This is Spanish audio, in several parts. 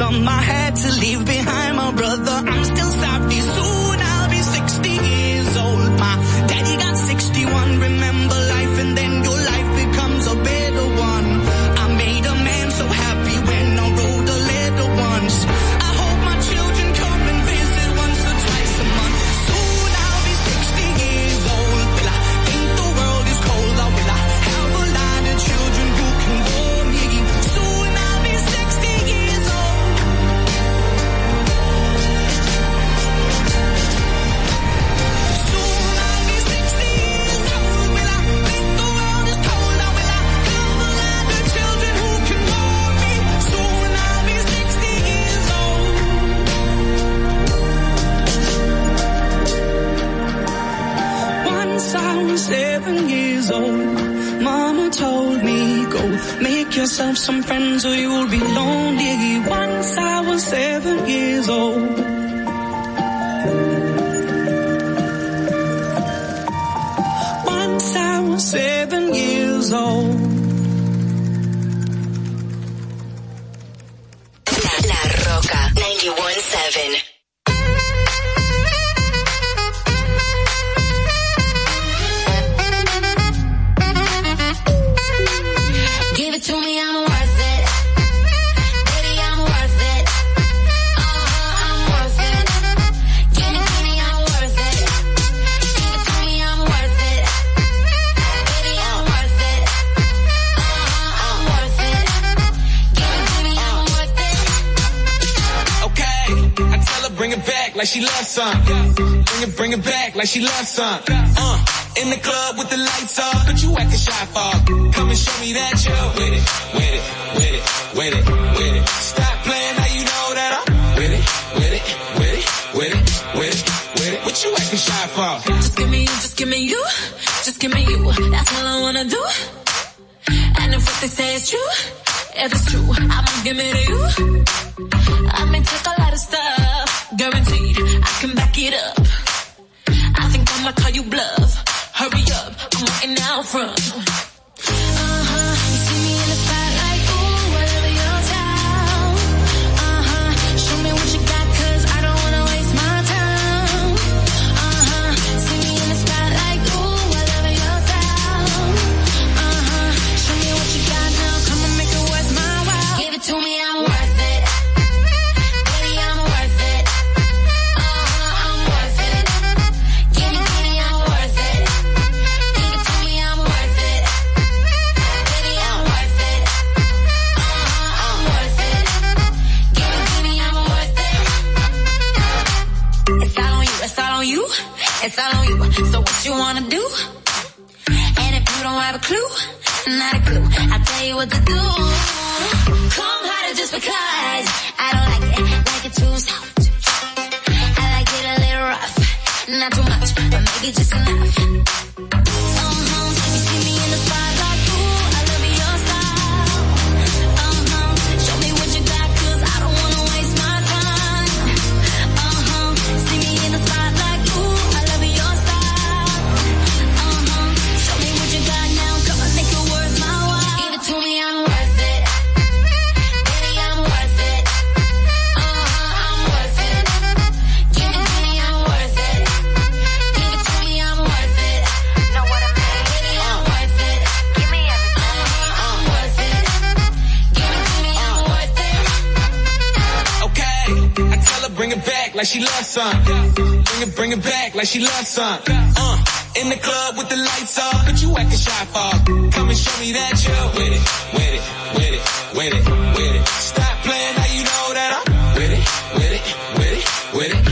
on son. In the club with the lights off, but you actin' shy for. Come and show me that you're with it, with it, with it, with it, with it. Stop playing now you know that I'm with it, with it, with it, with it.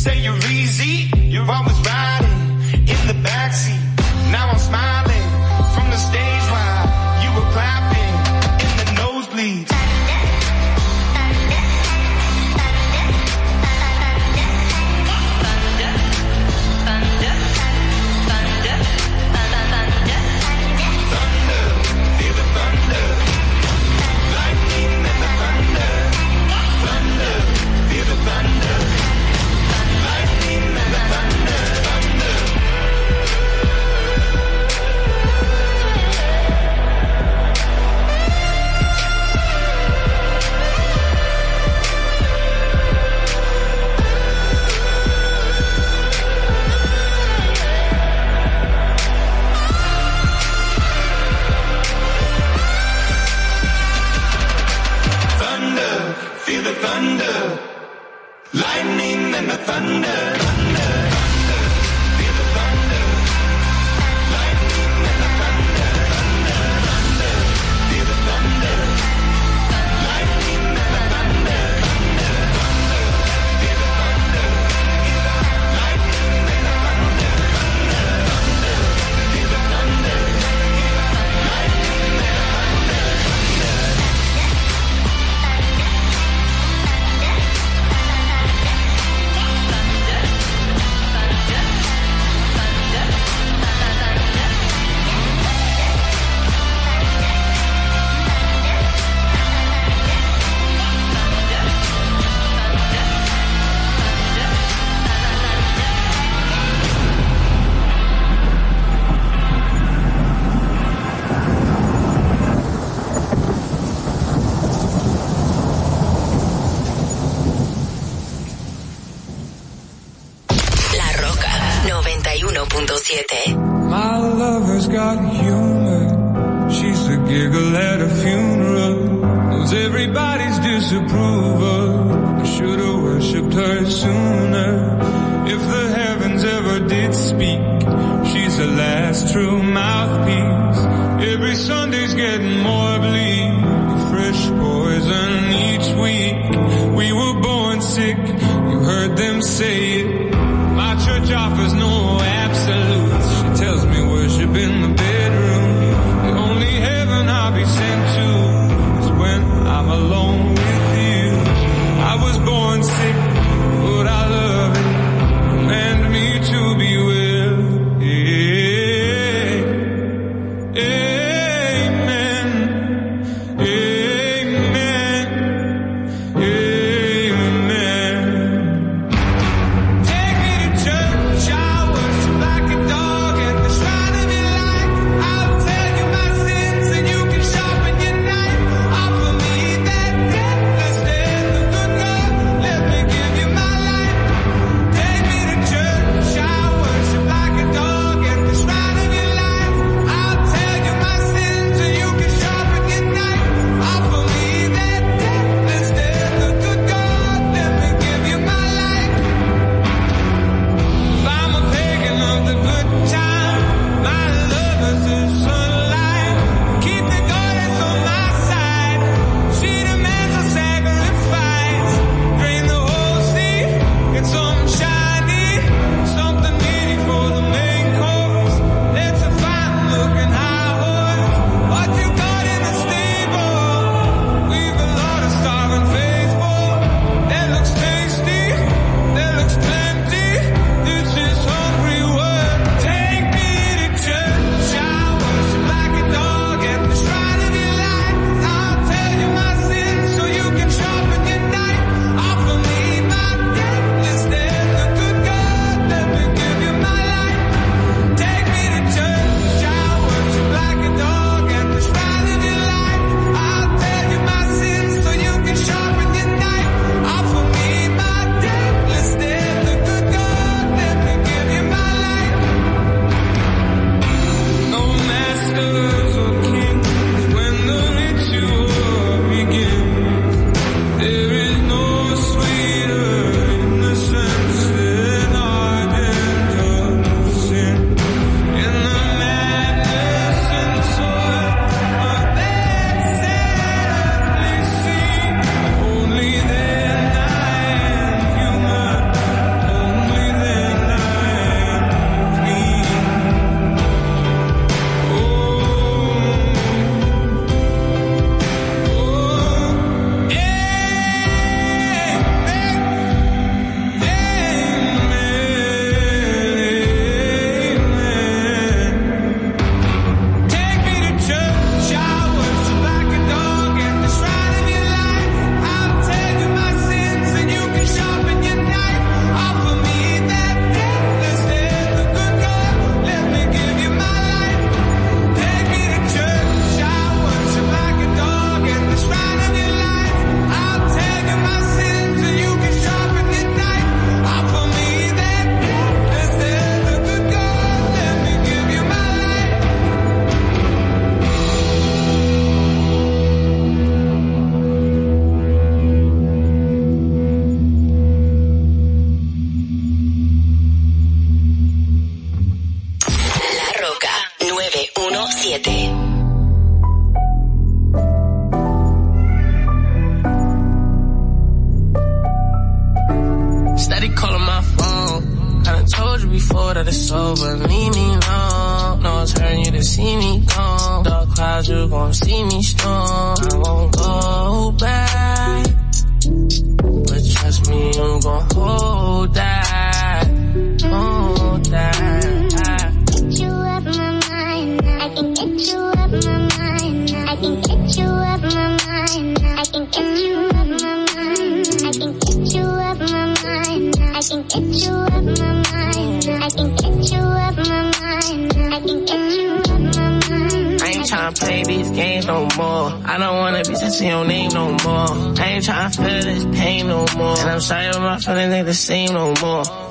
say you're easy, you're always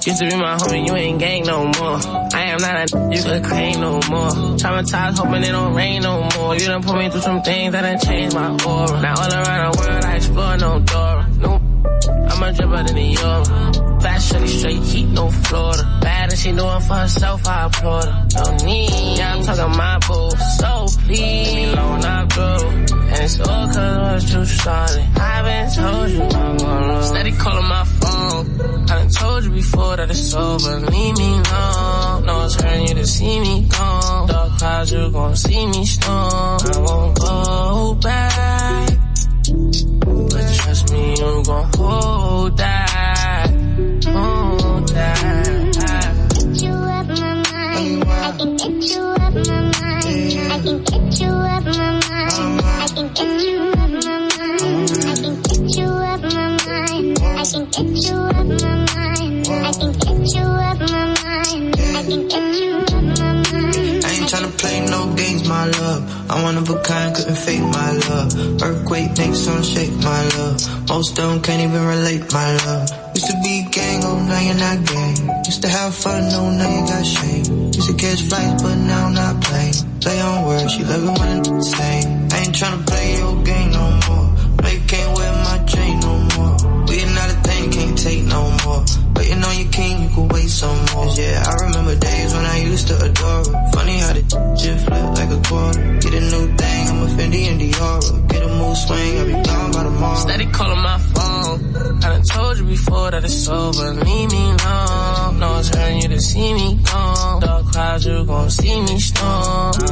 Used to be my homie, you ain't gang no more. I am not a you could claim no more. Traumatized, hoping it don't rain no more. You done put me through some things that done changed my aura. Now all around the world I explore no door. No, I'm a dripper than a euro. Shorty, straight heat, no Florida. Bad and she doing for herself, I applaud her. No need, yeah, I'm talking my boo. So please, leave me alone, I'm through. And it's all cause once you started. I've been told you I'm gonna Steady calling my. I told you before that it's over. Leave me alone. No, it's hurting you to see me gone. Dark clouds, you gon' see me storm. I won't go back. But trust me, I'm gon' hold Shake, my love. Most them can't even relate, my love. Used to be gang, oh now you're not gang. Used to have fun, oh now you got shame. Used to catch flights, but now I'm not playing. Play on words, she love it when it's same. I ain't tryna play your you gon' see me storm.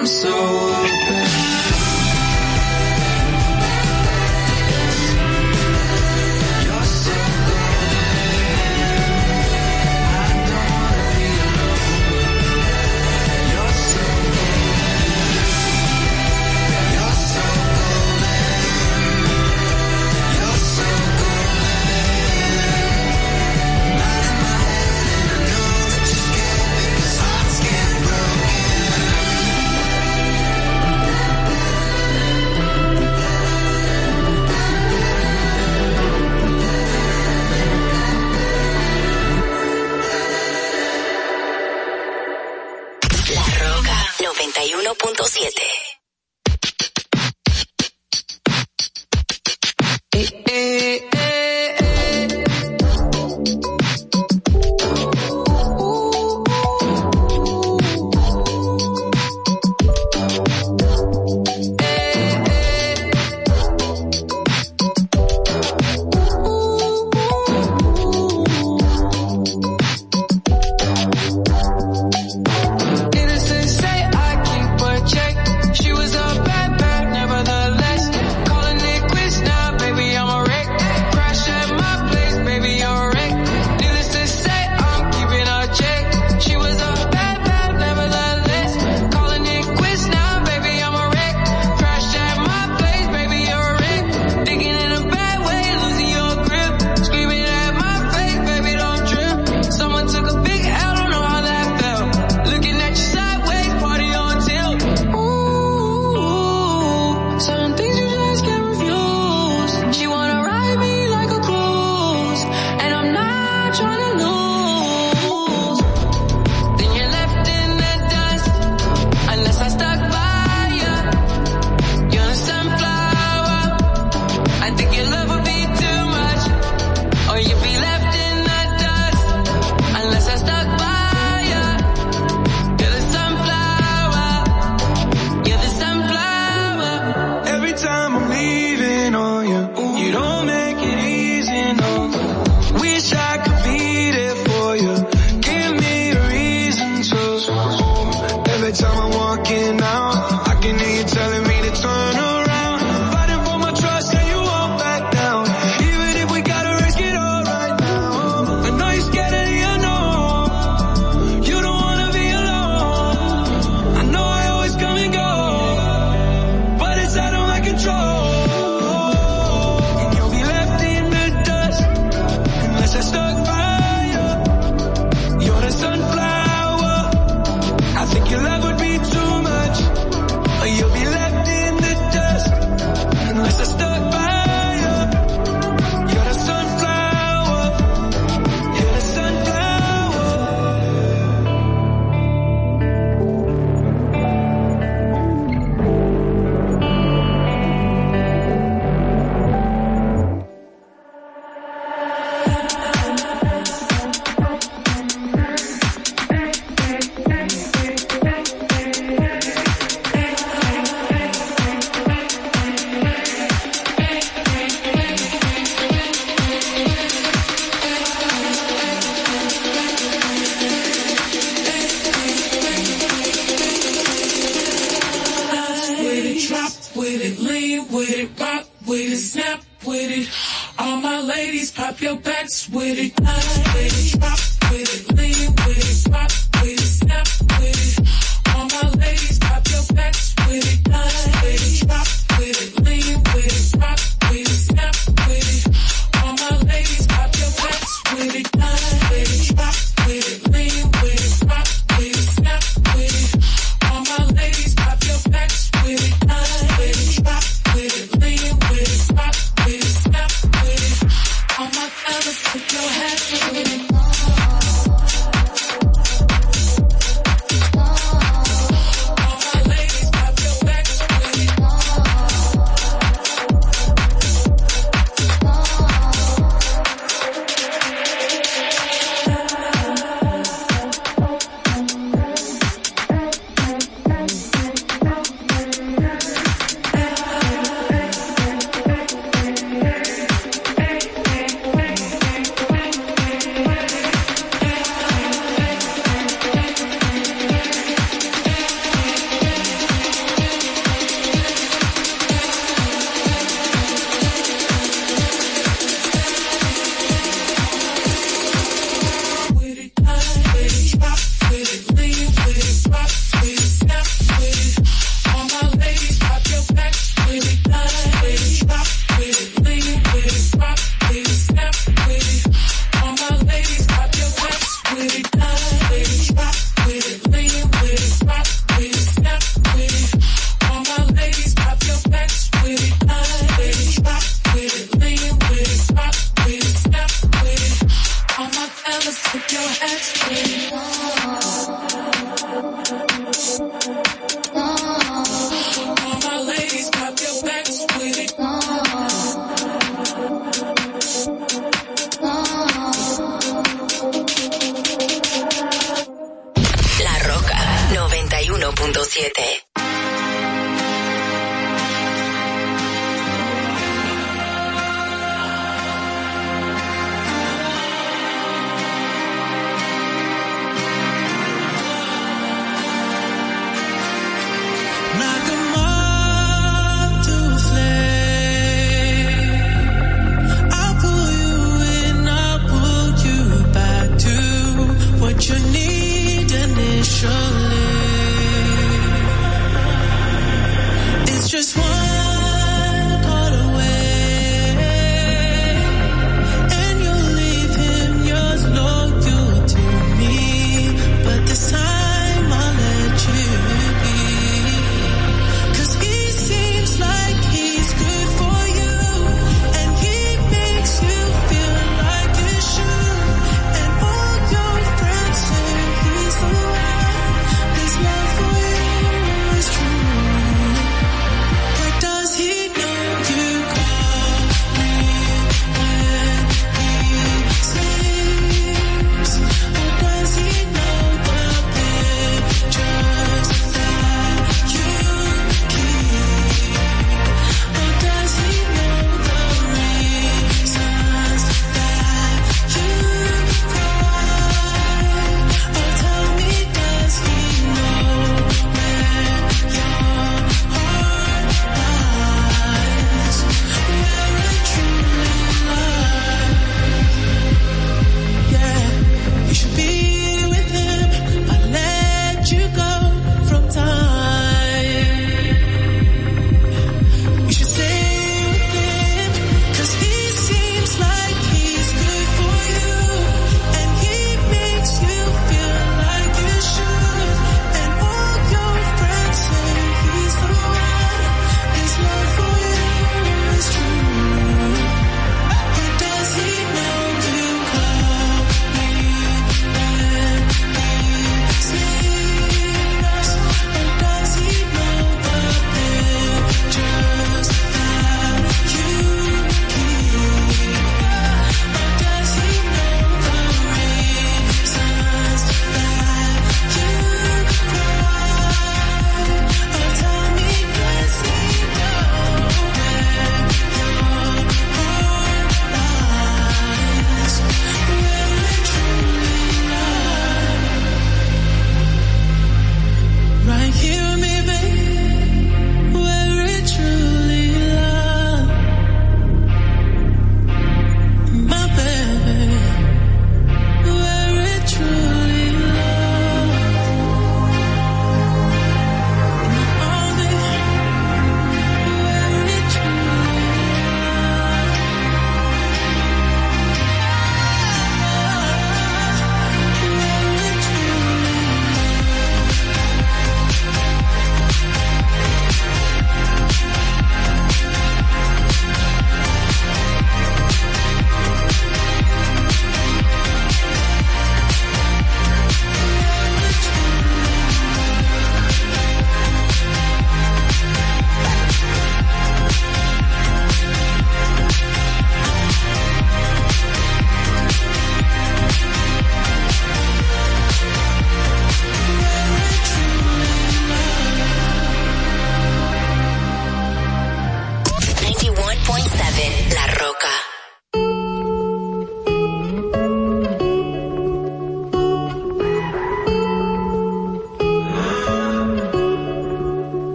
I'm so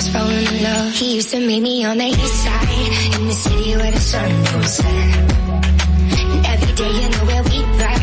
was falling in love. He used to meet me on the east side in the city where the sun goes set. And every day you know where we ride.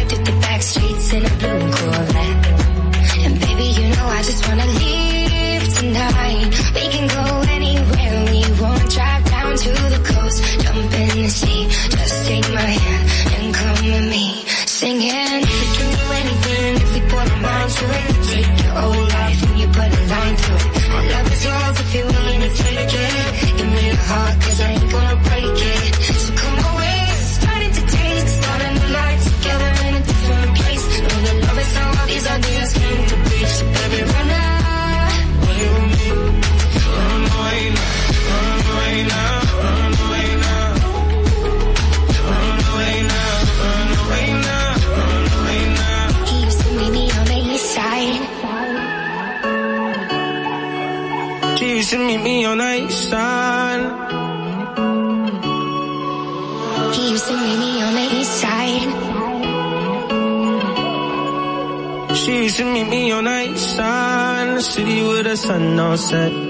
sun all set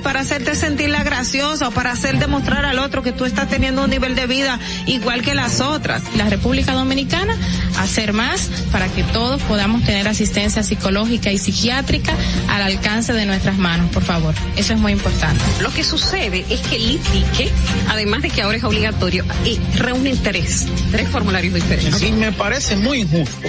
para hacerte sentirla graciosa o para hacer demostrar al otro que tú estás teniendo un nivel de vida igual que las otras. La República Dominicana hacer más para que todos podamos tener asistencia psicológica y psiquiátrica al alcance de nuestras manos, por favor. Eso es muy importante. Lo que sucede es que el ITIQUE, además de que ahora es obligatorio, eh, reúne tres, tres formularios diferentes. Y me parece muy injusto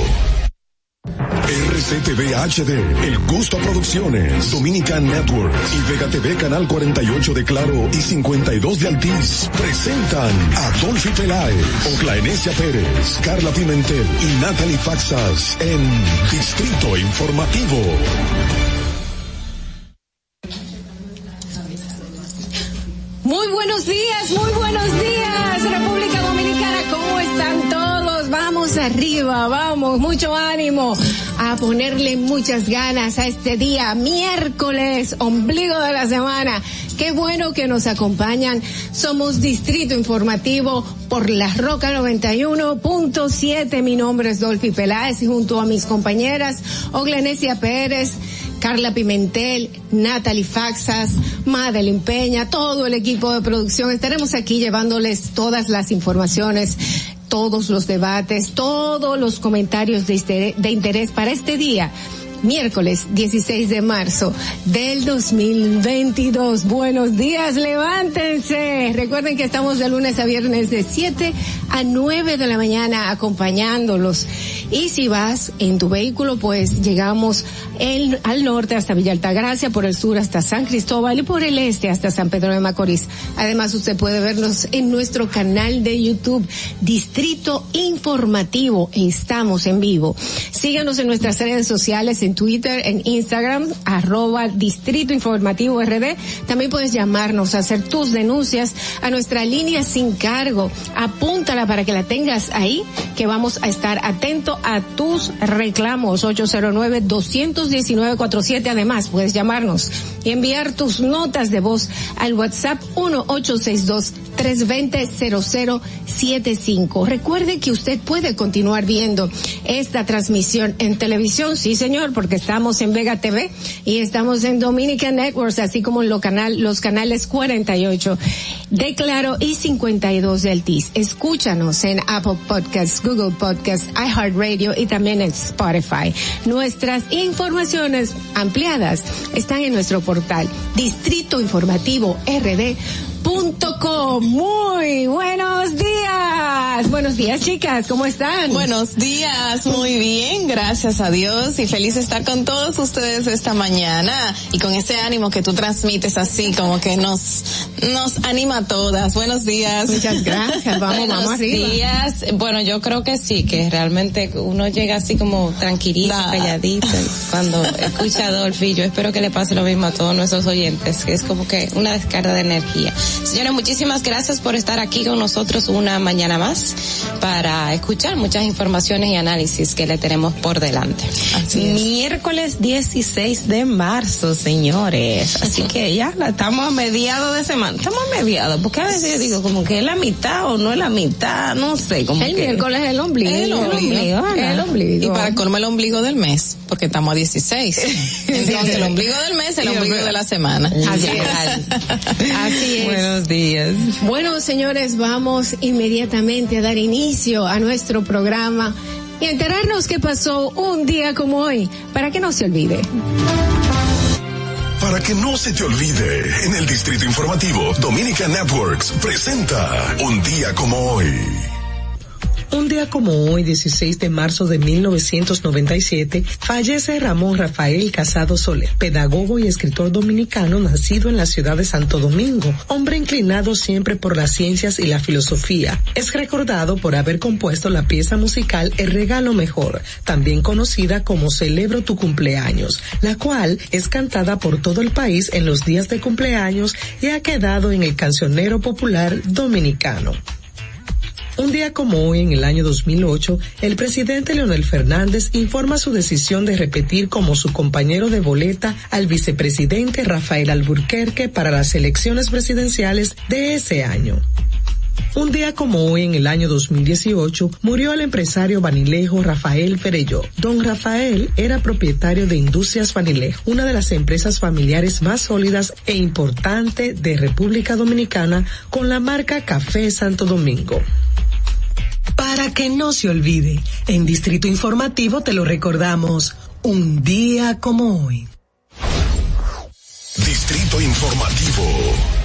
RCTV HD, El Gusto Producciones, Dominican Network y Vega TV Canal 48 de Claro y 52 de Altiz presentan a Dolphy Peláez, Oclaenecia Pérez, Carla Pimentel y Natalie Faxas en Distrito Informativo. Muy buenos días, muy buenos días, República Dominicana, ¿cómo están todos? Vamos arriba, vamos, mucho ánimo a ponerle muchas ganas a este día, miércoles, ombligo de la semana. Qué bueno que nos acompañan. Somos Distrito Informativo por la Roca 91.7. Mi nombre es Dolphy Peláez y junto a mis compañeras Oglenesia Pérez, Carla Pimentel, Natalie Faxas, Madeline Peña, todo el equipo de producción. Estaremos aquí llevándoles todas las informaciones, todos los debates, todos los comentarios de interés, para este día. Miércoles 16 de marzo del 2022. Buenos días, levántense. Recuerden que estamos de lunes a viernes de 7 a 9 de la mañana acompañándolos Y si vas en tu vehículo, pues llegamos al norte hasta Villa Altagracia, por el sur hasta San Cristóbal y por el este hasta San Pedro de Macorís. Además, usted puede vernos en nuestro canal de YouTube, Distrito Informativo. Estamos en vivo. Síganos en nuestras redes sociales, en Twitter, en Instagram, arroba Distrito Informativo RD. También puedes llamarnos a hacer tus denuncias a nuestra línea sin cargo. Apúntala para que la tengas ahí, que vamos a estar atento a tus reclamos. 809-219-47. Además, puedes llamarnos y enviar tus notas de voz al WhatsApp 1862 320-0075. Recuerde que usted puede continuar viendo esta transmisión en televisión, sí señor, porque estamos en Vega TV y estamos en Dominica Networks, así como en canal, los canales 48 de Claro y 52 del TIS. Escúchanos en Apple Podcasts, Google Podcasts, iHeartRadio y también en Spotify. Nuestras informaciones ampliadas están en nuestro portal Distrito Informativo RD com. Muy buenos días. Buenos días, chicas. ¿Cómo están? Buenos días. Muy bien. Gracias a Dios y feliz de estar con todos ustedes esta mañana y con ese ánimo que tú transmites así como que nos, nos anima a todas. Buenos días. Muchas gracias. Vamos, Buenos vamos arriba. días. Bueno, yo creo que sí, que realmente uno llega así como tranquilito, calladito, cuando escucha a Dolphy. Yo espero que le pase lo mismo a todos nuestros oyentes, que es como que una descarga de energía. Señores, muchísimas gracias por estar aquí con nosotros una mañana más para escuchar muchas informaciones y análisis que le tenemos por delante. Miércoles 16 de marzo, señores. Así que ya estamos a mediados de semana. Estamos a mediados, porque a veces yo digo como que es la mitad o no es la mitad, no sé. Como El que- miércoles es el ombligo. El ombligo. El ombligo. Y para colmo el ombligo del mes, porque estamos a 16. Entonces el ombligo del mes, el Sí, ombligo de la semana. Así es. Así es. Buenos días. Bueno, señores, vamos inmediatamente a dar inicio a nuestro programa y a enterarnos qué pasó un día como hoy, para que no se olvide. Para que no se te olvide, en el Distrito Informativo, Dominica Networks presenta Un día como hoy. Un día como hoy, 16 de marzo de 1997, fallece Ramón Rafael Casado Soler, pedagogo y escritor dominicano nacido en la ciudad de Santo Domingo, hombre inclinado siempre por las ciencias y la filosofía. Es recordado por haber compuesto la pieza musical El Regalo Mejor, también conocida como Celebro tu cumpleaños, la cual es cantada por todo el país en los días de cumpleaños y ha quedado en el cancionero popular dominicano. Un día como hoy, en el año 2008, el presidente Leonel Fernández informa su decisión de repetir como su compañero de boleta al vicepresidente Rafael Alburquerque para las elecciones presidenciales de ese año. Un día como hoy, en el año 2018, murió el empresario vanilejo Rafael Perelló. Don Rafael era propietario de Industrias Vanilejo, una de las empresas familiares más sólidas e importante de República Dominicana con la marca Café Santo Domingo. Para que no se olvide, en Distrito Informativo te lo recordamos, un día como hoy. Distrito Informativo.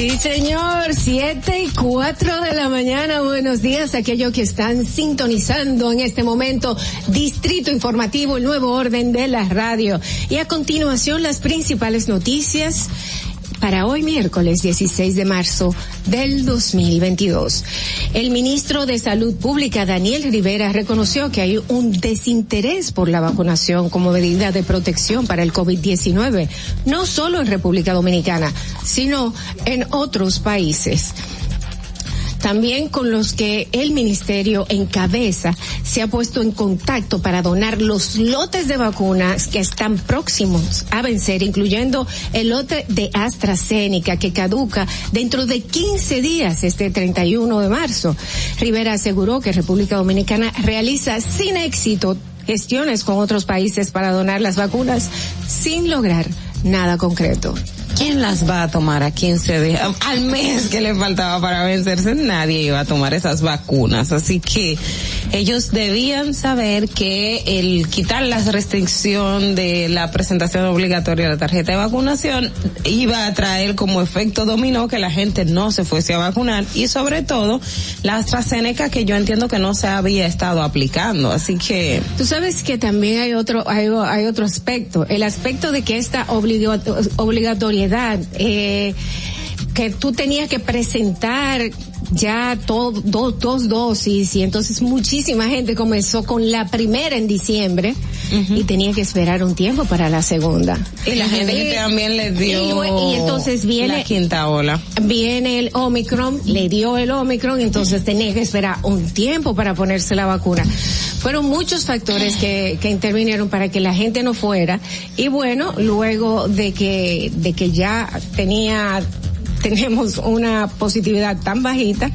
Sí, señor, siete y cuatro de la mañana. Buenos días a aquellos que están sintonizando en este momento Distrito Informativo, el nuevo orden de la radio. Y a continuación las principales noticias para hoy miércoles 16 de marzo del 2022. El ministro de Salud Pública, Daniel Rivera, reconoció que hay un desinterés por la vacunación como medida de protección para el COVID-19, no solo en República Dominicana, sino en otros países también con los que el ministerio encabeza se ha puesto en contacto para donar los lotes de vacunas que están próximos a vencer, incluyendo el lote de AstraZeneca que caduca dentro de 15 días este 31 de marzo. Rivera aseguró que República Dominicana realiza sin éxito gestiones con otros países para donar las vacunas sin lograr nada concreto. ¿Quién las va a tomar a 15 días? Al mes que le faltaba para vencerse, nadie iba a tomar esas vacunas. Así que ellos debían saber que el quitar la restricción de la presentación obligatoria de la tarjeta de vacunación iba a traer como efecto dominó que la gente no se fuese a vacunar y sobre todo la AstraZeneca que yo entiendo que no se había estado aplicando. Así que... Tú sabes que también hay otro, hay, hay otro aspecto, el aspecto de que esta obliga- eh, que tú tenías que presentar ya todo, do- dos dosis y entonces muchísima gente comenzó con la primera en diciembre y tenía que esperar un tiempo para la segunda. Y la gente que también le dio y entonces viene la quinta ola. viene el Omicron, le dio el Omicron, entonces tenía que esperar un tiempo para ponerse la vacuna. Fueron muchos factores que, que intervinieron para que la gente no fuera y bueno, luego de que, de que ya tenía, tenemos una positividad tan bajita,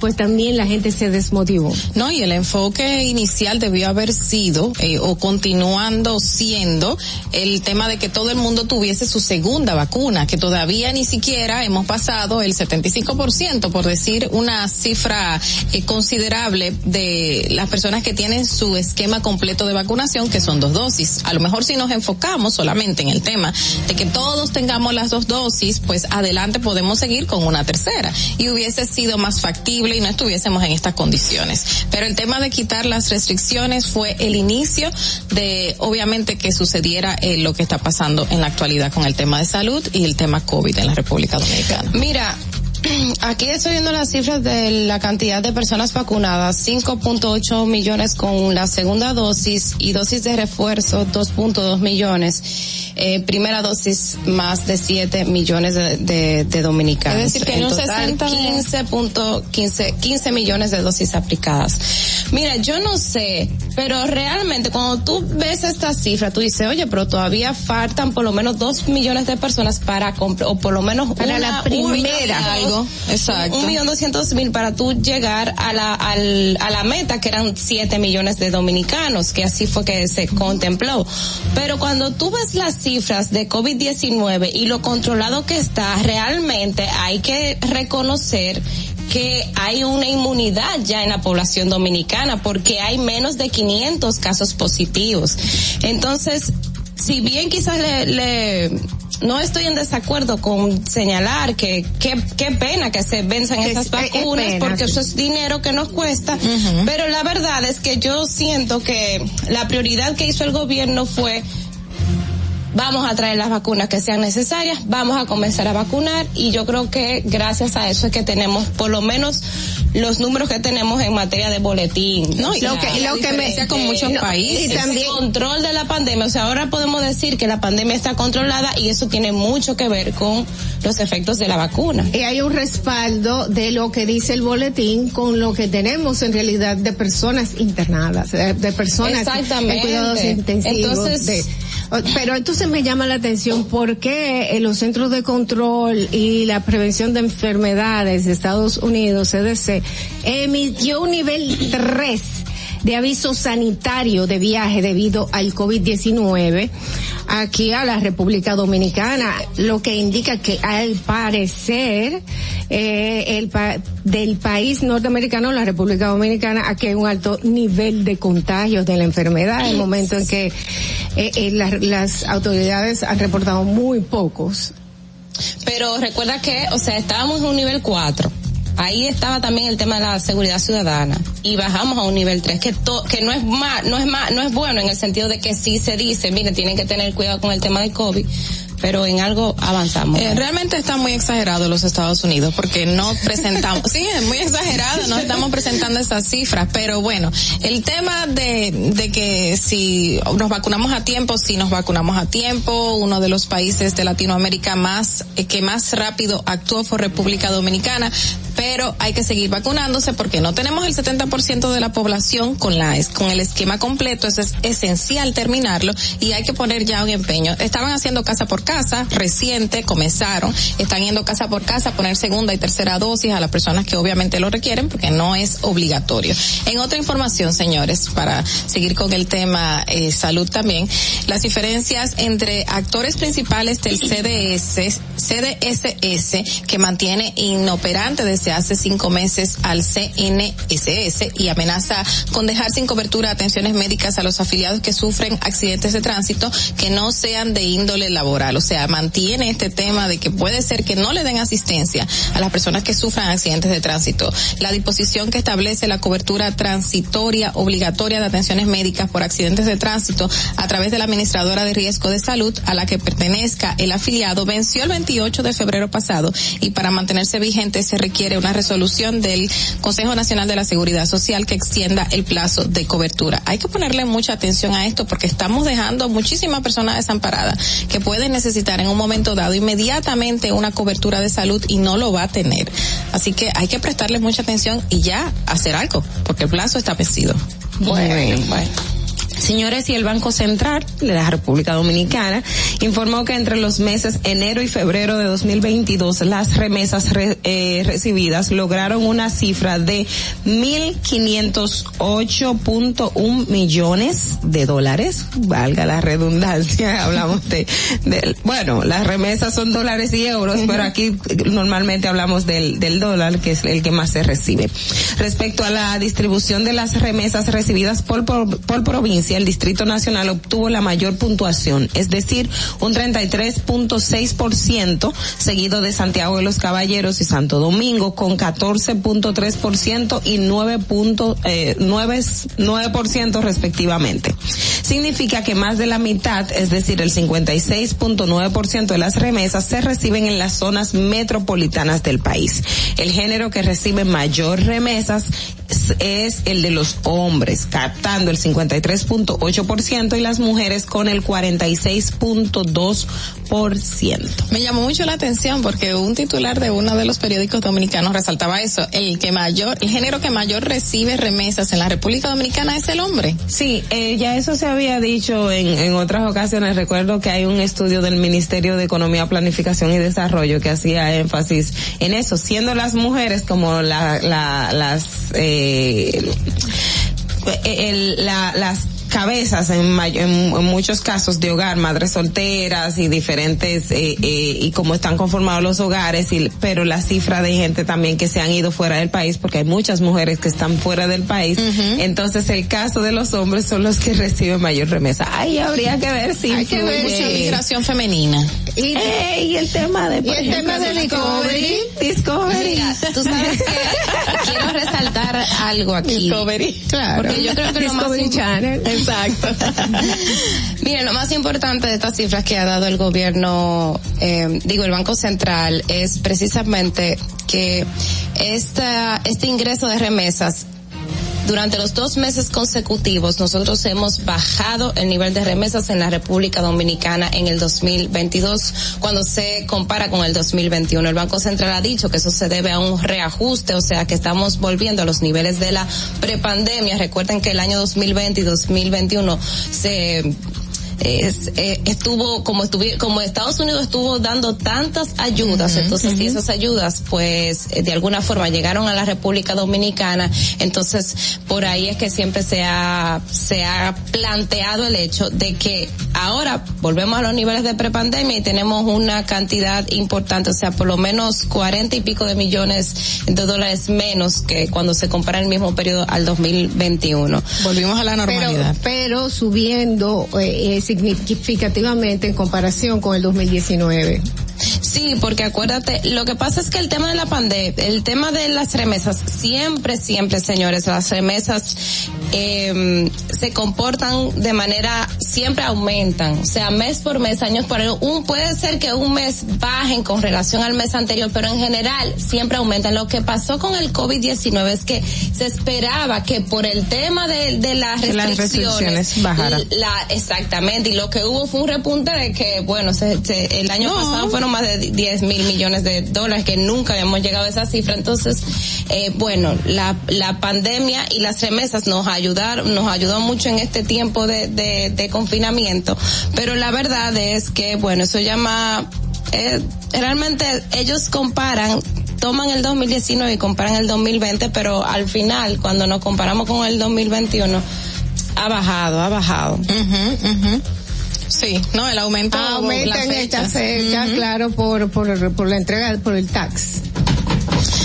pues también la gente se desmotivó. No, y el enfoque inicial debió haber sido, eh, o continuando siendo, el tema de que todo el mundo tuviese su segunda vacuna, que todavía ni siquiera hemos pasado el 75%, por decir una cifra eh, considerable de las personas que tienen su esquema completo de vacunación, que son dos dosis. A lo mejor si nos enfocamos solamente en el tema de que todos tengamos las dos dosis, pues adelante podemos seguir con una tercera. Y hubiese sido más factible y no estuviésemos en estas condiciones. Pero el tema de quitar las restricciones fue el inicio de, obviamente, que sucediera eh, lo que está pasando en la actualidad con el tema de salud y el tema COVID en la República Dominicana. Mira, aquí estoy viendo las cifras de la cantidad de personas vacunadas, 5.8 millones con la segunda dosis y dosis de refuerzo 2.2 millones. Eh, primera dosis más de 7 millones de, de, de dominicanos. Es decir, que en un total, 60 de- 15.15 15 millones de dosis aplicadas. Mira, yo no sé, pero realmente cuando tú ves esta cifra, tú dices, oye, pero todavía faltan por lo menos 2 millones de personas para comprar, o por lo menos Para una- la primera. una- Algo, exacto. Un millón doscientos mil para tú llegar a la, al- a la meta que eran 7 millones de dominicanos, que así fue que se contempló. Pero cuando tú ves las cifras de COVID-19 y lo controlado que está, realmente hay que reconocer que hay una inmunidad ya en la población dominicana porque hay menos de 500 casos positivos. Entonces, si bien quizás le, le- no estoy en desacuerdo con señalar que qué pena que se venzan Es- esas es vacunas pena, porque sí. eso es dinero que nos cuesta, pero la verdad es que yo siento que la prioridad que hizo el gobierno fue vamos a traer las vacunas que sean necesarias, vamos a comenzar a vacunar y yo creo que gracias a eso es que tenemos por lo menos los números que tenemos en materia de boletín. No, lo que- lo que me- con muchos no, países. Y también control de la pandemia, o sea, ahora podemos decir que la pandemia está controlada y eso tiene mucho que ver con los efectos de la vacuna. Y hay un respaldo de lo que dice el boletín con lo que tenemos en realidad de personas internadas, de, de personas en cuidados intensivos. Entonces- de- pero entonces me llama la atención por qué los centros de control y la prevención de enfermedades de Estados Unidos, CDC, emitió un nivel 3 de aviso sanitario de viaje debido al COVID-19 aquí a la República Dominicana, lo que indica que al parecer eh, el pa- del país norteamericano, la República Dominicana, aquí hay un alto nivel de contagios de la enfermedad, en el momento en que eh, eh, la- las autoridades han reportado muy pocos. Pero recuerda que, o sea, estábamos en un nivel 4. Ahí estaba también el tema de la seguridad ciudadana. Y bajamos a un nivel 3 que to- que no es más no es más no es bueno en el sentido de que sí se dice, miren, tienen que tener cuidado con el tema del COVID, pero en algo avanzamos. Eh, realmente está muy exagerado los Estados Unidos porque no presentamos, sí, es muy exagerado, no estamos presentando esas cifras, pero bueno, el tema de, de que si nos vacunamos a tiempo, si nos vacunamos a tiempo, uno de los países de Latinoamérica más, eh, que más rápido actuó fue República Dominicana, pero hay que seguir vacunándose porque no tenemos el 70% de la población con la, es- con el esquema completo, eso es esencial terminarlo y hay que poner ya un empeño. Estaban haciendo casa por casa, reciente, comenzaron, están yendo casa por casa poner segunda y tercera dosis a las personas que obviamente lo requieren porque no es obligatorio. En otra información, señores, para seguir con el tema eh, salud también, las diferencias entre actores principales del CDS, CDSS, que mantiene inoperante desde hace cinco meses al CNSS y amenaza con dejar sin cobertura atenciones médicas a los afiliados que sufren accidentes de tránsito que no sean de índole laboral. O sea, mantiene este tema de que puede ser que no le den asistencia a las personas que sufran accidentes de tránsito. La disposición que establece la cobertura transitoria obligatoria de atenciones médicas por accidentes de tránsito a través de la administradora de riesgo de salud a la que pertenezca el afiliado venció el 28 de febrero pasado y para mantenerse vigente se requiere una resolución del Consejo Nacional de la Seguridad Social que extienda el plazo de cobertura. Hay que ponerle mucha atención a esto porque estamos dejando muchísimas personas desamparadas que pueden necesitar en un momento dado inmediatamente una cobertura de salud y no lo va a tener. Así que hay que prestarle mucha atención y ya hacer algo porque el plazo está vencido. Bueno, bueno. Señores, y el Banco Central de la República Dominicana informó que entre los meses enero y febrero de 2022 las remesas re- eh, recibidas lograron una cifra de 1.508.1 millones de dólares, valga la redundancia, hablamos de, de- bueno, las remesas son dólares y euros, pero aquí normalmente hablamos del, del dólar, que es el que más se recibe. Respecto a la distribución de las remesas recibidas por, por provincia, el Distrito Nacional obtuvo la mayor puntuación, es decir, un 33.6%, seguido de Santiago de los Caballeros y Santo Domingo con 14.3% y 9, punto, eh, 9, 9% respectivamente. Significa que más de la mitad, es decir, el 56.9% de las remesas se reciben en las zonas metropolitanas del país. El género que recibe mayor remesas es, el de los hombres, captando el 53.8% y las mujeres con el 46.2%. Me llamó mucho la atención porque un titular de uno de los periódicos dominicanos resaltaba eso, el que mayor, el género que mayor recibe remesas en la República Dominicana es el hombre. Sí, eh, ya eso se había dicho en, en otras ocasiones. Recuerdo que hay un estudio del Ministerio de Economía, Planificación y Desarrollo que hacía énfasis en eso, siendo las mujeres como la, la, las, eh, el- la- las cabezas en, en, en muchos casos de hogar, madres solteras y diferentes, eh, eh, y cómo están conformados los hogares, y, pero la cifra de gente también que se han ido fuera del país, porque hay muchas mujeres que están fuera del país, entonces el caso de los hombres son los que reciben mayor remesa. Ahí habría que ver si Hay que ver migración femenina. Y, Eh, y el tema de, por y el ejemplo, tema de Discovery. Discovery. Mira, tú sabes que quiero resaltar algo aquí. Discovery, claro. Porque yo creo que lo más Discovery im- Channel. Exacto. Miren, lo más importante de estas cifras que ha dado el gobierno, eh, digo, el Banco Central, es precisamente que esta, este ingreso de remesas durante los dos meses consecutivos nosotros hemos bajado el nivel de remesas en la República Dominicana en el 2022 cuando se compara con el 2021. El Banco Central ha dicho que eso se debe a un reajuste, o sea que estamos volviendo a los niveles de la prepandemia. Recuerden que el año 2020 y 2021 se es, eh, estuvo como estuvi- como Estados Unidos estuvo dando tantas ayudas, entonces si esas ayudas pues eh, de alguna forma llegaron a la República Dominicana, entonces por ahí es que siempre se ha se ha planteado el hecho de que ahora volvemos a los niveles de prepandemia y tenemos una cantidad importante, o sea, por lo menos 40 y pico de millones de dólares menos que cuando se compara el mismo periodo al 2021. Volvimos a la Pero, normalidad. pero subiendo eh, eh, significativamente en comparación con el 2019. Sí, porque acuérdate, lo que pasa es que el tema de la pandemia, el tema de las remesas, siempre, siempre, señores, las remesas eh, se comportan de manera, siempre aumentan, o sea, mes por mes, años por año, un, puede ser que un mes bajen con relación al mes anterior, pero en general siempre aumentan. Lo que pasó con el COVID-19 es que se esperaba que por el tema de, de las restricciones, bajaran. la, exactamente, y lo que hubo fue un repunte de que, bueno, se, se- el año No. pasado fueron más de 10 mil millones de dólares, que nunca habíamos llegado a esa cifra. Entonces, eh, bueno, la, la pandemia y las remesas nos ayudaron, nos ayudó mucho en este tiempo de, de, confinamiento, pero la verdad es que, bueno, eso llama eh, realmente ellos comparan toman el 2019 y comparan el 2020, pero al final, cuando nos comparamos con el 2021, ha bajado, ha bajado. Sí, no, el aumento. Aumenta en esta fecha, claro, por, por, por la entrega, por el tax.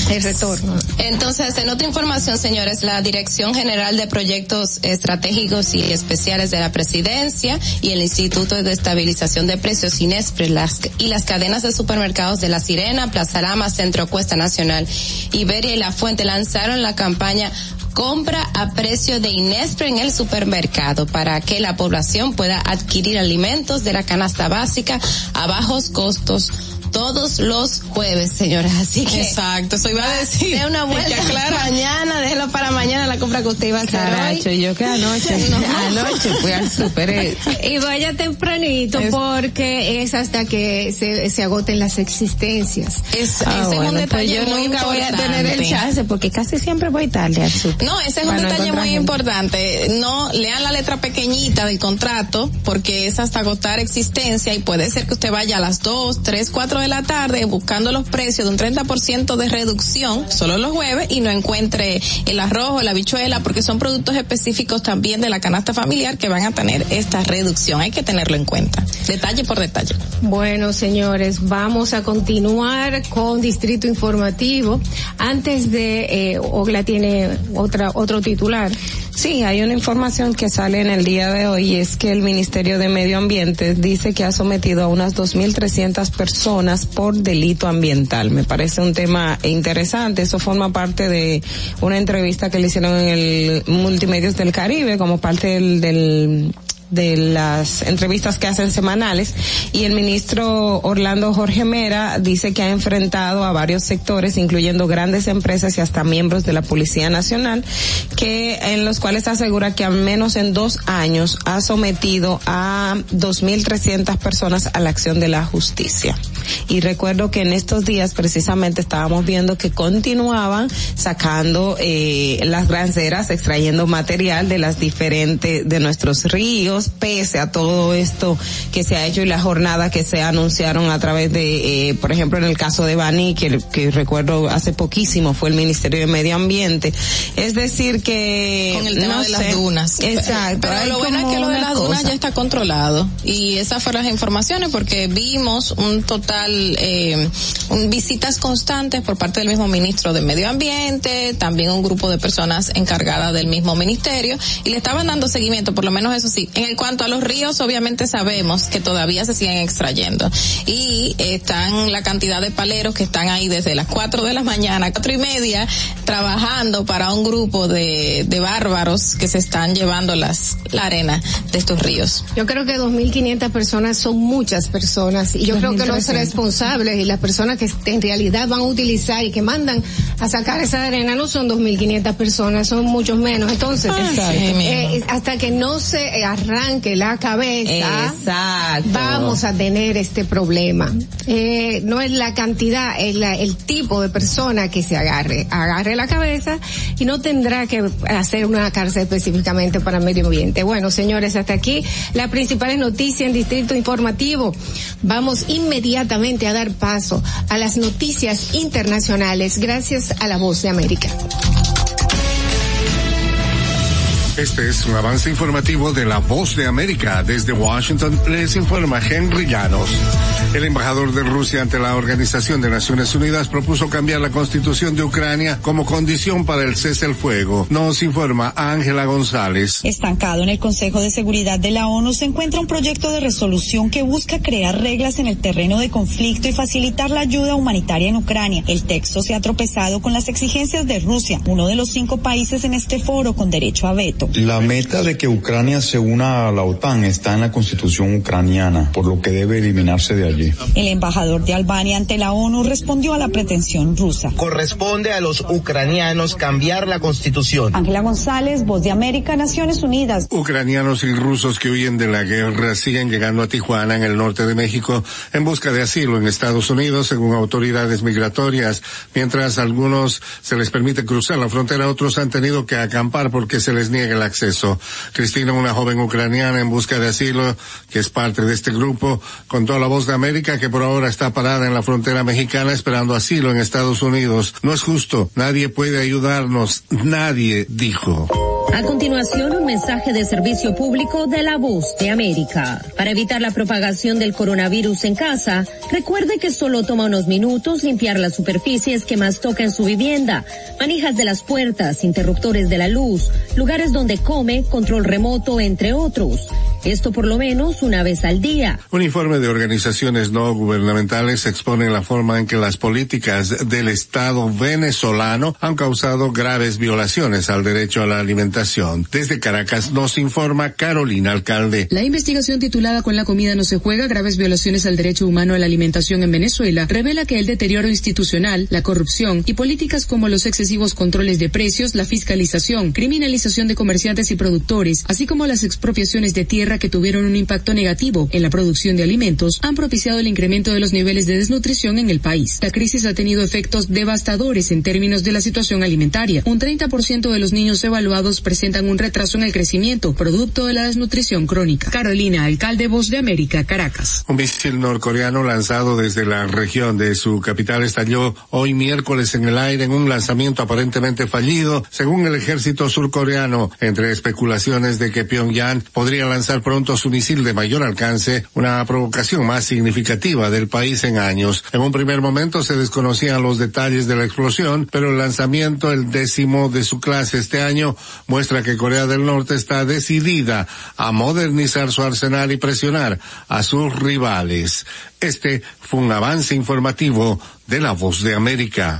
El retorno. Entonces, en otra información, señores, la Dirección General de Proyectos Estratégicos y Especiales de la Presidencia y el Instituto de Estabilización de Precios INESPRE las, y las cadenas de supermercados de La Sirena, Plaza Lama, Centro Cuesta Nacional, Iberia y La Fuente lanzaron la campaña compra a precio de Inespre en el supermercado para que la población pueda adquirir alimentos de la canasta básica a bajos costos todos los jueves, señores. Así que. Exacto, eso iba a decir. De una vuelta claro. mañana, déjelo para mañana la compra que usted iba a hacer Caracho, hoy. yo que anoche, anoche fui al super. eh, Y vaya tempranito Es- porque es hasta que se, se agoten las existencias. Es, Ah, ese es un bueno, detalle pues yo muy nunca voy a tener el importante. chance porque casi siempre voy tarde al super. No, ese es un no detalle muy gente. importante. No lean la letra pequeñita del contrato porque es hasta agotar existencia y puede ser que usted vaya a las 2, 3, 4 de la tarde buscando los precios de un 30% de reducción solo los jueves y no encuentre el arroz o la bichuela porque son productos específicos también de la canasta familiar que van a tener esta reducción. Hay que tenerlo en cuenta. Detalle por detalle. Bueno, señores, vamos a continuar con Distrito Informativo. Antes de, eh, Ogla tiene otra, otro titular. Sí, hay una información que sale en el día de hoy y es que el Ministerio de Medio Ambiente dice que ha sometido a unas 2.300 personas por delito ambiental. Me parece un tema interesante. Eso forma parte de una entrevista que le hicieron en el Multimedios del Caribe como parte del, del de las entrevistas que hacen semanales y el ministro Orlando Jorge Mera dice que ha enfrentado a varios sectores incluyendo grandes empresas y hasta miembros de la Policía Nacional que en los cuales asegura que al menos en dos años ha sometido a 2.300 personas a la acción de la justicia. Y recuerdo que en estos días precisamente estábamos viendo que continuaban sacando eh, las granceras extrayendo material de las diferentes de nuestros ríos pese a todo esto que se ha hecho y la jornada que se anunciaron a través de, eh, por ejemplo, en el caso de Bani, que, que recuerdo hace poquísimo fue el Ministerio de Medio Ambiente. Es decir que... Con el tema no de las dunas. Exacto. Pero lo bueno es que lo de las dunas ya está controlado. Y esas fueron las informaciones porque vimos un total, eh, un- visitas constantes por parte del mismo ministro de Medio Ambiente, también un grupo de personas encargadas del mismo ministerio y le estaban dando seguimiento, por lo menos eso sí. En el cuanto a los ríos, obviamente sabemos que todavía se siguen extrayendo. Y están la cantidad de paleros que están ahí desde las 4 de la mañana, cuatro y media, trabajando para un grupo de, de bárbaros que se están llevando las, la arena de estos ríos. Yo creo que 2.500 personas son muchas personas y yo creo que los 2.300. responsables y las personas que en realidad van a utilizar y que mandan a sacar esa arena no son 2.500 personas, son muchos menos. Entonces, Ah, sí, eh, hasta que no se arranque la cabeza, Exacto. vamos a tener este problema. Eh, no es la cantidad, es la- el tipo de persona que se agarre. Agarre la cabeza y no tendrá que hacer una cárcel específicamente para medio ambiente. Bueno, señores, hasta aquí las principales noticias en Distrito Informativo. Vamos inmediatamente a dar paso a las noticias internacionales gracias a la voz de América. Este es un avance informativo de la Voz de América. Desde Washington les informa Henry Llanos. El embajador de Rusia ante la Organización de Naciones Unidas propuso cambiar la constitución de Ucrania como condición para el cese al fuego. Nos informa Ángela González. Estancado en el Consejo de Seguridad de la ONU se encuentra un proyecto de resolución que busca crear reglas en el terreno de conflicto y facilitar la ayuda humanitaria en Ucrania. El texto se ha tropezado con las exigencias de Rusia, uno de los cinco países en este foro con derecho a veto. La meta de que Ucrania se una a la OTAN está en la constitución ucraniana, por lo que debe eliminarse de allí. El embajador de Albania ante la ONU respondió a la pretensión rusa. Corresponde a los ucranianos cambiar la constitución. Ángela González, Voz de América, Naciones Unidas. Ucranianos y rusos que huyen de la guerra siguen llegando a Tijuana, en el norte de México, en busca de asilo en Estados Unidos, según autoridades migratorias. Mientras a algunos se les permite cruzar la frontera, otros han tenido que acampar porque se les niega el acceso. Cristina, una joven ucraniana en busca de asilo, que es parte de este grupo, contó a la Voz de América que por ahora está parada en la frontera mexicana esperando asilo en Estados Unidos. No es justo. Nadie puede ayudarnos. Nadie, dijo. A continuación, un mensaje de servicio público de la voz de América. Para evitar la propagación del coronavirus en casa, recuerde que solo toma unos minutos limpiar las superficies que más toca en su vivienda, manijas de las puertas, interruptores de la luz, lugares donde come, control remoto, entre otros. Esto por lo menos una vez al día. Un informe de organizaciones no gubernamentales expone la forma en que las políticas del Estado venezolano han causado graves violaciones al derecho a la alimentación. Desde Caracas nos informa Carolina Alcalde. La investigación titulada Con la comida no se juega, graves violaciones al derecho humano a la alimentación en Venezuela, revela que el deterioro institucional, la corrupción y políticas como los excesivos controles de precios, la fiscalización, criminalización de comerciantes y productores, así como las expropiaciones de tierra que tuvieron un impacto negativo en la producción de alimentos, han propiciado el incremento de los niveles de desnutrición en el país. La crisis ha tenido efectos devastadores en términos de la situación alimentaria. Un 30% de los niños evaluados presentan un retraso en el crecimiento, producto de la desnutrición crónica. Carolina, alcalde Voz de América, Caracas. Un misil norcoreano lanzado desde la región de su capital estalló hoy miércoles en el aire en un lanzamiento aparentemente fallido, según el ejército surcoreano, entre especulaciones de que Pyongyang podría lanzar pronto su misil de mayor alcance, una provocación más significativa del país en años. En un primer momento se desconocían los detalles de la explosión, pero el lanzamiento, el décimo de su clase este año, muestra que Corea del Norte está decidida a modernizar su arsenal y presionar a sus rivales. Este fue un avance informativo de La Voz de América.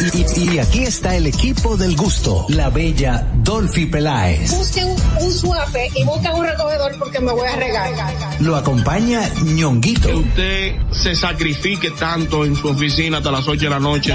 Y, y- y aquí está el equipo del gusto, la bella Dolphy Peláez. Busquen un suape y busquen un recogedor porque me voy a regar. Lo acompaña ñonguito. Que usted se sacrifique tanto en su oficina hasta las 8 de la noche.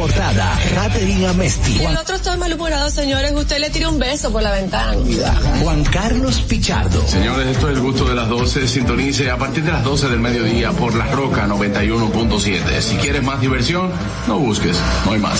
importada, Raterina Amesti. Y el otro está malhumorado, señores. Usted le tira un beso por la ventana. Juan Carlos Pichardo. Señores, esto es el gusto de las 12. Sintonice a partir de las 12 del mediodía por La Roca 91.7. Si quieres más diversión, no busques, no hay más.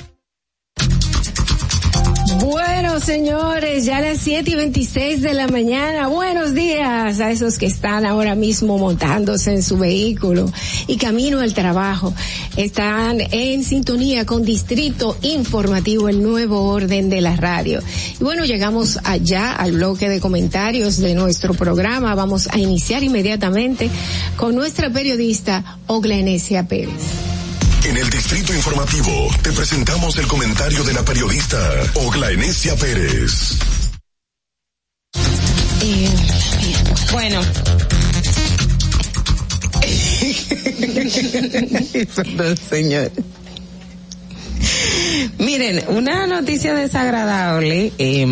Bueno, señores, ya las 7 y 26 de la mañana. Buenos días a esos que están ahora mismo montándose en su vehículo y camino al trabajo. Están en sintonía con Distrito Informativo, el nuevo orden de la radio. Y bueno, llegamos allá al bloque de comentarios de nuestro programa. Vamos a iniciar inmediatamente con nuestra periodista Ogla Enesia Pérez. En el Distrito Informativo te presentamos el comentario de la periodista Ogla Enesia Pérez. Bueno. señor. Miren, una noticia desagradable. Eh,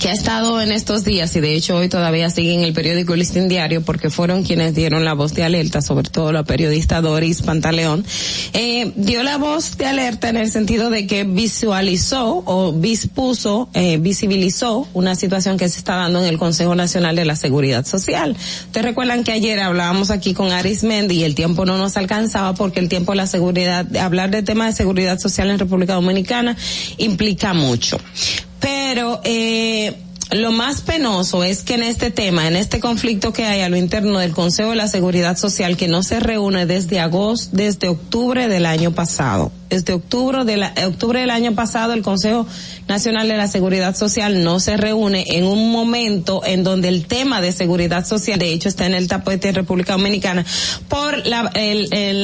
que ha estado en estos días y de hecho hoy todavía sigue en el periódico El Listín Diario porque fueron quienes dieron la voz de alerta, sobre todo la periodista Doris Pantaleón, eh, dio la voz de alerta en el sentido de que visualizó o dispuso, eh, visibilizó una situación que se está dando en el Consejo Nacional de la Seguridad Social. Ustedes recuerdan que ayer hablábamos aquí con Aris Mendy y el tiempo no nos alcanzaba porque el tiempo de la seguridad, hablar de temas de seguridad social en República Dominicana implica mucho pero eh, lo más penoso es que en este tema, en este conflicto que hay a lo interno del Consejo de la Seguridad Social, que no se reúne desde agosto, desde octubre del año pasado. Desde octubre, de la, octubre del año pasado, el Consejo Nacional de la Seguridad Social no se reúne en un momento en donde el tema de seguridad social, de hecho, está en el tapete de República Dominicana, por la,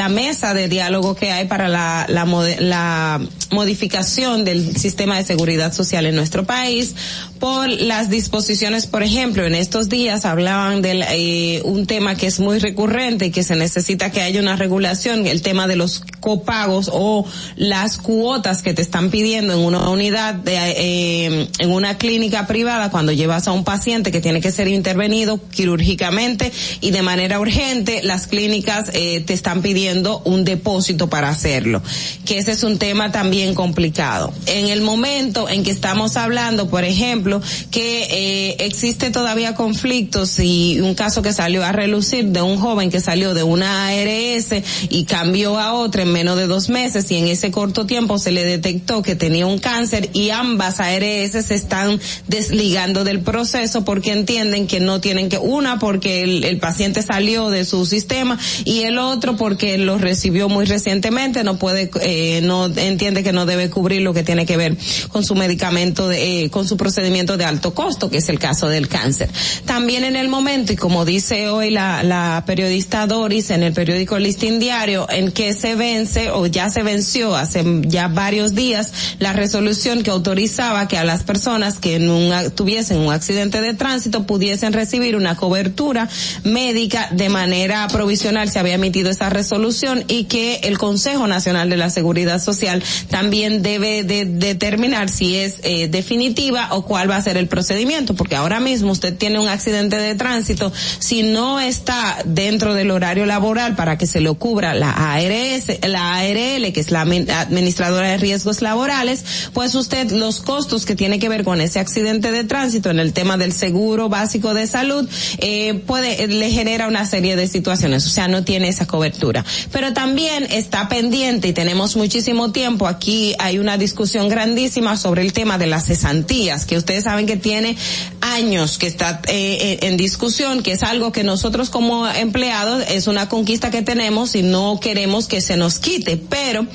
mesa de diálogo que hay para la, la, la modificación del sistema de seguridad social en nuestro país, por las disposiciones, por ejemplo, en estos días hablaban de eh, un tema que es muy recurrente y que se necesita que haya una regulación, el tema de los copagos o las cuotas que te están pidiendo en una unidad de, eh, en una clínica privada cuando llevas a un paciente que tiene que ser intervenido quirúrgicamente y de manera urgente, las clínicas eh, te están pidiendo un depósito para hacerlo, que ese es un tema también complicado. En el momento en que estamos hablando, por ejemplo, que eh, existe todavía conflictos y un caso que salió a relucir de un joven que salió de una ARS y cambió a otra en menos de dos meses y en ese corto tiempo se le detectó que tenía un cáncer y ambas ARS se están desligando del proceso porque entienden que no tienen que, una porque el, paciente salió de su sistema y el otro porque lo recibió muy recientemente, no puede, eh, no entiende que no debe cubrir lo que tiene que ver con su medicamento, de, eh, con su procedimiento de alto costo, que es el caso del cáncer. También en el momento, y como dice hoy la, la periodista Doris en el periódico Listín Diario, en que se vence o ya se venció hace ya varios días la resolución que autorizaba que a las personas que en un, tuviesen un accidente de tránsito pudiesen recibir una cobertura médica de manera provisional. Se había emitido esa resolución y que el Consejo Nacional de la Seguridad Social también debe de determinar si es eh, definitiva o cuál va a ser el procedimiento, porque ahora mismo usted tiene un accidente de tránsito, si no está dentro del horario laboral para que se lo cubra la ARS, la ARL, que es la administradora de riesgos laborales, pues usted los costos que tiene que ver con ese accidente de tránsito en el tema del seguro básico de salud, eh, puede, le genera una serie de situaciones, o sea, no tiene esa cobertura. Pero también está pendiente y tenemos muchísimo tiempo, aquí hay una discusión grandísima sobre el tema de las cesantías, que ustedes saben que tiene años que está eh, en discusión, que es algo que nosotros como empleados es una conquista que tenemos y no queremos que se nos quite, pero eh,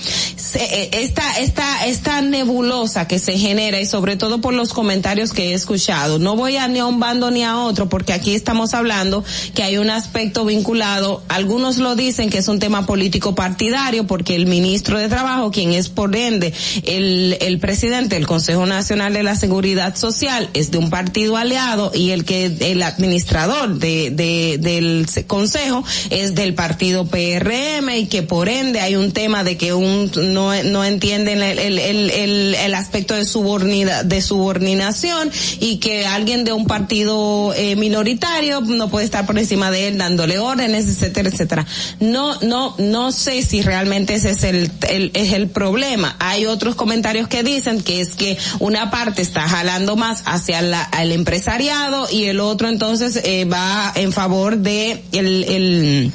esta, esta, esta nebulosa que se genera y sobre todo por los comentarios que he escuchado, no voy a ni a un bando ni a otro porque aquí estamos hablando que hay un aspecto vinculado, algunos lo dicen que es un tema político partidario porque el ministro de Trabajo, quien es por ende el, el presidente del Consejo Nacional de la Seguridad Social, es de un partido aliado y el que el administrador de, de del Consejo es del partido PRM y que por ende hay un tema de que un no, entienden el, el, el, el aspecto de, subordina, de subordinación y que alguien de un partido eh, minoritario no puede estar por encima de él dándole órdenes, etcétera, etcétera. No, no, no sé si realmente ese es el, el, es el problema. Hay otros comentarios que dicen que es que una parte está jalando más hacia la, el empresariado y el otro entonces eh, va en favor de el, el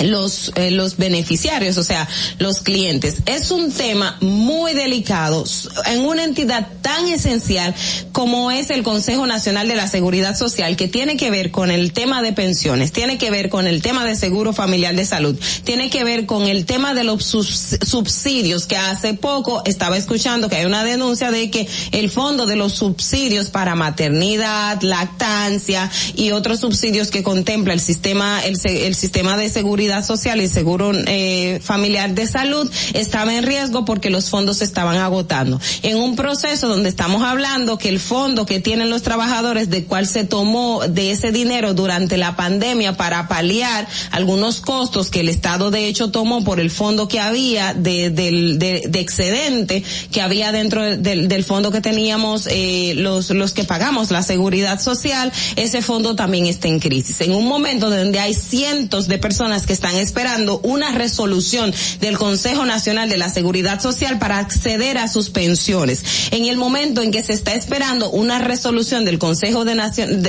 los eh, los beneficiarios, o sea, los clientes. Es un tema muy delicado en una entidad tan esencial como es el Consejo Nacional de la Seguridad Social, que tiene que ver con el tema de pensiones, tiene que ver con el tema de seguro familiar de salud, tiene que ver con el tema de los subsidios, que hace poco estaba escuchando que hay una denuncia de que el fondo de los subsidios para maternidad, lactancia y otros subsidios que contempla el sistema el, el sistema de seguridad Social y Seguro eh, Familiar de Salud estaba en riesgo porque los fondos se estaban agotando. En un proceso donde estamos hablando que el fondo que tienen los trabajadores de cual se tomó de ese dinero durante la pandemia para paliar algunos costos que el Estado de hecho tomó por el fondo que había de, de, excedente que había dentro del, del fondo que teníamos eh, los, los que pagamos la seguridad social, ese fondo también está en crisis. En un momento donde hay cientos de personas que están esperando una resolución del Consejo Nacional de la Seguridad Social para acceder a sus pensiones. En el momento en que se está esperando una resolución del Consejo de,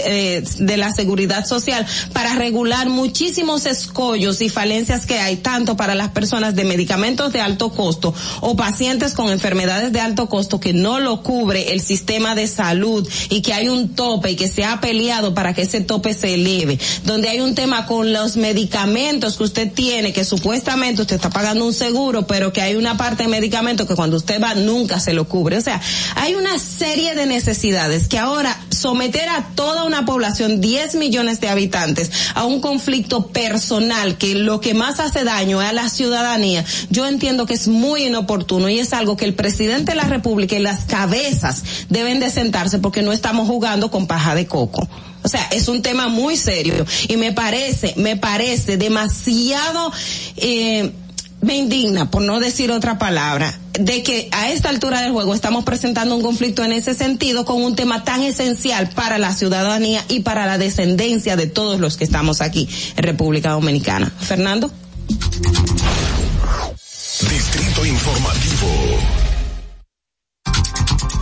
eh, de la Seguridad Social para regular muchísimos escollos y falencias que hay tanto para las personas de medicamentos de alto costo o pacientes con enfermedades de alto costo que no lo cubre el sistema de salud y que hay un tope y que se ha peleado para que ese tope se eleve, donde hay un tema con los medicamentos que usted tiene, que supuestamente usted está pagando un seguro, pero que hay una parte de medicamento que cuando usted va nunca se lo cubre. O sea, hay una serie de necesidades que ahora someter a toda una población, 10 millones de habitantes, a un conflicto personal que lo que más hace daño es a la ciudadanía, yo entiendo que es muy inoportuno y es algo que el presidente de la República y las cabezas deben de sentarse porque no estamos jugando con paja de coco. O sea, es un tema muy serio y me parece, me parece demasiado, eh, me indigna, por no decir otra palabra, de que a esta altura del juego estamos presentando un conflicto en ese sentido con un tema tan esencial para la ciudadanía y para la descendencia de todos los que estamos aquí en República Dominicana. Fernando. Distrito Informativo.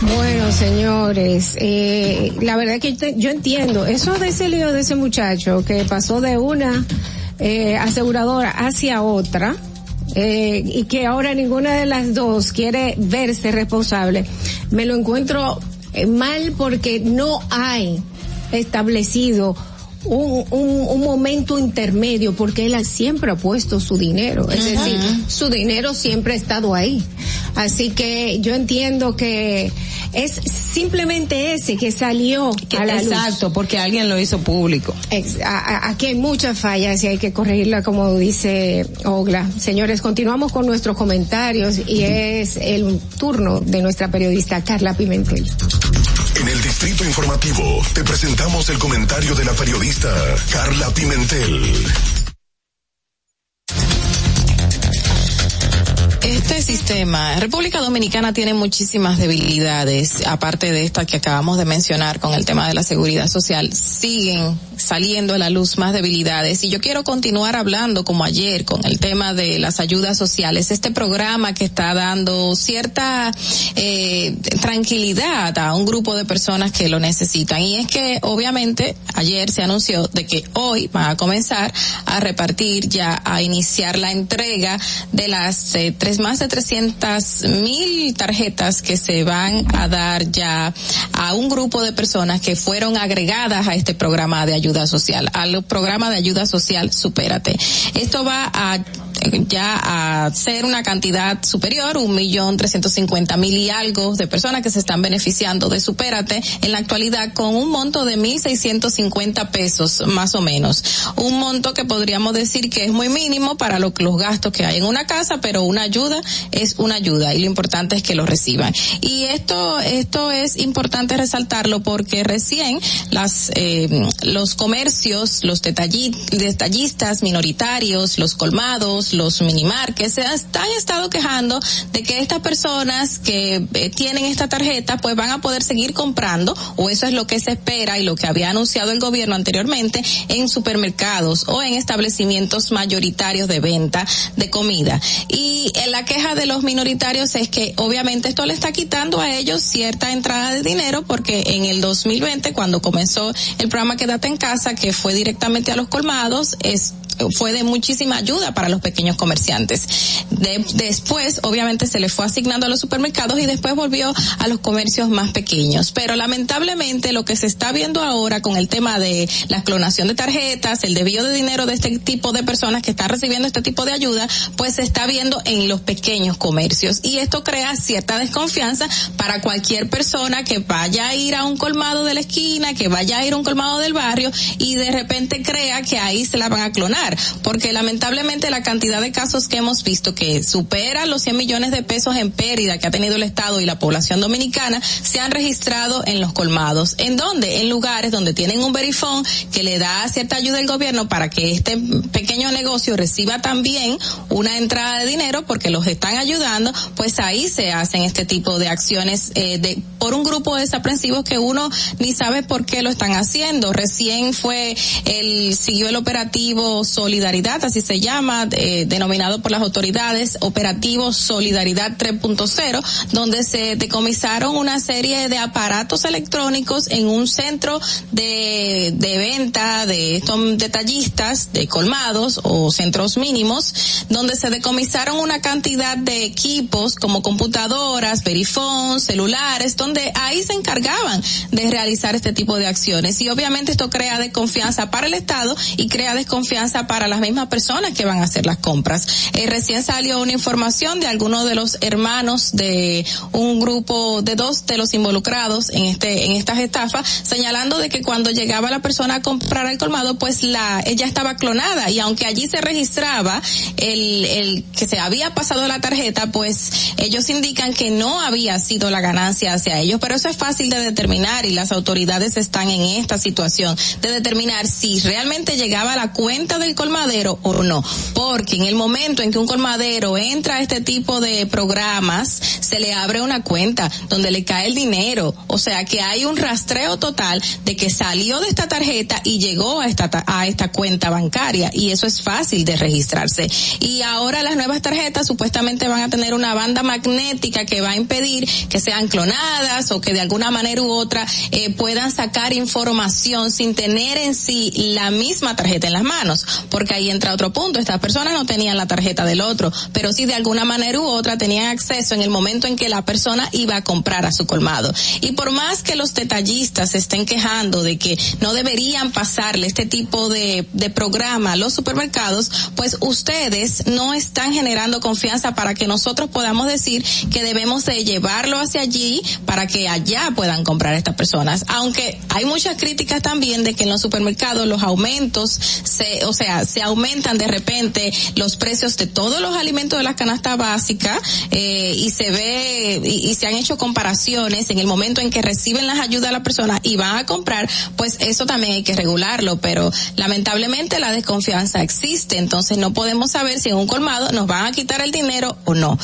Bueno, señores, eh, la verdad que yo entiendo, eso de ese lío de ese muchacho que pasó de una eh, aseguradora hacia otra, eh, y que ahora ninguna de las dos quiere verse responsable, me lo encuentro eh, mal porque no hay establecido un, un, un, momento intermedio porque él siempre ha puesto su dinero, es decir, su dinero siempre ha estado ahí. Así que yo entiendo que es simplemente ese que salió a la Exacto, porque alguien lo hizo público. aquí hay muchas fallas y hay que corregirla como dice Ogla. Señores, continuamos con nuestros comentarios y es el turno de nuestra periodista Carla Pimentel. En el Distrito Informativo te presentamos el comentario de la periodista Carla Pimentel. Este sistema, República Dominicana tiene muchísimas debilidades, aparte de esta que acabamos de mencionar con el tema de la seguridad social, siguen saliendo a la luz más debilidades. Y yo quiero continuar hablando como ayer con el tema de las ayudas sociales, este programa que está dando cierta eh, tranquilidad a un grupo de personas que lo necesitan. Y es que obviamente ayer se anunció de que hoy van a comenzar a repartir ya a iniciar la entrega de las eh, tres más de 300 mil tarjetas que se van a dar ya a un grupo de personas que fueron agregadas a este programa de ayuda social, al programa de ayuda social Supérate. Esto va a ya a ser una cantidad superior, un millón trescientos cincuenta mil y algo de personas que se están beneficiando de Supérate en la actualidad con un monto de mil seiscientos cincuenta pesos más o menos. Un monto que podríamos decir que es muy mínimo para lo, los gastos que hay en una casa, pero una ayuda es una ayuda y lo importante es que lo reciban. Y esto, esto es importante resaltarlo porque recién las, eh, los comercios, los detallistas minoritarios, los colmados, los minimarques se han, estado quejando de que estas personas que eh, tienen esta tarjeta pues van a poder seguir comprando o eso es lo que se espera y lo que había anunciado el gobierno anteriormente en supermercados o en establecimientos mayoritarios de venta de comida. Y en la queja de los minoritarios es que obviamente esto le está quitando a ellos cierta entrada de dinero porque en el 2020 cuando comenzó el programa Quédate en casa que fue directamente a los colmados es fue de muchísima ayuda para los pequeños comerciantes. después, obviamente, se le fue asignando a los supermercados y después volvió a los comercios más pequeños. Pero lamentablemente lo que se está viendo ahora con el tema de la clonación de tarjetas, el desvío de dinero de este tipo de personas que están recibiendo este tipo de ayuda, pues se está viendo en los pequeños comercios. Y esto crea cierta desconfianza para cualquier persona que vaya a ir a un colmado de la esquina, que vaya a ir a un colmado del barrio y de repente crea que ahí se la van a clonar porque lamentablemente la cantidad de casos que hemos visto que supera los 100 millones de pesos en pérdida que ha tenido el Estado y la población dominicana se han registrado en los colmados. ¿En dónde? En lugares donde tienen un verifón que le da cierta ayuda al gobierno para que este pequeño negocio reciba también una entrada de dinero porque los están ayudando, pues ahí se hacen este tipo de acciones eh, de por un grupo de desaprensivos que uno ni sabe por qué lo están haciendo. Recién fue el siguió el operativo Solidaridad, así se llama, eh, denominado por las autoridades Operativo Solidaridad 3.0, donde se decomisaron una serie de aparatos electrónicos en un centro de, de venta de estos detallistas, de colmados o centros mínimos, donde se decomisaron una cantidad de equipos como computadoras, perifón, celulares, donde ahí se encargaban de realizar este tipo de acciones. Y obviamente esto crea desconfianza para el Estado y crea desconfianza para las mismas personas que van a hacer las compras. Eh, recién salió una información de algunos de los hermanos de un grupo de dos de los involucrados en este en estas estafas, señalando de que cuando llegaba la persona a comprar el colmado, pues la ella estaba clonada y aunque allí se registraba el el que se había pasado la tarjeta, pues ellos indican que no había sido la ganancia hacia ellos, pero eso es fácil de determinar y las autoridades están en esta situación de determinar si realmente llegaba a la cuenta del colmadero o no. Porque en el momento en que un colmadero entra a este tipo de programas, se le abre una cuenta donde le cae el dinero. O sea que hay un rastreo total de que salió de esta tarjeta y llegó a esta, a esta cuenta bancaria. Y eso es fácil de registrarse. Y ahora las nuevas tarjetas supuestamente van a tener una banda magnética que va a impedir que sean clonadas o que de alguna manera u otra eh, puedan sacar información sin tener en sí la misma tarjeta en las manos porque ahí entra otro punto. Estas personas no tenían la tarjeta del otro, pero sí de alguna manera u otra tenían acceso en el momento en que la persona iba a comprar a su colmado. Y por más que los detallistas se estén quejando de que no deberían pasarle este tipo de, de programa a los supermercados, pues ustedes no están generando confianza para que nosotros podamos decir que debemos de llevarlo hacia allí para que allá puedan comprar estas personas. Aunque hay muchas críticas también de que en los supermercados los aumentos se, o sea, se aumentan de repente los precios de todos los alimentos de la canasta básica eh, y se ve y, se han hecho comparaciones en el momento en que reciben las ayudas a la persona y van a comprar, pues eso también hay que regularlo, pero lamentablemente la desconfianza existe, entonces no podemos saber si en un colmado nos van a quitar el dinero o no.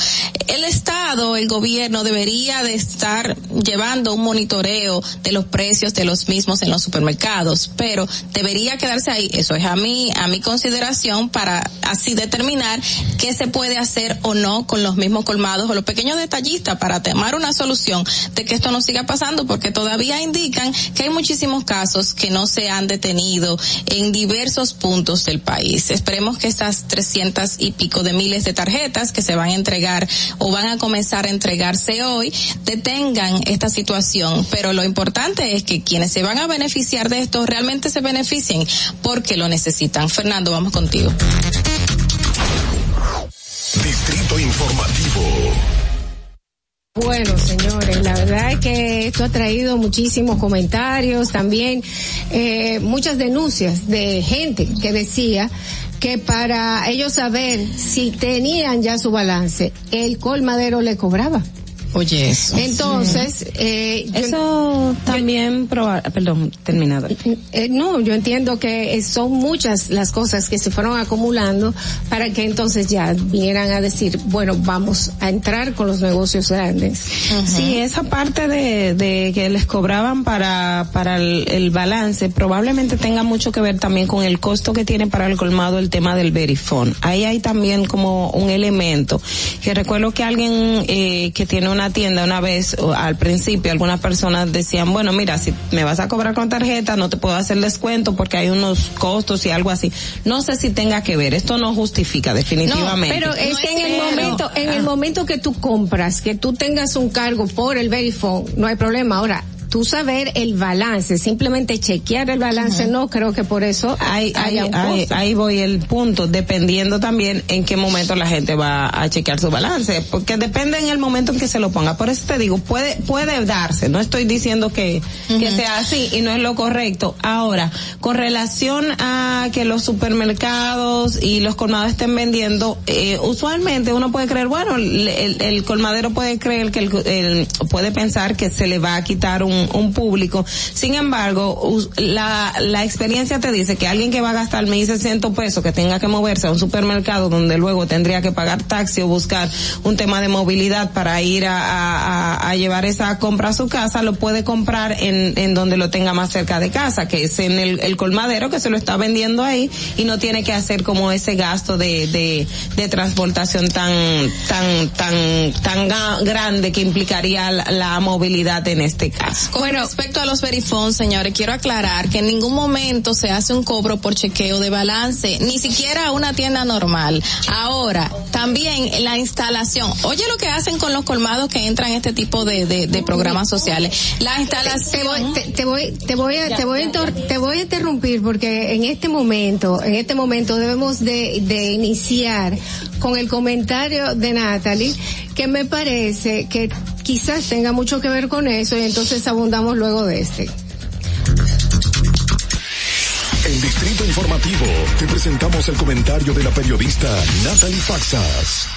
El Estado, el gobierno debería de estar llevando un monitoreo de los precios de los mismos en los supermercados, pero debería quedarse ahí, eso es a mí, a mi consideración para así determinar qué se puede hacer o no con los mismos colmados o los pequeños detallistas para tomar una solución de que esto no siga pasando porque todavía indican que hay muchísimos casos que no se han detenido en diversos puntos del país. Esperemos que estas 300 y pico de miles de tarjetas que se van a entregar o van a comenzar a entregarse hoy detengan esta situación, pero lo importante es que quienes se van a beneficiar de esto realmente se beneficien porque lo necesitan. Fernando, vamos contigo. Distrito Informativo. Bueno, señores, la verdad es que esto ha traído muchísimos comentarios, también eh, muchas denuncias de gente que decía que para ellos saber si tenían ya su balance, el colmadero le cobraba. Oye, eso. Entonces, eh, yo- Eso también, proba- perdón, terminado. Eh, no, yo entiendo que son muchas las cosas que se fueron acumulando para que entonces ya vinieran a decir, bueno, vamos a entrar con los negocios grandes. Sí, esa parte de, de que les cobraban para, para el, el balance probablemente tenga mucho que ver también con el costo que tiene para el colmado el tema del verifone. Ahí hay también como un elemento que recuerdo que alguien eh, que tiene una tienda una vez o al principio algunas personas decían, bueno, mira, si me vas a cobrar con tarjeta no te puedo hacer descuento porque hay unos costos y algo así. No sé si tenga que ver, esto no justifica definitivamente. Pero es que en el momento, en el momento que tú compras, que tú tengas un cargo por el Verifone, no hay problema. Ahora, tú saber el balance, simplemente chequear el balance, no creo que por eso Ahí, ahí, haya un ahí, voy el punto, dependiendo también en qué momento la gente va a chequear su balance, porque depende en el momento en que se lo ponga. Por eso te digo, puede, puede darse, no estoy diciendo que, que sea así y no es lo correcto. Ahora, con relación a que los supermercados y los colmados estén vendiendo, eh, usualmente uno puede creer, bueno, el, el- el colmadero puede creer que el, el- puede pensar que se le va a quitar un, un público. Sin embargo, la, la experiencia te dice que alguien que va a gastar 1.600 pesos, que tenga que moverse a un supermercado donde luego tendría que pagar taxi o buscar un tema de movilidad para ir a, a- a- llevar esa compra a su casa, lo puede comprar en, en donde lo tenga más cerca de casa, que es en el, colmadero que se lo está vendiendo ahí y no tiene que hacer como ese gasto de, de, de transportación tan, tan, tan, tan grande que implicaría la movilidad en este caso. Con respecto a los verifones, señores, quiero aclarar que en ningún momento se hace un cobro por chequeo de balance, ni siquiera a una tienda normal. Ahora, también la instalación. Oye lo que hacen con los colmados que entran en este tipo de, de, de programas sociales. La instalación. Te, te voy, te voy a, te voy a, te voy a interrumpir porque en este momento, en este momento debemos de, de iniciar con el comentario de Natalie, que me parece que quizás tenga mucho que ver con eso y entonces abundamos luego de este. En Distrito Informativo te presentamos el comentario de la periodista Natalie Faxas.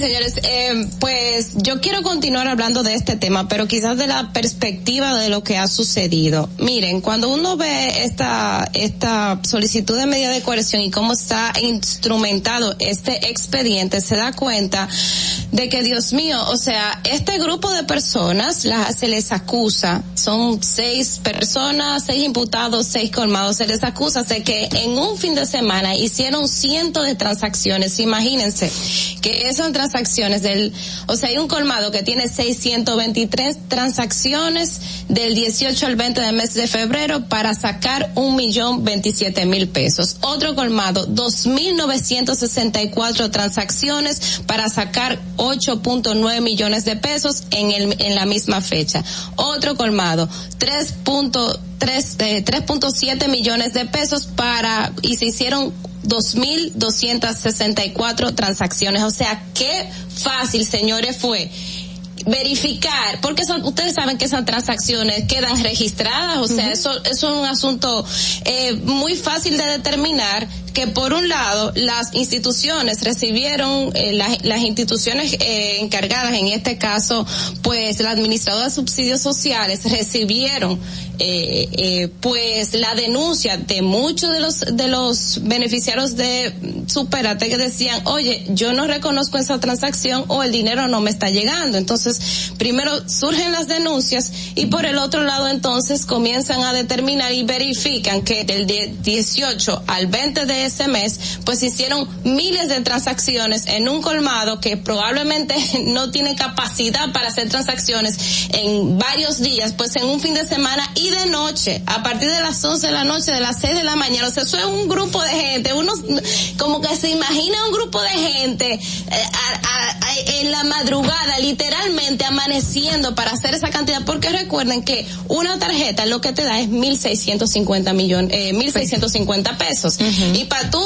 Señores, eh, pues yo quiero continuar hablando de este tema, pero quizás de la perspectiva de lo que ha sucedido. Miren, cuando uno ve esta esta solicitud de medida de coerción y cómo está instrumentado este expediente, se da cuenta de que, Dios mío, o sea, este grupo de personas la, se les acusa, son seis personas, seis imputados, seis colmados, se les acusa de que en un fin de semana hicieron cientos de transacciones, imagínense que eso en transacciones del, o sea, hay un colmado que tiene 623 transacciones del 18 al 20 del mes de febrero para sacar un millón veintisiete mil pesos. Otro colmado, 2.964 transacciones para sacar 8.9 millones de pesos en el, en la misma fecha. Otro colmado, 3.3, eh, 3.7 millones de pesos para, y se hicieron 2.264 transacciones. O sea, qué fácil, señores, fue verificar, porque son, ustedes saben que esas transacciones quedan registradas, o sea, eso, eso es un asunto eh, muy fácil de determinar que por un lado las instituciones recibieron eh, las, las instituciones eh, encargadas en este caso pues la administradora de subsidios sociales recibieron eh, eh, pues la denuncia de muchos de los de los beneficiarios de Superate que decían oye yo no reconozco esa transacción o el dinero no me está llegando entonces primero surgen las denuncias y por el otro lado entonces comienzan a determinar y verifican que del 18 al 20 de ese mes pues hicieron miles de transacciones en un colmado que probablemente no tiene capacidad para hacer transacciones en varios días pues en un fin de semana y de noche, a partir de las 11 de la noche, de las 6 de la mañana. O sea, eso es un grupo de gente. Uno como que se imagina un grupo de gente eh, en la madrugada, literalmente amaneciendo para hacer esa cantidad. Porque recuerden que una tarjeta lo que te da es 1.650 millones, eh, 1.650 pesos. Y para tú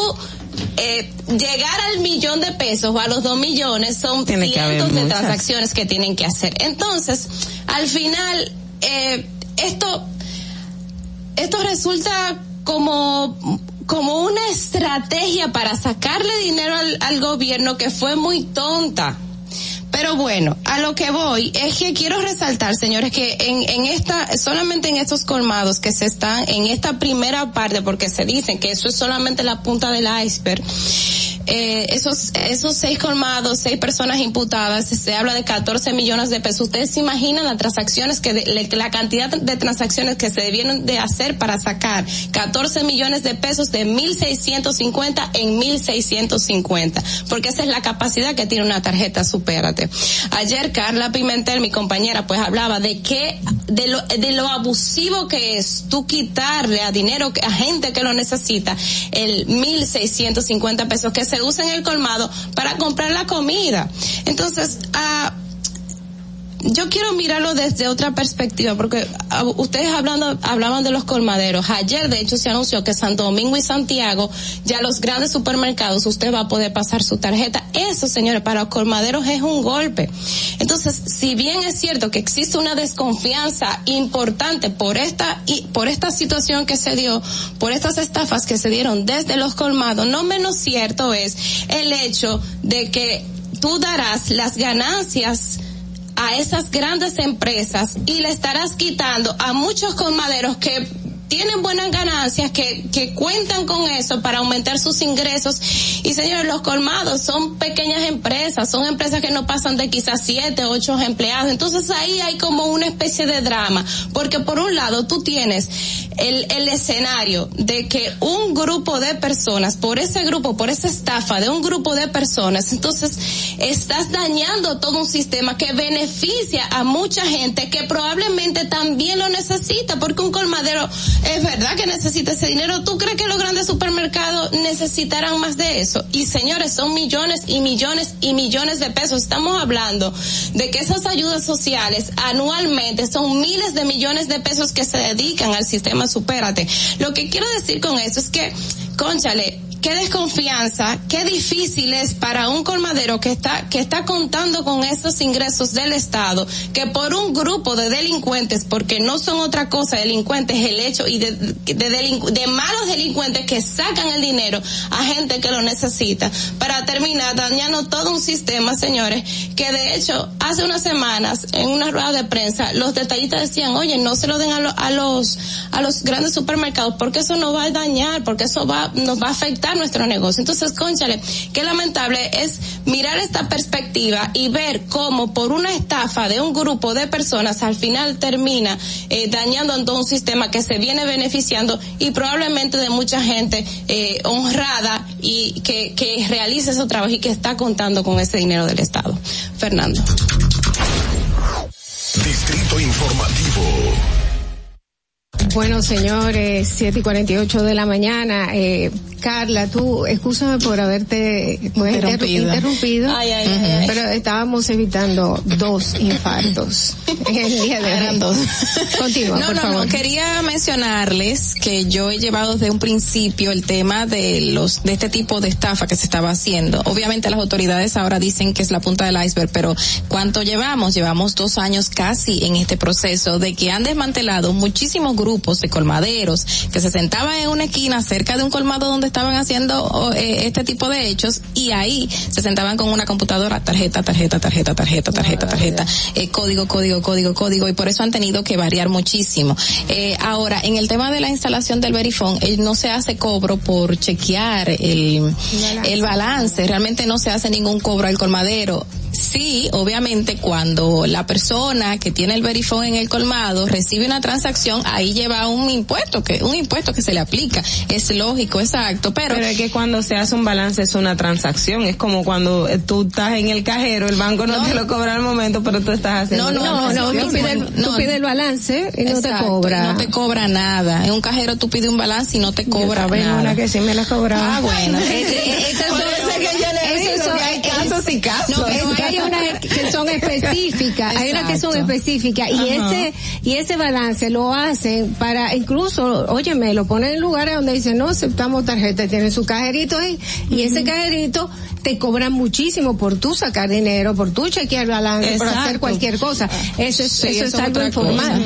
eh, llegar al millón de pesos o a los dos millones son cientos de transacciones que tienen que hacer. Entonces, al final, eh, esto esto resulta como como una estrategia para sacarle dinero al, al, gobierno que fue muy tonta. Pero bueno, a lo que voy es que quiero resaltar, señores, que en, en esta, solamente en estos colmados que se están, en esta primera parte, porque se dicen que eso es solamente la punta del iceberg, eh, esos, esos seis colmados, seis personas imputadas, se habla de 14 millones de pesos. Ustedes se imaginan las transacciones que, de, la cantidad de transacciones que se debieron de hacer para sacar 14 millones de pesos de 1.650 en 1.650, porque esa es la capacidad que tiene una tarjeta Supérate. Ayer Carla Pimentel, mi compañera, pues hablaba de que, de lo, de lo abusivo que es tú quitarle a dinero, a gente que lo necesita, el 1.650 pesos que se usa en el colmado para comprar la comida. Entonces, ah, yo quiero mirarlo desde otra perspectiva, porque uh, ustedes hablando, hablaban de los colmaderos. Ayer, de hecho, se anunció que Santo Domingo y Santiago, ya los grandes supermercados, usted va a poder pasar su tarjeta. Eso, señores, para los colmaderos es un golpe. Entonces, si bien es cierto que existe una desconfianza importante por esta, y por esta situación que se dio, por estas estafas que se dieron desde los colmados, no menos cierto es el hecho de que tú darás las ganancias a esas grandes empresas y le estarás quitando a muchos colmaderos que tienen buenas ganancias, que, que cuentan con eso para aumentar sus ingresos. Y señores, los colmados son pequeñas empresas, son empresas que no pasan de quizás siete, ocho empleados. Entonces ahí hay como una especie de drama, porque por un lado tú tienes el, el escenario de que un grupo de personas, por ese grupo, por esa estafa de un grupo de personas, entonces estás dañando todo un sistema que beneficia a mucha gente que probablemente también lo necesita, porque un colmadero es verdad que necesita ese dinero. ¿Tú crees que los grandes supermercados necesitarán más de eso? Y señores, son millones y millones y millones de pesos. Estamos hablando de que esas ayudas sociales anualmente son miles de millones de pesos que se dedican al sistema Supérate. Lo que quiero decir con eso es que, conchale, qué desconfianza, qué difícil es para un colmadero que está, que está contando con esos ingresos del Estado, que por un grupo de delincuentes, porque no son otra cosa delincuentes, el hecho y de, de, de malos delincuentes que sacan el dinero a gente que lo necesita, para terminar dañando todo un sistema, señores, que de hecho hace unas semanas en una rueda de prensa los detallistas decían, oye, no se lo den a, lo, a los, a los grandes supermercados porque eso nos va a dañar, porque eso va, nos va a afectar nuestro negocio. Entonces, conchale, qué lamentable es mirar esta perspectiva y ver cómo por una estafa de un grupo de personas al final termina eh, dañando un sistema que se viene beneficiando y probablemente de mucha gente eh, honrada y que, que realice ese trabajo y que está contando con ese dinero del Estado. Fernando. Distrito Informativo. Bueno, señores, 7 y 48 de la mañana. Eh, Carla, tú, escúchame por haberte pues, Interrumpido. interrumpido, Ay, ay, ay, ay. pero estábamos evitando dos infartos en el día de Eran hoy. dos. Continúa, no, por no, favor. no, quería mencionarles que yo he llevado desde un principio el tema de los, de este tipo de estafa que se estaba haciendo. Obviamente las autoridades ahora dicen que es la punta del iceberg, pero ¿cuánto llevamos? Llevamos dos años casi en este proceso de que han desmantelado muchísimos grupos de colmaderos que se sentaban en una esquina cerca de un colmado donde estaban haciendo eh, este tipo de hechos y ahí se sentaban con una computadora, tarjeta, tarjeta, tarjeta, tarjeta, tarjeta, tarjeta, eh, código, código, código, código y por eso han tenido que variar muchísimo. Eh, ahora, en el tema de la instalación del verifón, eh, no se hace cobro por chequear el, el balance, realmente no se hace ningún cobro al colmadero. Sí, obviamente cuando la persona que tiene el verifón en el colmado recibe una transacción, ahí lleva un impuesto que un impuesto que se le aplica. Es lógico, exacto, pero Pero es que cuando se hace un balance es una transacción, es como cuando eh, tú estás en el cajero, el banco no, te lo cobra al momento, pero tú estás haciendo No, no, una no, tú pides el, tú pides el balance y no te cobra. No te cobra nada. En un cajero tú pides un balance y no te cobra en nada. una que sí me la cobraba. Ah, bueno. Eh, eh, No, pero hay unas que son específicas, hay unas que son específicas y Ajá. ese y ese balance lo hacen para incluso, óyeme, lo ponen en lugares donde dicen, "No aceptamos tarjeta", tienen su cajerito ahí y ese cajerito te cobran muchísimo por tú sacar dinero, por tú chequear balance, por hacer cualquier cosa. Eso es Sí, eso es algo informal.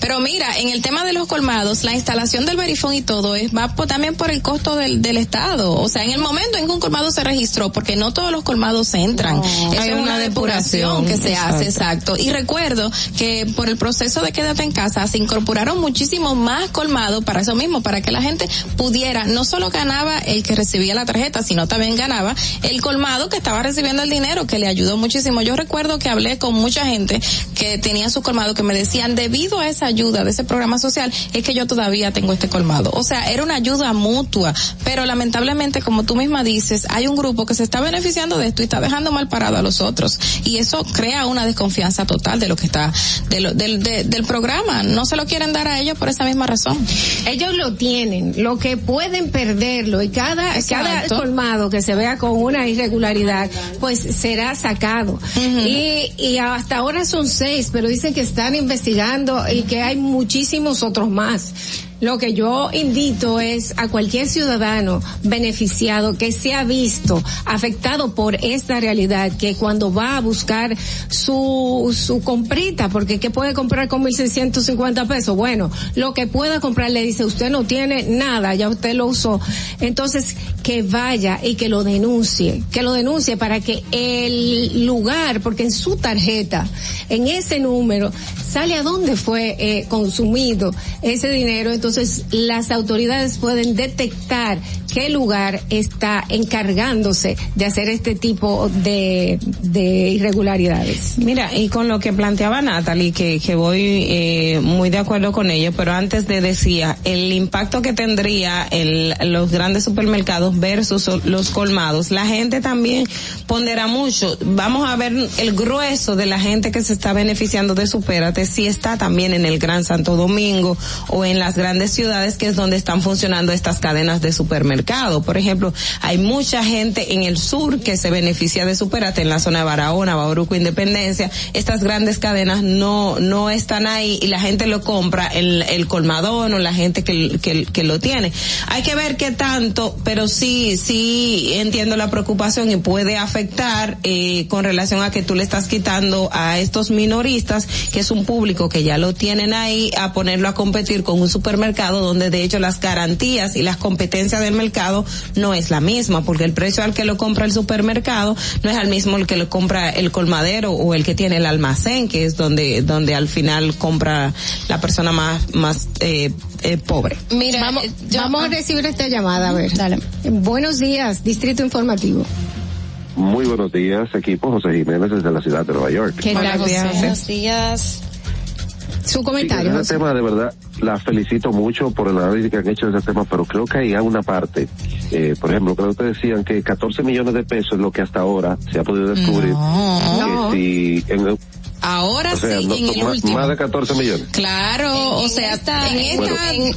Pero mira, en el tema de los colmados, la instalación del verifón y todo es va por- también por el costo del, del Estado. O sea, en el momento en que un colmado se registró, porque no todos los colmados entran. Eso Hay es una una depuración depuración, que se exacto. hace, exacto. Y recuerdo que por el proceso de quédate en casa se incorporaron muchísimos más colmados para eso mismo, para que la gente pudiera, no solo ganaba el que recibía la tarjeta, sino también ganaba el colmado que estaba recibiendo el dinero, que le ayudó muchísimo. Yo recuerdo que hablé con mucha gente que tenía su colmado que me decían, debido a esa ayuda de ese programa social, es que yo todavía tengo este colmado. O sea, era una ayuda mutua, pero lamentablemente, como tú misma dices, hay un grupo que se está beneficiando de esto y está dejando mal parado a los otros. Y eso crea una desconfianza total de lo que está, de lo- del, de- del programa. No se lo quieren dar a ellos por esa misma razón. Ellos lo tienen, lo que pueden perderlo y cada, cada colmado que se vea con una irregularidad, pues será sacado. y, y hasta ahora son seis, pero dicen que están investigando y que hay muchísimos otros más. Lo que yo invito es a cualquier ciudadano beneficiado que se ha visto afectado por esta realidad, que cuando va a buscar su, su comprita, porque ¿qué puede comprar con 1.650 pesos? Bueno, lo que pueda comprar le dice, usted no tiene nada, ya usted lo usó. Entonces, que vaya y que lo denuncie, que lo denuncie para que el lugar, porque en su tarjeta, en ese número, sale a dónde fue eh, consumido ese dinero, entonces las autoridades pueden detectar qué lugar está encargándose de hacer este tipo de, de irregularidades. Mira, y con lo que planteaba Natalie, que, que voy eh, muy de acuerdo con ello, pero antes de decía, el impacto que tendría el, los grandes supermercados versus los colmados, la gente también pondera mucho. Vamos a ver el grueso de la gente que se está beneficiando de Supérate, si está también en el Gran Santo Domingo o en las grandes ciudades que es donde están funcionando estas cadenas de supermercado. Por ejemplo, hay mucha gente en el sur que se beneficia de Supérate en la zona de Barahona, Bauruco, Independencia. Estas grandes cadenas no, no están ahí y la gente lo compra el, el colmadón o la gente que, que, que lo tiene. Hay que ver qué tanto, pero sí, sí entiendo la preocupación y puede afectar eh, con relación a que tú le estás quitando a estos minoristas, que es un público que ya lo tienen ahí, a ponerlo a competir con un supermercado donde de hecho las garantías y las competencias del mercado no es la misma, porque el precio al que lo compra el supermercado no es al mismo el que lo compra el colmadero o el que tiene el almacén, que es donde, donde al final compra la persona más, más eh, eh, pobre. Mira, vamos, vamos a recibir esta llamada, a ver. Dale. Buenos días, Distrito Informativo. Muy buenos días, equipo José Jiménez desde la ciudad de Nueva York. ¿Qué tal, José? Buenos días. Su Sí, comentario. ese José. tema de verdad la felicito mucho por el análisis que han hecho de ese tema, pero creo que hay una parte, eh, por ejemplo, creo que ustedes decían que 14 millones de pesos es lo que hasta ahora se ha podido descubrir. No. Que si en, Ahora sí, en el último. Más de 14 millones. Claro, o sea, en,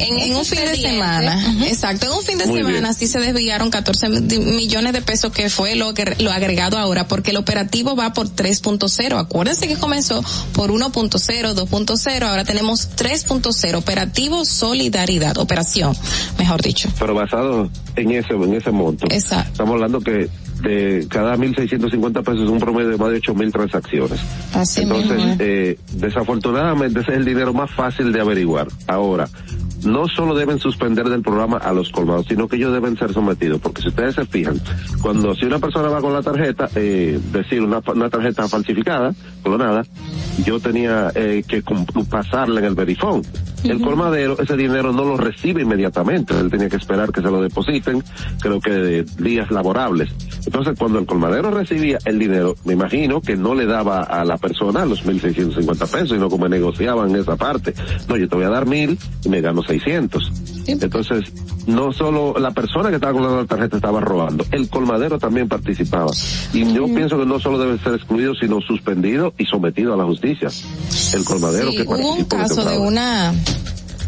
en, un fin de semana, exacto, en un fin de semana sí se desviaron 14 millones de pesos que fue lo que lo agregado ahora, porque el operativo va por 3.0. Acuérdense que comenzó por 1.0, 2.0, ahora tenemos 3.0, operativo solidaridad, operación, mejor dicho. Pero basado en ese, en ese monto. Exacto. Estamos hablando que de cada 1.650 pesos es un promedio de más de 8.000 transacciones. Así Entonces, eh, desafortunadamente ese es el dinero más fácil de averiguar. Ahora, no solo deben suspender del programa a los colmados, sino que ellos deben ser sometidos, porque si ustedes se fijan, cuando si una persona va con la tarjeta, eh, decir una, una tarjeta falsificada, clonada, yo tenía eh, que pasarla en el verifón. El colmadero, ese dinero no lo recibe inmediatamente, él tenía que esperar que se lo depositen, creo que de días laborables. Entonces, cuando el colmadero recibía el dinero, me imagino que no le daba a la persona los 1.650 pesos, sino como negociaban esa parte. No, yo te voy a dar mil y me gano 600. Entonces, no solo la persona que estaba con la tarjeta estaba robando, el colmadero también participaba. Y yo pienso que no solo debe ser excluido, sino suspendido y sometido a la justicia. El colmadero que Hubo un caso de una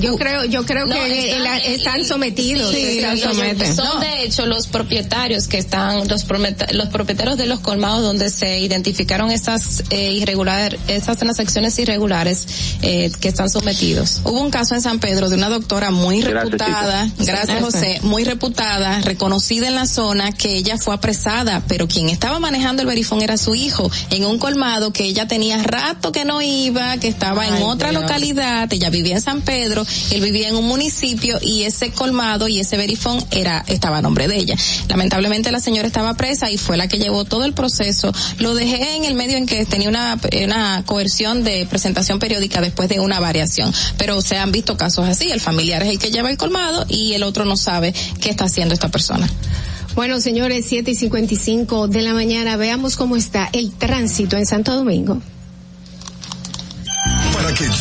yo creo, yo creo que están, sometidos. Son de hecho los propietarios que están, los, los propietarios de los colmados donde se identificaron esas eh, irregular, esas transacciones irregulares eh, que están sometidos. Hubo un caso en San Pedro de una doctora muy reputada, gracias José, muy reputada, reconocida en la zona, que ella fue apresada, pero quien estaba manejando el verifón era su hijo, en un colmado que ella tenía rato que no iba, que estaba en otra localidad, ella vivía en San Pedro él vivía en un municipio y ese colmado y ese verifón era, estaba a nombre de ella. Lamentablemente la señora estaba presa y fue la que llevó todo el proceso. Lo dejé en el medio en que tenía una, una coerción de presentación periódica después de una variación. Pero se han visto casos así, el familiar es el que lleva el colmado y el otro no sabe qué está haciendo esta persona. Bueno, señores, siete y 55 de la mañana, veamos cómo está el tránsito en Santo Domingo.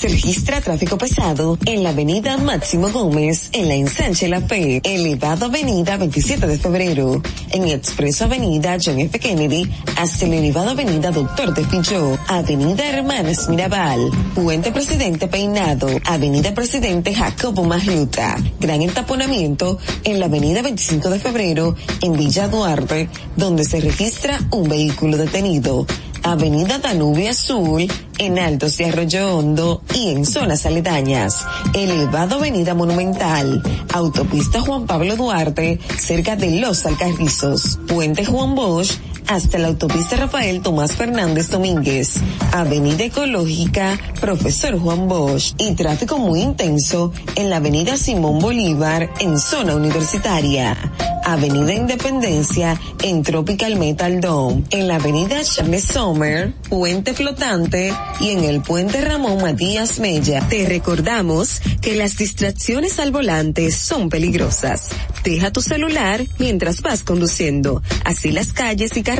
Se registra tráfico pesado en la avenida Máximo Gómez, en la ensanche La Fe, elevado avenida 27 de febrero, en expreso avenida John F. Kennedy, hasta la elevado avenida Doctor de Pichó, avenida Hermanas Mirabal, puente Presidente Peinado, avenida Presidente Jacobo Magluta, gran entaponamiento en la avenida 25 de febrero, en Villa Duarte, donde se registra un vehículo detenido. Avenida Danubio Azul, en Altos de Arroyo Hondo y en zonas aledañas. Elevado Avenida Monumental, Autopista Juan Pablo Duarte, cerca de Los Alcarrizos. Puente Juan Bosch, hasta la autopista Rafael Tomás Fernández Domínguez, Avenida Ecológica, Profesor Juan Bosch y tráfico muy intenso en la Avenida Simón Bolívar en zona universitaria, Avenida Independencia en Tropical Metal Dome, en la Avenida Charles Sommer, Puente Flotante y en el Puente Ramón Matías Mella. Te recordamos que las distracciones al volante son peligrosas. Deja tu celular mientras vas conduciendo, así las calles y carreteras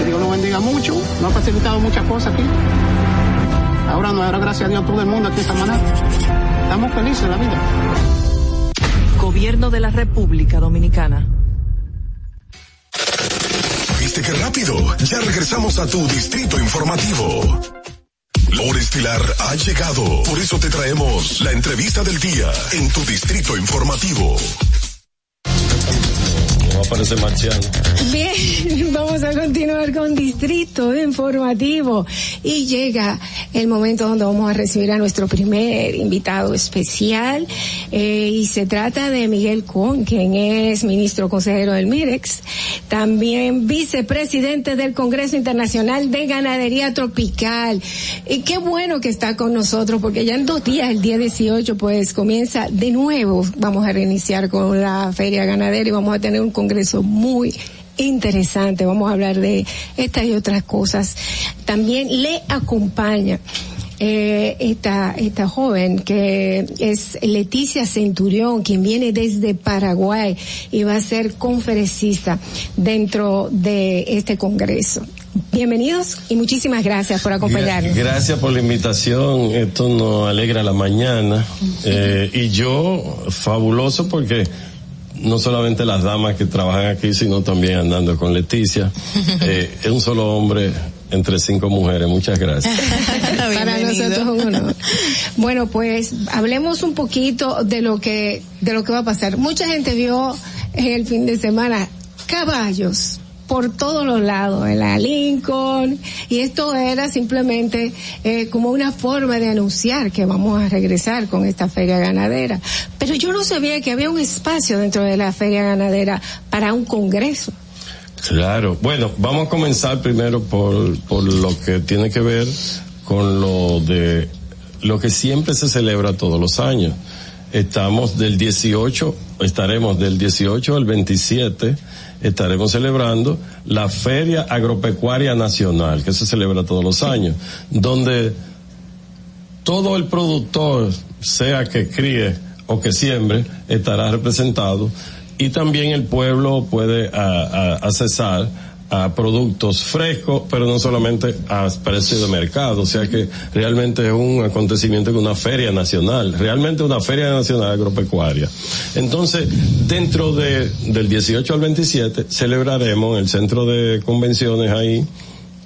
que Dios lo bendiga mucho, nos ha facilitado muchas cosas aquí. Ahora nos dará gracias a Dios todo el mundo aquí esta manera. Estamos felices de la vida. Gobierno de la República Dominicana. ¿Viste qué rápido? Ya regresamos a tu distrito informativo. La hora estilar ha llegado. Por eso te traemos la entrevista del día en tu distrito informativo. Va a parecer marciano. Bien, vamos a continuar con Distrito Informativo. Y llega el momento donde vamos a recibir a nuestro primer invitado especial. Eh, y se trata de Miguel Cuón, quien es ministro consejero del MIREX, también vicepresidente del Congreso Internacional de Ganadería Tropical. Y qué bueno que está con nosotros porque ya en dos días, el día 18, pues comienza de nuevo, vamos a reiniciar con la feria ganadera y vamos a tener un congreso muy interesante. Vamos a hablar de estas y otras cosas. También le acompaña eh, esta, esta joven que es Leticia Centurión, quien viene desde Paraguay y va a ser conferencista dentro de este congreso. Bienvenidos y muchísimas gracias por acompañarnos. Gracias por la invitación, esto nos alegra la mañana. Eh, y yo, fabuloso porque no solamente las damas que trabajan aquí, sino también andando con Leticia. Eh, es un solo hombre entre cinco mujeres. Muchas gracias. Para nosotros uno. Bueno, pues hablemos un poquito de lo que de lo que va a pasar. Mucha gente vio en el fin de semana caballos por todos los lados, en la Lincoln, y esto era simplemente eh, como una forma de anunciar que vamos a regresar con esta feria ganadera. Pero yo no sabía que había un espacio dentro de la feria ganadera para un congreso. Claro, bueno, vamos a comenzar primero por, por lo que tiene que ver con lo de lo que siempre se celebra todos los años. Estamos del 18, estaremos del 18 al 27 estaremos celebrando la Feria Agropecuaria Nacional, que se celebra todos los años, donde todo el productor, sea que críe o que siembre, estará representado y también el pueblo puede accesar a productos frescos, pero no solamente a precio de mercado, o sea que realmente es un acontecimiento que una feria nacional, realmente una feria nacional agropecuaria. Entonces, dentro de, del 18 al 27 celebraremos en el centro de convenciones ahí,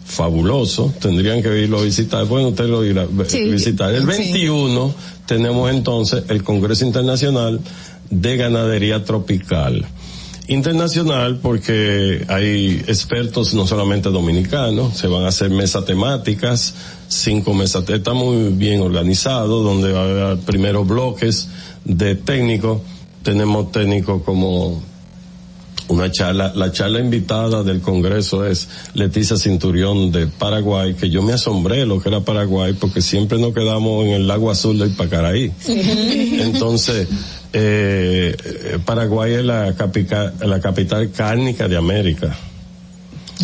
fabuloso, tendrían que irlo a visitar, bueno, usted lo irá a visitar. El 21 tenemos entonces el Congreso Internacional de Ganadería Tropical internacional porque hay expertos no solamente dominicanos, se van a hacer mesas temáticas, cinco mesas, está muy bien organizado, donde va a haber primeros bloques de técnicos, tenemos técnicos como una charla, la charla invitada del Congreso es Leticia Cinturión de Paraguay, que yo me asombré lo que era Paraguay, porque siempre nos quedamos en el lago azul del Pacaraí. Entonces, eh, Paraguay es la capital, la capital cárnica de América.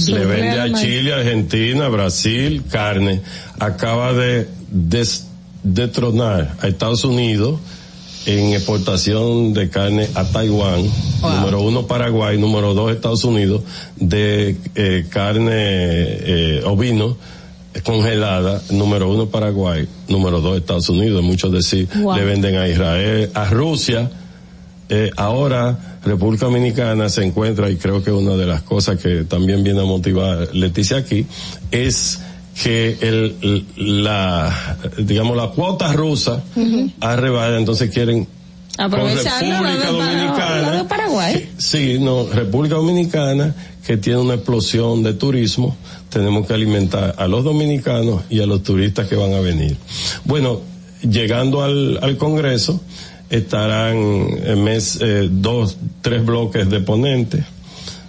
Le vende a Chile, Argentina, Brasil, carne. Acaba de detronar a Estados Unidos en exportación de carne a Taiwán, número uno Paraguay, número dos Estados Unidos, de eh, carne eh, ovino congelada, número uno Paraguay, número dos Estados Unidos, muchos decir, le venden a Israel, a Rusia, eh, ahora República Dominicana se encuentra, y creo que una de las cosas que también viene a motivar Leticia aquí, es que el, la, digamos, la cuota rusa uh entonces quieren Aprovechando República Dominicana. Paraguay. sí, no, República Dominicana que tiene una explosión de turismo, tenemos que alimentar a los dominicanos y a los turistas que van a venir. Bueno, llegando al, al Congreso, estarán en mes, eh, dos, tres bloques de ponentes,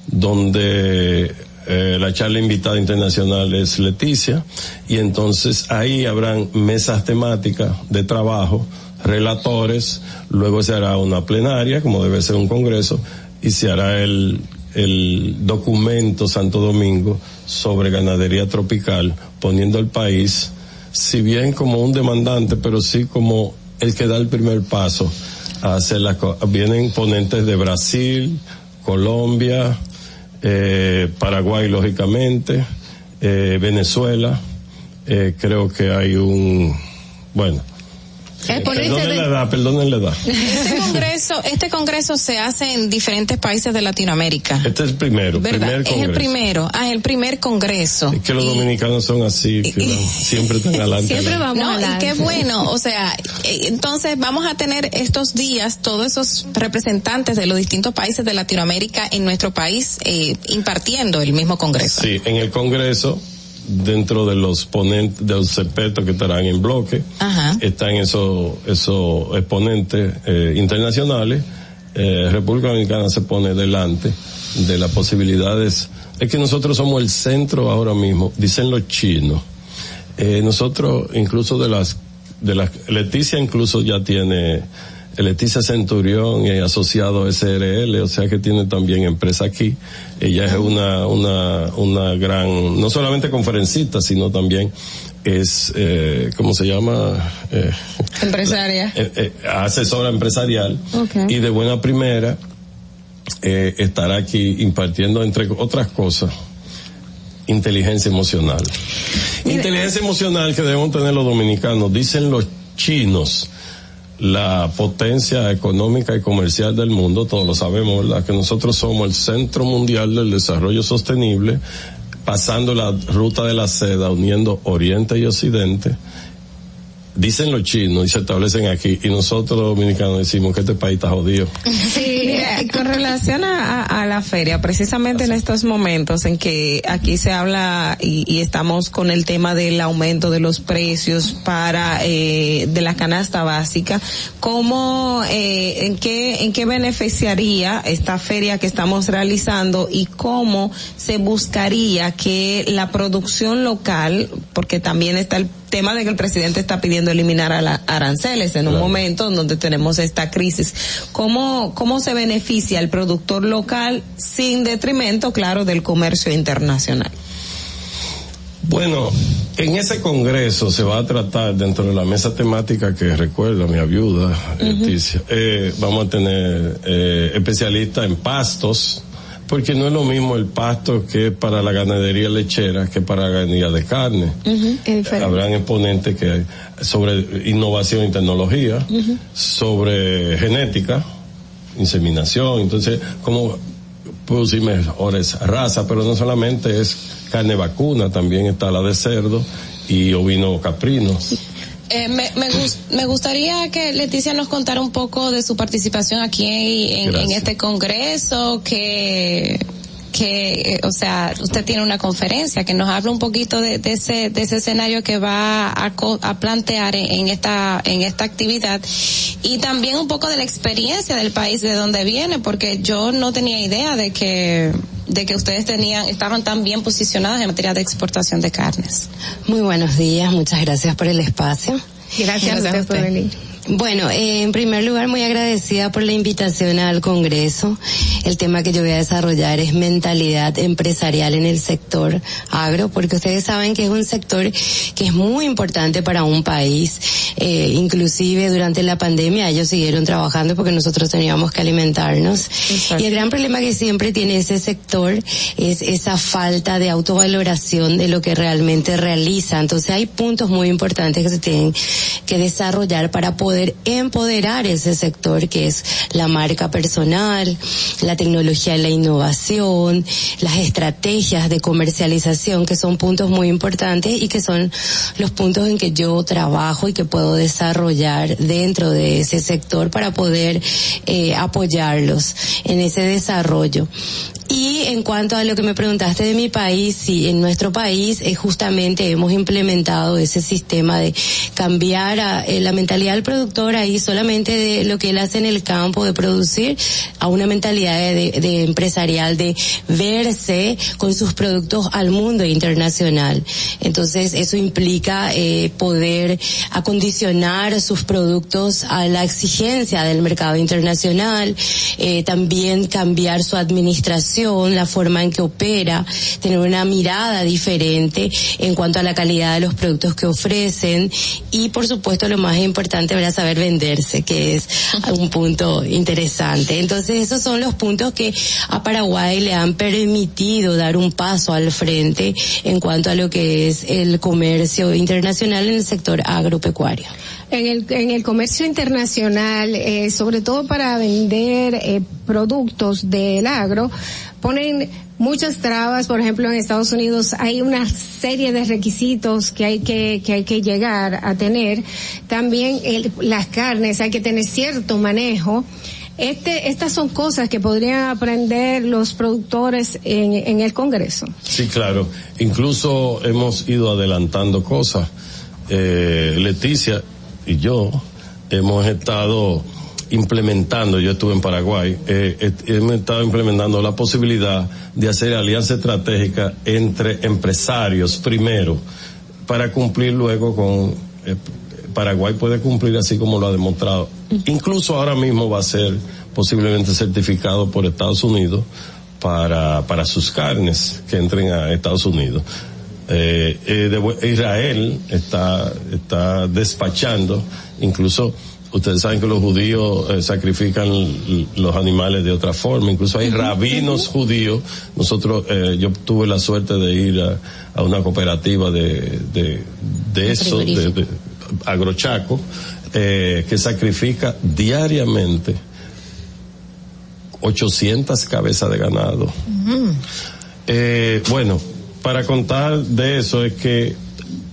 donde eh, la charla invitada internacional es Leticia, y entonces ahí habrán mesas temáticas de trabajo, relatores, luego se hará una plenaria, como debe ser un congreso, y se hará el, el documento Santo Domingo sobre ganadería tropical, poniendo al país, si bien como un demandante, pero sí como el que da el primer paso a hacer las. Vienen ponentes de Brasil, Colombia, eh, Paraguay, lógicamente, eh, Venezuela. Eh, creo que hay un, bueno, Perdonen la edad, perdonen la edad. Este congreso, este congreso se hace en diferentes países de Latinoamérica. Este es el primero, primer Es el primero, ah, el primer congreso. Es que los dominicanos son así, siempre están adelante. Siempre vamos no, y qué bueno, o sea, eh, entonces vamos a tener estos días todos esos representantes de los distintos países de Latinoamérica en nuestro país eh, impartiendo el mismo congreso. Sí, en el congreso dentro de los ponentes, de los expertos que estarán en bloque, están esos, esos exponentes eh, internacionales. Eh, República Dominicana se pone delante de las posibilidades. Es que nosotros somos el centro ahora mismo, dicen los chinos. Eh, nosotros, incluso de las, de las, Leticia incluso ya tiene Leticia Centurión y asociado SRL, o sea que tiene también empresa aquí. Ella es una, una, una gran, no solamente conferencista, sino también es, eh, ¿cómo se llama? Eh, Empresaria. eh, eh, asesora empresarial y de buena primera eh, estará aquí impartiendo, entre otras cosas, inteligencia emocional. Inteligencia emocional que debemos tener los dominicanos, dicen los chinos, la potencia económica y comercial del mundo, todos lo sabemos, ¿verdad? Que nosotros somos el centro mundial del desarrollo sostenible, pasando la ruta de la seda, uniendo Oriente y Occidente. Dicen los chinos y se establecen aquí, y nosotros los dominicanos decimos que este país está jodido. Sí, mira, con relación a, a- a la feria, precisamente en estos momentos en que aquí se habla y, y estamos con el tema del aumento de los precios para eh, de la canasta básica, ¿cómo, eh, en qué, en qué beneficiaría esta feria que estamos realizando y cómo se buscaría que la producción local, porque también está el tema de que el presidente está pidiendo eliminar a la aranceles en un momento en donde tenemos esta crisis. ¿Cómo, cómo se beneficia el productor local sin detrimento, claro, del comercio internacional? Bueno, en ese congreso se va a tratar dentro de la mesa temática que recuerda mi ayuda, Leticia. Eh, vamos a tener eh, especialistas en pastos, porque no es lo mismo el pasto que para la ganadería lechera que para la ganadería de carne. Habrán exponentes que hay sobre innovación y tecnología, sobre genética, inseminación, entonces cómo producir mejores razas, pero no solamente es carne vacuna, también está la de cerdo y ovino caprino. Eh, me, me, gus- me gustaría que Leticia nos contara un poco de su participación aquí en, en este congreso, que, que, eh, o sea, usted tiene una conferencia, que nos habla un poquito de, de ese, de ese escenario que va a, a plantear en, en esta, en esta actividad. Y también un poco de la experiencia del país de donde viene, porque yo no tenía idea de que, de que ustedes tenían, estaban tan bien posicionados en materia de exportación de carnes. Muy buenos días, muchas gracias por el espacio. Gracias a usted por venir. Bueno, eh, en primer lugar, muy agradecida por la invitación al Congreso. El tema que yo voy a desarrollar es mentalidad empresarial en el sector agro, porque ustedes saben que es un sector que es muy importante para un país. Eh, inclusive durante la pandemia ellos siguieron trabajando porque nosotros teníamos que alimentarnos. Y el gran problema que siempre tiene ese sector es esa falta de autovaloración de lo que realmente realiza. Entonces hay puntos muy importantes que se tienen que desarrollar para poder empoderar ese sector que es la marca personal, la tecnología y la innovación, las estrategias de comercialización que son puntos muy importantes y que son los puntos en que yo trabajo y que puedo desarrollar dentro de ese sector para poder eh, apoyarlos en ese desarrollo. Y en cuanto a lo que me preguntaste de mi país, sí, en nuestro país eh, justamente hemos implementado ese sistema de cambiar a, eh, la mentalidad del productor ahí solamente de lo que él hace en el campo de producir a una mentalidad de, de- empresarial de verse con sus productos al mundo internacional. Entonces eso implica eh, poder acondicionar sus productos a la exigencia del mercado internacional, eh, también cambiar su administración, la forma en que opera, tener una mirada diferente en cuanto a la calidad de los productos que ofrecen y por supuesto lo más importante saber venderse, que es un punto interesante. Entonces esos son los puntos que a Paraguay le han permitido dar un paso al frente en cuanto a lo que es el comercio internacional en el sector agropecuario. En el, en el comercio internacional, eh, sobre todo para vender eh, productos del agro, ponen muchas trabas, por ejemplo en Estados Unidos hay una serie de requisitos que hay que, que hay que llegar a tener. También el- las carnes hay que tener cierto manejo. Este, estas son cosas que podrían aprender los productores en, en el Congreso. Sí, claro. Incluso hemos ido adelantando cosas. Eh, Leticia y yo hemos estado implementando, yo estuve en Paraguay, eh, eh, hemos estado implementando la posibilidad de hacer alianza estratégica entre empresarios primero para cumplir luego con eh, Paraguay puede cumplir así como lo ha demostrado. Incluso ahora mismo va a ser posiblemente certificado por Estados Unidos para, para sus carnes que entren a Estados Unidos. Eh, eh, de- Israel está, está despachando, incluso ustedes saben que los judíos eh, sacrifican los animales de otra forma, incluso hay rabinos judíos, nosotros, eh, yo tuve la suerte de ir a, a una cooperativa de, de, de eso, de, de agrochaco, eh, que sacrifica diariamente 800 cabezas de ganado. Eh, bueno, para contar de eso es que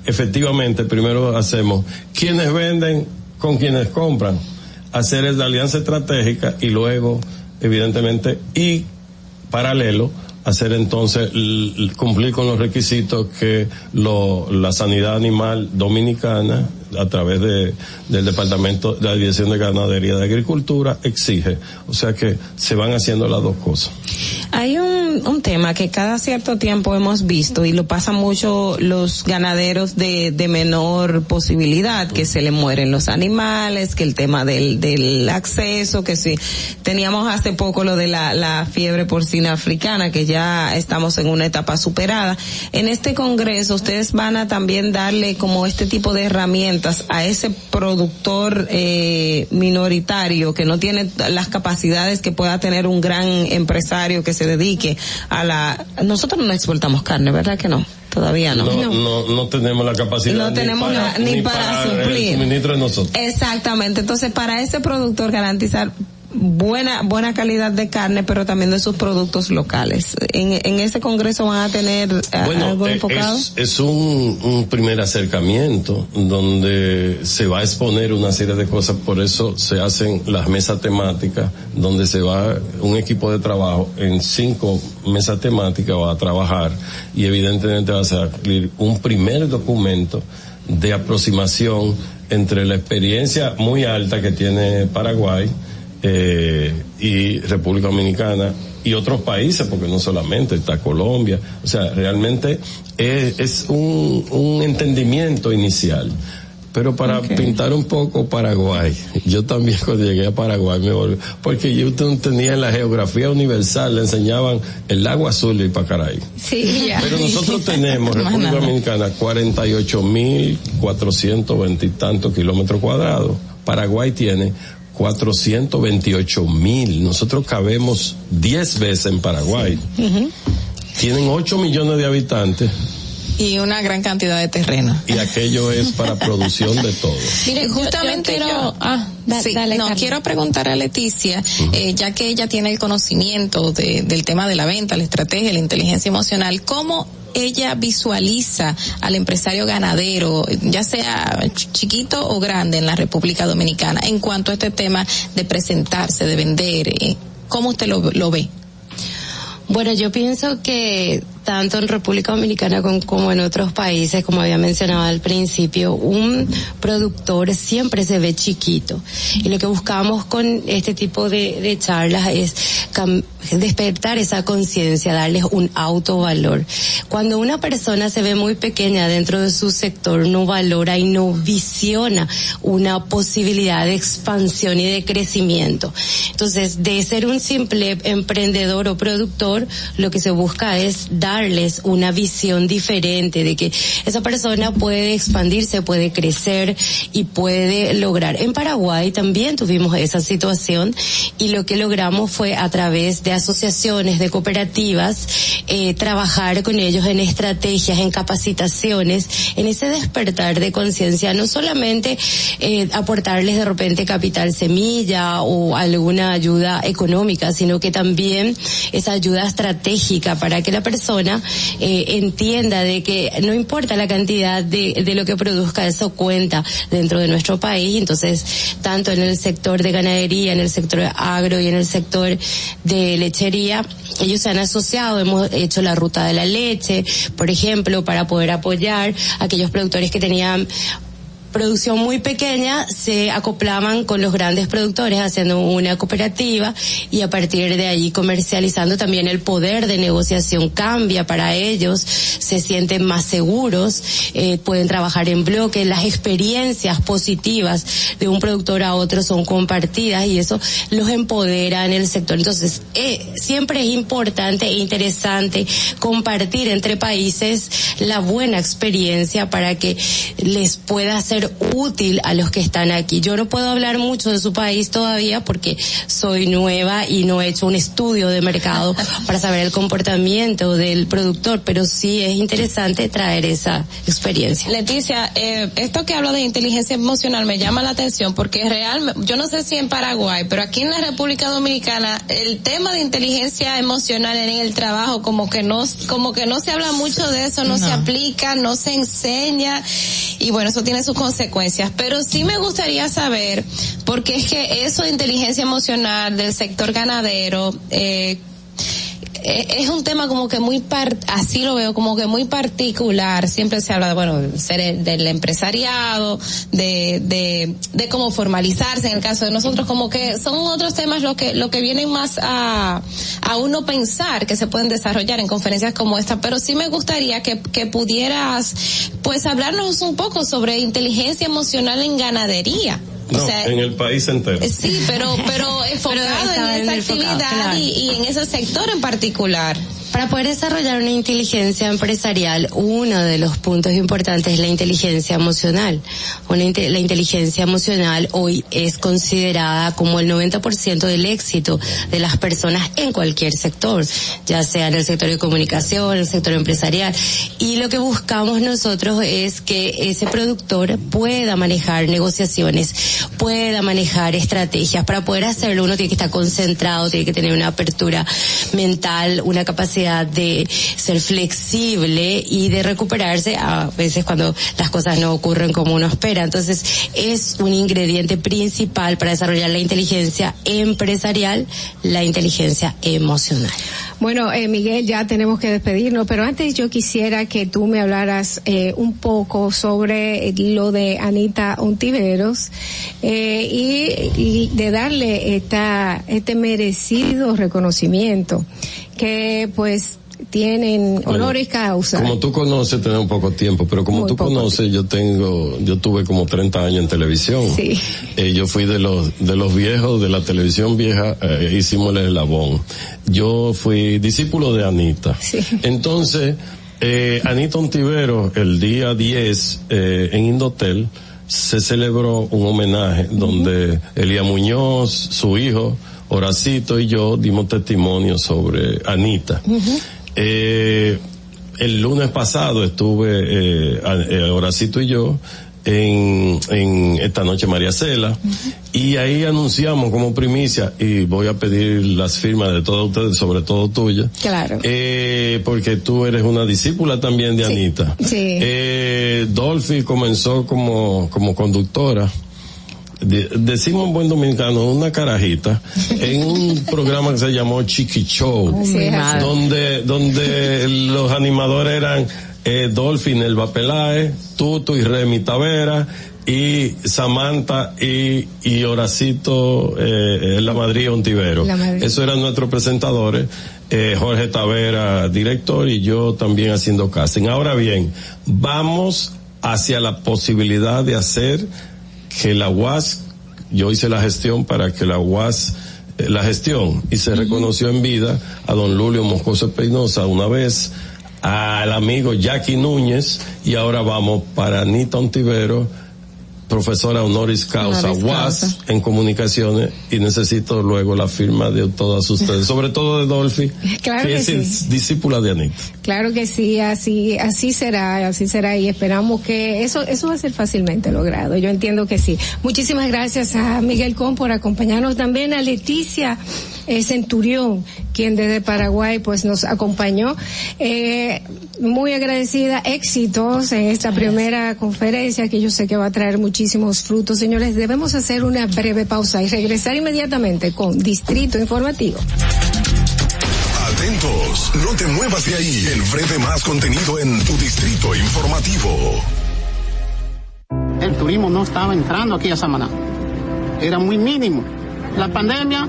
efectivamente primero hacemos quienes venden con quienes compran, hacer la alianza estratégica y luego, evidentemente, y paralelo, hacer entonces cumplir con los requisitos que lo, la sanidad animal dominicana a través de, del departamento de la dirección de ganadería de agricultura exige o sea que se van haciendo las dos cosas Hay un, un tema que cada cierto tiempo hemos visto y lo pasa mucho los ganaderos de, de menor posibilidad, que se le mueren los animales, que el tema del, del acceso, que si teníamos hace poco lo de la, la fiebre porcina africana, que ya estamos en una etapa superada. En este congreso ustedes van a también darle como este tipo de herramientas a ese productor eh, minoritario que no tiene las capacidades que pueda tener un gran empresario que se dedique a la nosotros no exportamos carne verdad que no todavía no no, no, no tenemos la capacidad No ni tenemos para, la- ni para el suplir. suministro de nosotros Exactamente. Entonces, para ese productor garantizar buena buena calidad de carne, pero también de sus productos locales. En, en ese congreso van a tener eh, Bueno, algo eh, enfocado. es, es un, un primer acercamiento donde se va a exponer una serie de cosas, por eso se hacen las mesas temáticas, donde se va un equipo de trabajo en cinco mesas temáticas va a trabajar y evidentemente va a salir un primer documento de aproximación entre la experiencia muy alta que tiene Paraguay, eh, y República Dominicana y otros países, porque no solamente está Colombia, o sea, realmente es, es un, un entendimiento inicial. Pero para pintar un poco Paraguay, yo también cuando llegué a Paraguay me volví, porque yo tenía en la geografía universal, le enseñaban el agua azul y Pacaray. Sí, ya. Pero nosotros tenemos, República. Dominicana, 48.420 y tantos kilómetros cuadrados. Paraguay tiene 428 mil. Nosotros cabemos 10 veces en Paraguay. Tienen 8 millones de habitantes Y una gran cantidad de terreno. y aquello es para producción de todo. Mire, justamente yo yo, quiero- ah, da- sí, dale, no, Carmen. quiero preguntar a Leticia, eh, ya que ella tiene el conocimiento de- del tema de la venta, la estrategia, la inteligencia emocional, ¿cómo ella visualiza al empresario ganadero, ya sea ch- chiquito o grande en la República Dominicana, en cuanto a este tema de presentarse, de vender? eh, ¿Cómo usted lo, lo ve? Bueno, yo pienso que tanto en República Dominicana como en otros países, como había mencionado al principio, un productor siempre se ve chiquito. Y lo que buscamos con este tipo de, de charlas es despertar esa conciencia, darles un autovalor. Cuando una persona se ve muy pequeña dentro de su sector, no valora y no visiona una posibilidad de expansión y de crecimiento. Entonces, de ser un simple emprendedor o productor, lo que se busca es darles una visión diferente de que esa persona puede expandirse, puede crecer y puede lograr. En Paraguay también tuvimos esa situación y lo que logramos fue a través de asociaciones, de cooperativas, eh, trabajar con ellos en estrategias, en capacitaciones, en ese despertar de conciencia, no solamente eh, aportarles de repente capital semilla o alguna ayuda económica, sino que también esa ayuda estratégica para que la persona eh, entienda de que no importa la cantidad de, de lo que produzca, eso cuenta dentro de nuestro país. Entonces, tanto en el sector de ganadería, en el sector agro y en el sector de lechería, ellos se han asociado, hemos hecho la ruta de la leche, por ejemplo, para poder apoyar a aquellos productores que tenían producción muy pequeña se acoplaban con los grandes productores haciendo una cooperativa y a partir de ahí comercializando también el poder de negociación cambia para ellos, se sienten más seguros, eh, pueden trabajar en bloque, las experiencias positivas de un productor a otro son compartidas y eso los empodera en el sector. Entonces, eh, siempre es importante e interesante compartir entre países la buena experiencia para que les pueda ser útil a los que están aquí. Yo no puedo hablar mucho de su país todavía porque soy nueva y no he hecho un estudio de mercado para saber el comportamiento del productor, pero sí es interesante traer esa experiencia. Leticia, eh, esto que habla de inteligencia emocional me llama la atención porque realmente, yo no sé si en Paraguay, pero aquí en la República Dominicana el tema de inteligencia emocional en el trabajo como que no, como que no se habla mucho de eso, no, se aplica, no se enseña y bueno, eso tiene sus consecuencias. Pero sí me gustaría saber, porque es que eso de inteligencia emocional del sector ganadero, eh, es un tema como que muy par, así lo veo como que muy particular. Siempre se habla de bueno ser del empresariado de, de de cómo formalizarse en el caso de nosotros como que son otros temas lo que lo que vienen más a a uno pensar que se pueden desarrollar en conferencias como esta. Pero sí me gustaría que que pudieras pues hablarnos un poco sobre inteligencia emocional en ganadería no, en el país entero. Sí, pero, pero enfocado en esa actividad y, y en ese sector en particular. Para poder desarrollar una inteligencia empresarial, uno de los puntos importantes es la inteligencia emocional. Una, la inteligencia emocional hoy es considerada como el 90% del éxito de las personas en cualquier sector, ya sea en el sector de comunicación, en el sector empresarial. Y lo que buscamos nosotros es que ese productor pueda manejar negociaciones, pueda manejar estrategias. Para poder hacerlo uno tiene que estar concentrado, tiene que tener una apertura mental, una capacidad de ser flexible y de recuperarse a veces cuando las cosas no ocurren como uno espera. Entonces es un ingrediente principal para desarrollar la inteligencia empresarial, la inteligencia emocional. Bueno, eh, Miguel, ya tenemos que despedirnos, pero antes yo quisiera que tú me hablaras eh, un poco sobre lo de Anita Ontiveros eh, y, y, de darle esta, este merecido reconocimiento que pues tienen honores causa. Como tú conoces, tenemos poco tiempo, pero como Muy tú conoces, yo tengo, yo tuve como 30 años en televisión. Sí. Eh, yo fui de los, de los viejos, de la televisión vieja, eh, hicimos el eslabón. Yo fui discípulo de Anita. Sí. Entonces, eh, Anita Ontivero, el día 10, eh, en Indotel, se celebró un homenaje donde Elia Muñoz, su hijo, Horacito y yo dimos testimonio sobre Anita. Uh -huh. eh, el lunes pasado estuve, eh, eh, Horacito y yo, en, en esta noche María Cela, uh -huh. y ahí anunciamos como primicia, y voy a pedir las firmas de todos ustedes, sobre todo tuya. Claro. Eh, porque tú eres una discípula también de sí. Anita. Sí. Eh, Dolphy comenzó como, como conductora de, decimos en buen dominicano, una carajita, en un programa que se llamó Chiqui Show, sí, donde, donde los animadores eran eh, Dolphin Elba Peláez, Tuto y Remy Tavera, y Samantha y, y Horacito, eh, la Madrid Ontivero. Eso eran nuestros presentadores. Eh, Jorge Tavera, director, y yo también haciendo casting. Ahora bien, vamos hacia la posibilidad de hacer que la UAS, yo hice la gestión para que la UAS, eh, la gestión, y se uh -huh. reconoció en vida a don Lulio Moscoso Peinosa una vez, al amigo Jackie Núñez, y ahora vamos para Anita Ontivero, profesora honoris causa Honoris causa. en comunicaciones y necesito luego la firma de todas ustedes, sobre todo de Dolphy, Claro que que es sí. discípula de Anita. Claro que sí, así, así será, así será y esperamos que eso, eso va a ser fácilmente logrado. Yo entiendo que sí. Muchísimas gracias a Miguel Con por acompañarnos también a Leticia eh, Centurión, quien desde Paraguay pues nos acompañó. Eh, muy agradecida, éxitos en esta primera conferencia que yo sé que va a traer muchísimos frutos. Señores, debemos hacer una breve pausa y regresar inmediatamente con Distrito Informativo. Atentos, no te muevas de ahí. El breve más contenido en tu Distrito Informativo. el turismo no estaba entrando aquí a Samaná. Era muy mínimo. La pandemia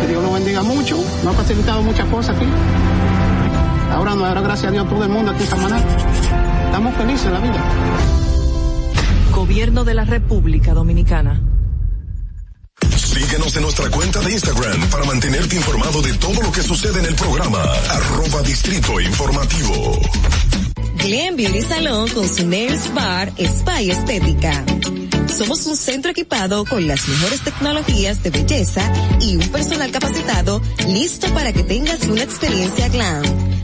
que Dios lo bendiga mucho, nos ha facilitado muchas cosas aquí. Ahora nos dará gracias a Dios todo el mundo aquí en Samaná. Estamos felices de la vida. Gobierno de la República Dominicana. Síguenos en nuestra cuenta de Instagram para mantenerte informado de todo lo que sucede en el programa. Arroba Distrito Informativo. Glen Beauty Salón con su Nails Bar Spa y Estética. Somos un centro equipado con las mejores tecnologías de belleza y un personal capacitado listo para que tengas una experiencia glam.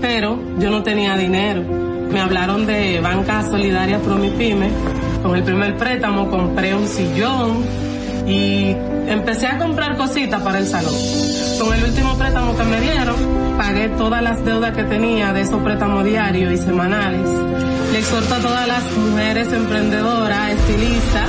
pero yo no tenía dinero. Me hablaron de Banca Solidaria Promipyme. Con el primer préstamo compré un sillón y empecé a comprar cositas para el salón. Con el último préstamo que me dieron, pagué todas las deudas que tenía de esos préstamos diarios y semanales. Le exhorto a todas las mujeres emprendedoras, estilistas,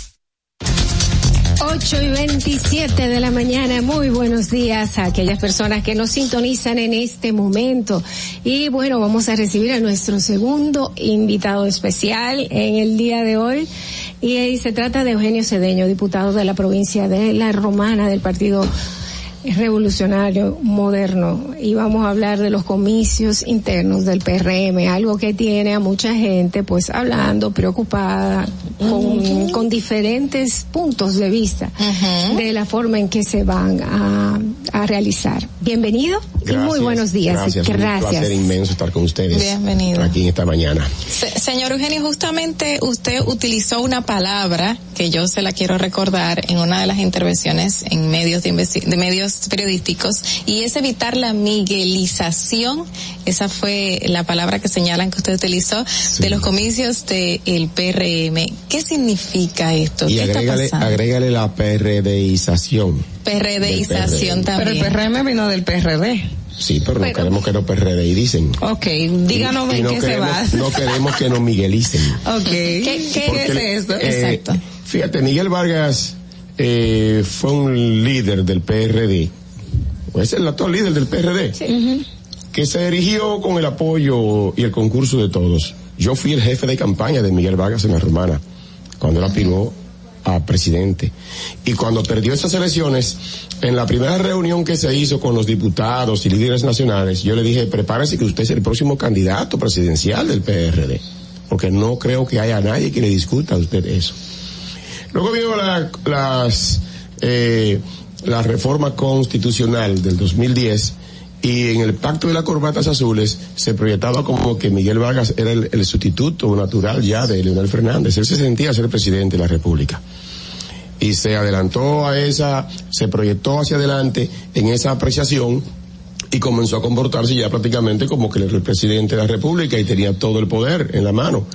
8 y 27 de la mañana. Muy buenos días a aquellas personas que nos sintonizan en este momento. Y bueno, vamos a recibir a nuestro segundo invitado especial en el día de hoy. Y, se trata de Eugenio Cedeño, diputado de la provincia de La Romana del Partido revolucionario moderno y vamos a hablar de los comicios internos del PRM, algo que tiene a mucha gente pues hablando, preocupada, con, con diferentes puntos de vista de la forma en que se van a, a realizar. Bienvenido. Y muy buenos días. Gracias. Un placer inmenso estar con ustedes. Bienvenido. Aquí en esta mañana. Se- señor Eugenio, justamente usted utilizó una palabra que yo se la quiero recordar en una de las intervenciones en medios de, de medios periodísticos y es evitar la miguelización. Esa fue la palabra que señalan que usted utilizó de los comicios del PRM. ¿Qué significa esto? Y ¿Qué agrégale, agrégale la PRDización. PRDización Pero también. el PRM vino del PRD. Sí, pero, no Pero- queremos que nos PRD dicen. Ok, díganos Y en no qué se queremos, va. No queremos que nos miguelicen. Ok. ¿Qué, qué Porque, es eso? eh, Fíjate, Miguel Vargas eh, fue un líder del PRD. Pues es el actual líder del PRD. Que se erigió con el apoyo y el concurso de todos. Yo fui el jefe de campaña de Miguel Vargas en la Romana, cuando él aspiró a presidente. Y cuando perdió esas elecciones, en la primera reunión que se hizo con los diputados y líderes nacionales, yo le dije, prepárese que usted es el próximo candidato presidencial del PRD. Porque no creo que haya nadie que le discuta a usted eso. Luego vino la, las, eh, la reforma constitucional del 2010 y en el pacto de las corbatas azules se proyectaba como que Miguel Vargas era el, sustituto natural ya de Leonel Fernández. Él se sentía ser presidente de la República. Y se adelantó a esa, se proyectó hacia adelante en esa apreciación y comenzó a comportarse ya prácticamente como que era el presidente de la República y tenía todo el poder en la mano.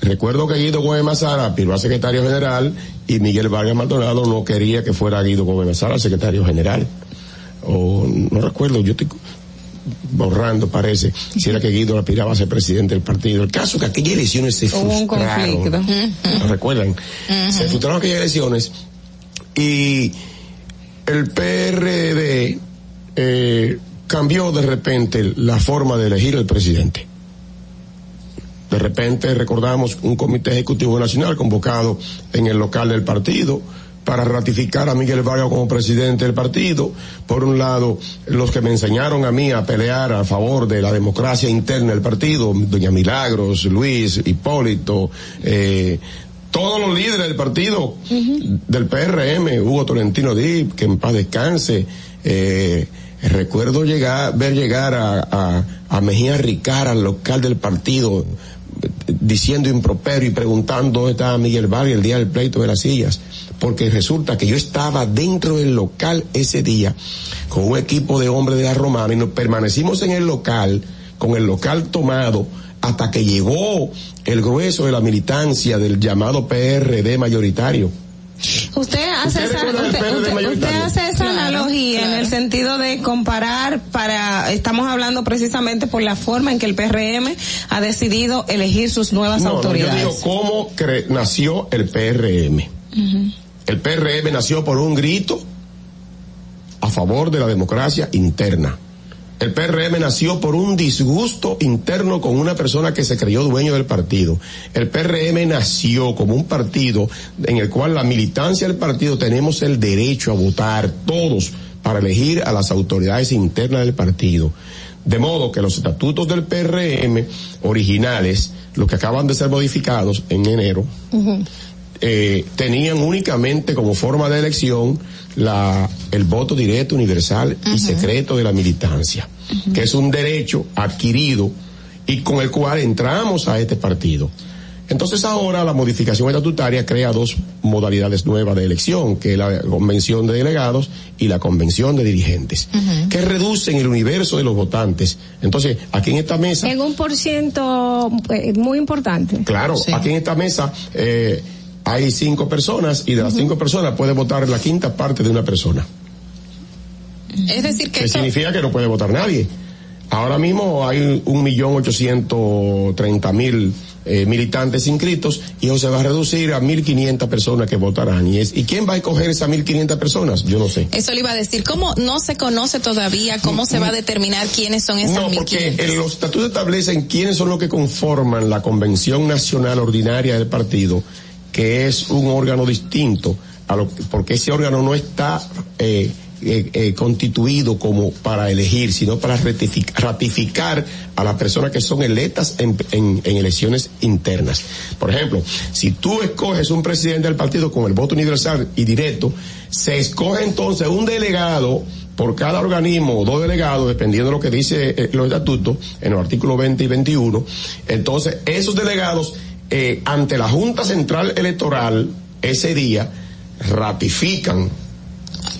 Recuerdo que Guido Gómez Mazara aspiró a secretario general y Miguel Vargas Maldonado no quería que fuera Guido Gómez Mazara secretario general. O no recuerdo, yo estoy borrando parece, si era que Guido aspiraba a ser presidente del partido. El caso que aquellas elecciones se Hubo un frustraron. conflicto. ¿Lo recuerdan? Se frustraron aquellas elecciones y el PRD eh, cambió de repente la forma de elegir el presidente. De repente recordamos un comité ejecutivo nacional convocado en el local del partido para ratificar a Miguel Vargas como presidente del partido. Por un lado, los que me enseñaron a mí a pelear a favor de la democracia interna del partido, doña Milagros, Luis, Hipólito, eh, todos los líderes del partido del PRM, Hugo Tolentino Dip, que en paz descanse, eh, recuerdo llegar, ver llegar a, a, a Mejía Ricara, al local del partido, diciendo improperio y preguntando dónde estaba Miguel Vargas el día del pleito de las sillas, porque resulta que yo estaba dentro del local ese día con un equipo de hombres de la romana y nos permanecimos en el local, con el local tomado, hasta que llegó el grueso de la militancia del llamado PRD mayoritario. Usted hace esa, recuerdan el usted, PRD usted- mayoritario? usted hace esa Claro, analogía en el sentido de comparar para, estamos hablando precisamente por la forma en que el PRM ha decidido elegir sus nuevas No, no, yo autoridades. digo cómo cre- nació el PRM. El PRM nació por un grito a favor de la democracia interna. El PRM nació por un disgusto interno con una persona que se creyó dueño del partido. El PRM nació como un partido en el cual la militancia del partido tenemos el derecho a votar todos para elegir a las autoridades internas del partido. De modo que los estatutos del PRM originales, los que acaban de ser modificados en enero, eh, tenían únicamente como forma de elección la, el voto directo, universal y secreto de la militancia, que es un derecho adquirido y con el cual entramos a este partido. Entonces ahora la modificación estatutaria crea dos modalidades nuevas de elección, que es la convención de delegados y la convención de dirigentes, que reducen el universo de los votantes. Entonces, aquí en esta mesa... En un por ciento eh, muy importante. Claro, aquí en esta mesa eh, hay cinco personas y de las cinco personas puede votar la quinta parte de una persona. Es decir, que Que esto, significa que no puede votar nadie. Ahora mismo hay un millón ochocientos treinta mil eh, militantes inscritos y eso se va a reducir a mil quinientas personas que votarán. ¿Y, es, ¿Y quién va a escoger esas mil quinientas personas? Yo no sé. eso le iba a decir, ¿cómo no se conoce todavía cómo se va a determinar quiénes son esas No, porque 1500? en los estatutos establecen quiénes son los que conforman la Convención Nacional Ordinaria del partido, que es un órgano distinto, a lo, porque ese órgano no está eh, eh, eh, constituido como para elegir, sino para ratific- ratificar a las personas que son electas en, elecciones internas. Por ejemplo, si tú escoges un presidente del partido con el voto universal y directo, se escoge entonces un delegado por cada organismo dos delegados, dependiendo de lo que dice los estatutos, en los artículos 20 y 21. Entonces, esos delegados, eh, ante la Junta Central Electoral, ese día, ratifican,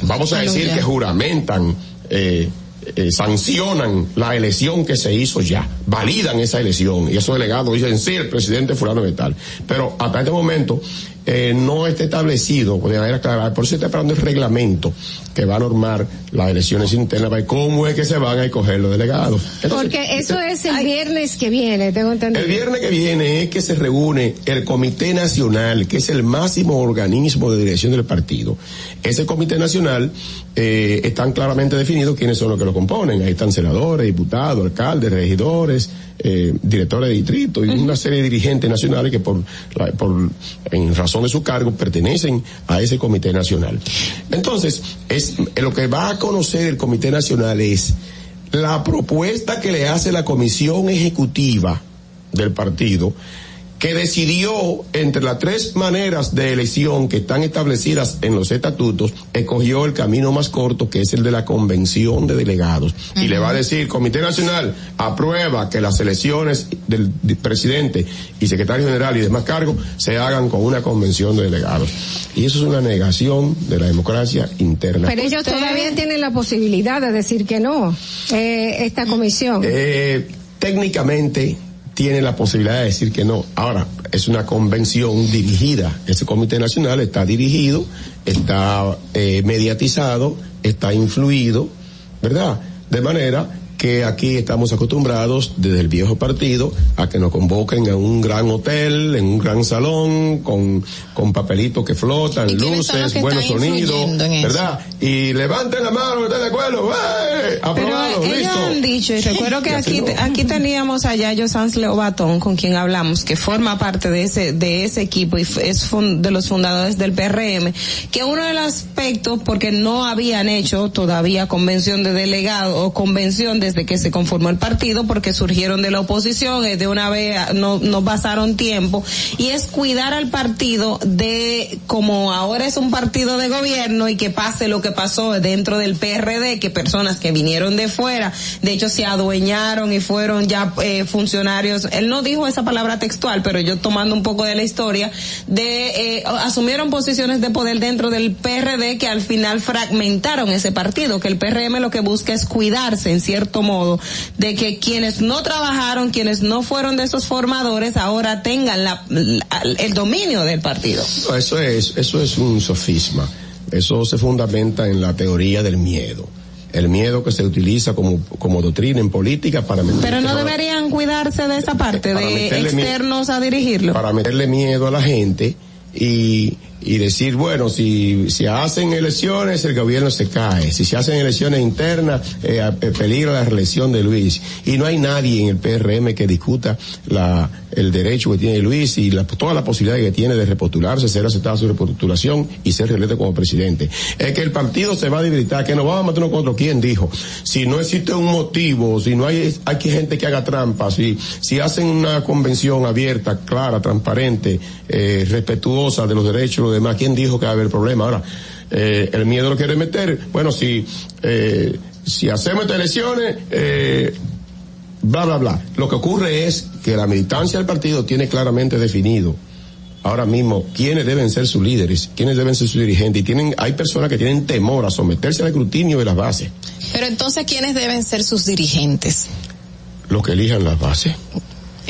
vamos a decir que juramentan, eh, eh, sancionan la elección que se hizo ya, validan esa elección y esos delegados dicen sí, el presidente fulano de tal. Pero hasta este momento eh, no está establecido de manera clara, por eso está esperando el reglamento que va a normar las elecciones internas, para ver cómo es que se van a escoger los delegados. Entonces, Porque eso es el viernes que viene, tengo entendido. el viernes que viene es que se reúne el Comité Nacional, que es el máximo organismo de dirección del partido. Ese Comité Nacional eh, están claramente definidos quiénes son los que lo componen. Ahí están senadores, diputados, alcaldes, regidores, eh, directores de distrito y una serie de dirigentes nacionales que por, la- por en razón de su cargo pertenecen a ese Comité Nacional. Entonces, es eh, lo que va a conocer el Comité Nacional es la propuesta que le hace la Comisión Ejecutiva del partido que decidió entre las tres maneras de elección que están establecidas en los estatutos, escogió el camino más corto, que es el de la convención de delegados. Y le va a decir, Comité Nacional aprueba que las elecciones del, del presidente y secretario general y demás cargos se hagan con una convención de delegados. Y eso es una negación de la democracia interna. Pero ellos todavía tienen la posibilidad de decir que no, eh, esta comisión. Eh, técnicamente tiene la posibilidad de decir que no. Ahora, es una convención dirigida. Ese comité nacional está dirigido, está eh, mediatizado, está influido, ¿verdad? De manera que aquí estamos acostumbrados desde el viejo partido a que nos convoquen a un gran hotel, en un gran salón, con, con papelitos que flotan, ¿Y quiénes son los luces, que buenos sonidos, eso? ¿verdad? Y levanten la mano, ¿están de acuerdo? ¡Eh! Aprobado, Pero ellos listo. han dicho, y recuerdo que aquí, no. aquí teníamos a Yayo Sanz Leobatón, con quien hablamos, que forma parte de ese, de ese equipo y es de los fundadores del PRM, que uno de los aspectos, porque no habían hecho todavía convención de delegados o convención desde que se conformó el partido, porque surgieron de la oposición, eh, de una vez ah, no, no pasaron tiempo, y es cuidar al partido de, como ahora es un partido de gobierno y que pase lo que pasó dentro del PRD, que personas que vinieron de fuera, de hecho se adueñaron y fueron ya eh, funcionarios, él no dijo esa palabra textual, pero yo tomando un poco de la historia, de eh, asumieron posiciones de poder dentro del PRD que al final fragmentaron ese partido, que el PRM lo que busca es cuidarse en cierto modo de que quienes no trabajaron, quienes no fueron de esos formadores, ahora tengan la, la- el dominio del partido. No, Eso es, eso es un sofisma. Eso se fundamenta en la teoría del miedo. El miedo que se utiliza como, como doctrina en política para meter- Pero no deberían cuidarse de esa parte, de externos a dirigirlo. para meterle miedo a la gente y, y decir, bueno, si, si hacen elecciones el gobierno se cae, si se hacen elecciones internas eh, eh, peligra la reelección de Luis y no hay nadie en el PRM que discuta la, el derecho que tiene Luis y la, toda la posibilidad que tiene de repostularse, ser aceptada su repostulación y ser reelecto como presidente. Es que el partido se va a debilitar, que nos vamos a matar uno contra quién dijo. Si no existe un motivo, si no hay, hay gente que haga trampas, si, si hacen una convención abierta, clara, transparente, eh, respetuosa de los derechos y los demás, ¿quién dijo que va a haber problema? Ahora, eh, el miedo lo quiere meter, bueno, si, eh, si hacemos estas elecciones, eh, bla, bla, bla. Lo que ocurre es que la militancia del partido tiene claramente definido ahora mismo quiénes deben ser sus líderes, quiénes deben ser sus dirigentes. Y tienen, hay personas que tienen temor a someterse al escrutinio de las bases, Pero entonces, ¿quiénes deben ser sus dirigentes? los que elijan las bases.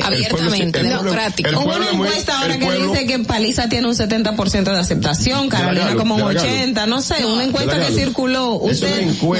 Abiertamente, pueblo- democrático. Hubo una es muy- encuesta ahora que pueblo- dice que Paliza tiene un 70% de aceptación, Carolina como un de la Galo. 80, no sé, una encuesta que circuló. Usted es creo,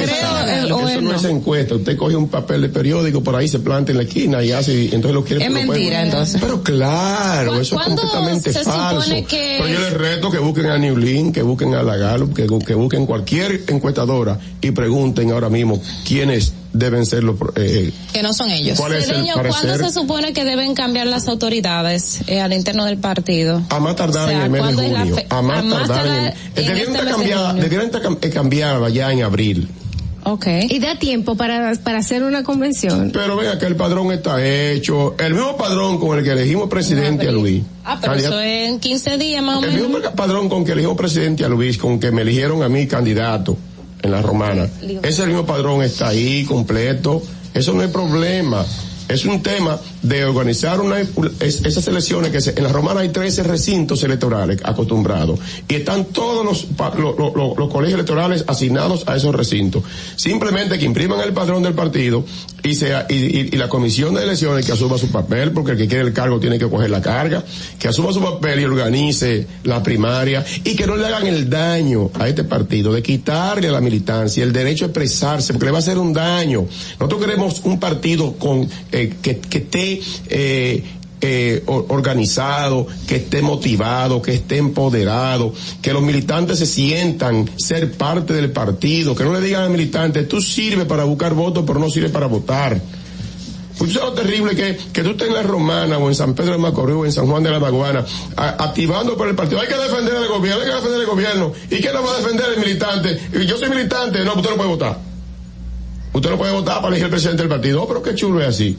el- o Eso él no, no. es encuesta. Usted coge un papel de periódico, por ahí se planta en la esquina y hace, y entonces lo quiere. Es mentira, entonces. Pero claro, ¿Cu- eso es cuándo completamente se falso. supone que- Pero yo les reto que busquen a Newlin, que busquen a la Gallup, que, que busquen cualquier encuestadora y pregunten ahora mismo quiénes deben ser los, pro- eh, Que no son ellos. ¿Cuál es el ¿cuándo se supone que deben cambiar las autoridades eh, al interno del partido? A más tardar O sea, en el mes de ¿cuándo es la junio. fe- A más a más tardar el, eh, en debieron este de debieron eh, cambiada ya en abril. Okay. Y da tiempo para, para hacer una convención. Pero vea que el padrón está hecho. El mismo padrón con el que elegimos presidente a Luis. Ah, pero Candidato- eso es en 15 días más o el menos. mismo padrón con que elegimos presidente a Luis, con que me eligieron a mí candidato en la romana. Ese mismo padrón está ahí completo. Eso no es problema. Es un tema de organizar una, es- esas elecciones que se- en la romana hay 13 recintos electorales acostumbrados y están todos los, pa- lo- lo- lo- los colegios electorales asignados a esos recintos. Simplemente que impriman el padrón del partido y, sea, y la comisión de elecciones que asuma su papel, porque el que quiere el cargo tiene que coger la carga, que asuma su papel y organice la primaria y que no le hagan el daño a este partido de quitarle a la militancia el derecho a expresarse, porque le va a hacer un daño. Nosotros queremos un partido con eh, que, que esté eh, eh, organizado, que esté motivado, que esté empoderado, que los militantes se sientan ser parte del partido, que no le digan al militante, tú sirves para buscar votos, pero no sirves para votar. Pues es lo terrible que, que tú estés en la Romana o en San Pedro de Macorís o en San Juan de la Maguana activando por el partido. Hay que defender al gobierno, hay que defender al gobierno. ¿Y quién nos va a defender el militante? Yo soy militante, no, usted no puede votar. Usted no puede votar para elegir el presidente del partido. Oh, pero qué chulo es así.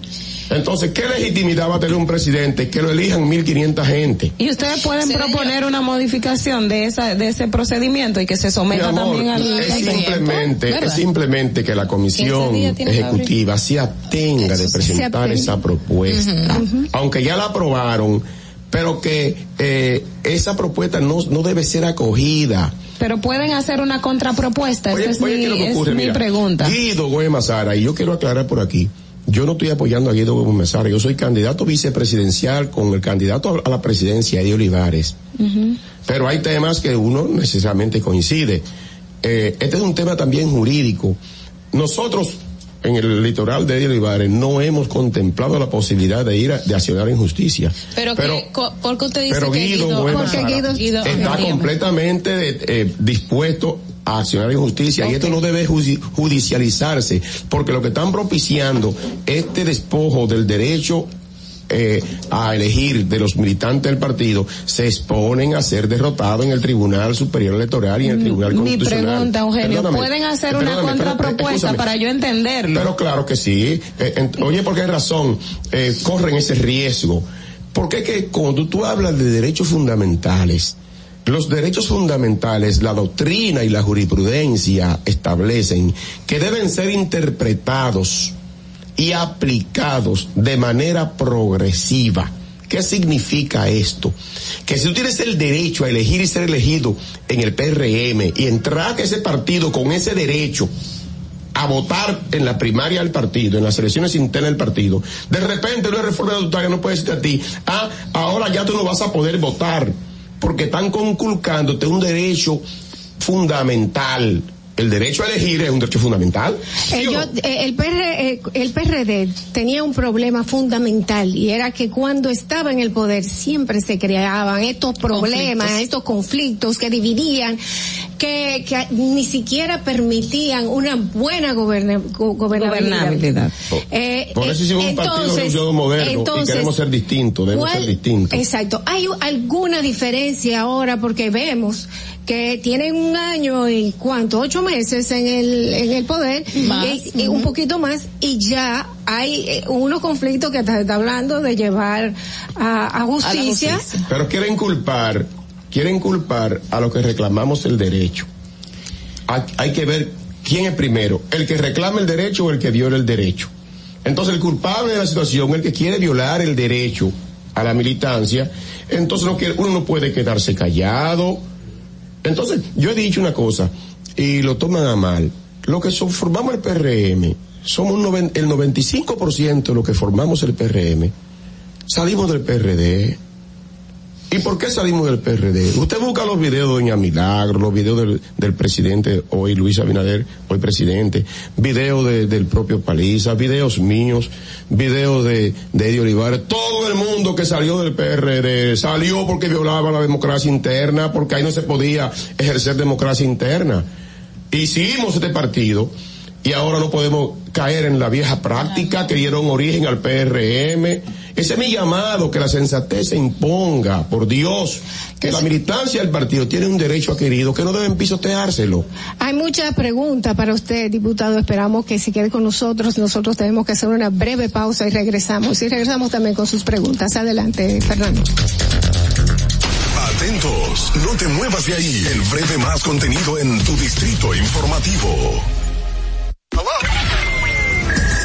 Entonces, ¿qué legitimidad va a tener un presidente que lo elijan 1.500 gente? Y ustedes pueden proponer una modificación de esa de ese procedimiento y que se someta amor, también al es simplemente, es simplemente que la 15 comisión que ejecutiva se atenga de presentar esa propuesta, aunque ya la aprobaron, pero que eh, esa propuesta no, no debe ser acogida. Pero pueden hacer una contrapropuesta. Esa es, Oye, mi, pregunta. Guido Gómez Sara, y yo quiero aclarar por aquí, yo no estoy apoyando a Guido Gómez Sara, yo soy candidato vicepresidencial con el candidato a la presidencia, Eddie Olivares. Pero hay temas que uno necesariamente coincide. Eh, este es un tema también jurídico. Nosotros, en el litoral de Olivares, no hemos contemplado la posibilidad de ir a, de accionar en justicia. Pero, que, ¿por qué usted dice pero que Guido, Sara está completamente eh, dispuesto a accionar en justicia y esto no debe judi- judicializarse porque lo que están propiciando este despojo del derecho eh, a elegir de los militantes del partido se exponen a ser derrotados en el Tribunal Superior Electoral y en el Tribunal Mi Constitucional. pregunta, Eugenio, Perdóname, ¿pueden hacer una contrapropuesta para yo entenderlo? Pero claro que sí. Eh, en- oye, ¿por qué razón eh, corren ese riesgo? Porque es que cuando tú hablas de derechos fundamentales, los derechos fundamentales, la doctrina y la jurisprudencia establecen que deben ser interpretados y aplicados de manera progresiva. ¿Qué significa esto? Que si tú tienes el derecho a elegir y ser elegido en el PRM y entrar a ese partido con ese derecho a votar en la primaria del partido, en las elecciones internas del partido, de repente una reforma estatutaria no puede decirte a ti, ah, ahora ya tú no vas a poder votar, porque están conculcándote un derecho fundamental. El derecho a elegir es un derecho fundamental. Eh, yo, eh, el, PR, eh, el PRD tenía un problema fundamental y era que cuando estaba en el poder siempre se creaban estos problemas, Conflictos. estos conflictos que dividían, que, que ni siquiera permitían una buena goberna- go- gobernabilidad. Gobernabilidad. Eh, Por eso eh, hicimos un partido moderno entonces, y queremos ser distintos, debemos ¿cuál- ser distintos. Exacto. Hay alguna diferencia ahora porque vemos que tienen un año y cuánto, ocho meses en el, en el poder, Más, y, y un poquito más, y ya hay eh, unos conflictos que está, está hablando de llevar a, a justicia. Pero quieren culpar, quieren culpar a los que reclamamos el derecho. Hay, hay que ver quién es primero, el que reclama el derecho o el que viola el derecho. Entonces el culpable de la situación, el que quiere violar el derecho a la militancia, entonces no quiere- uno no puede quedarse callado. Entonces, yo he dicho una cosa, y lo toman a mal. Lo que formamos el PRM, somos noven- el 95% de lo que formamos el PRM, salimos del PRD. ¿Y por qué salimos del PRD? Usted busca los videos de Doña Milagro, los videos del, del presidente hoy, Luis Abinader, hoy presidente, videos de- del propio Paliza, videos míos, videos de, de Eddie Olivares, todo el mundo que salió del PRD salió porque violaba la democracia interna, porque ahí no se podía ejercer democracia interna. Hicimos este partido y ahora no podemos caer en la vieja práctica que dieron origen al PRM. Ese es mi llamado, que la sensatez se imponga, por Dios, que la militancia del partido tiene un derecho adquirido que no deben pisoteárselo. Hay muchas preguntas para usted, diputado. Esperamos que si quiere con nosotros, nosotros tenemos que hacer una breve pausa y regresamos. Y regresamos también con sus preguntas. Adelante, Fernando. Atentos, no te muevas de ahí. El breve más contenido en tu distrito informativo.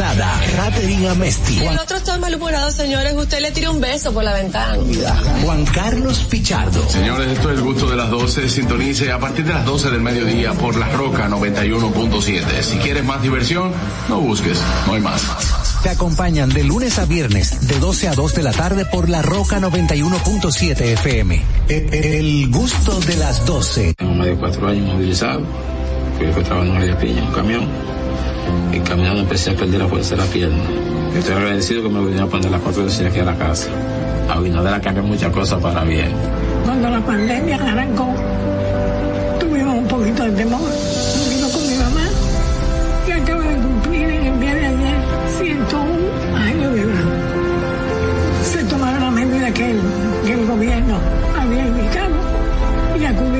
importada, Catherine Amesti. El otro está malhumorado, señores. Usted le tira un beso por la ventana. Juan Carlos Pichardo. Señores, esto es el gusto de las 12. Sintonice a partir de las 12 del mediodía por La Roca 91.7. Si quieres más diversión, no busques, no hay más. Te acompañan de lunes a viernes, de 12 a 2 de la tarde por La Roca 91.7 FM. El, el gusto de las 12. Tengo más de cuatro años movilizado, que fue trabajando en María Piña, en un camión, y caminando empecé a perder la fuerza de la pierna. Estoy agradecido que me vinieron a poner las cuatro veces aquí a la casa. A Abinader cambiado muchas cosas para bien. Cuando la pandemia arrancó, tuvimos un poquito de temor. Vino con mi mamá, que acaba de cumplir en el día de ayer 101 años de edad. Se tomaron las medidas que el, que el gobierno había indicado y acudieron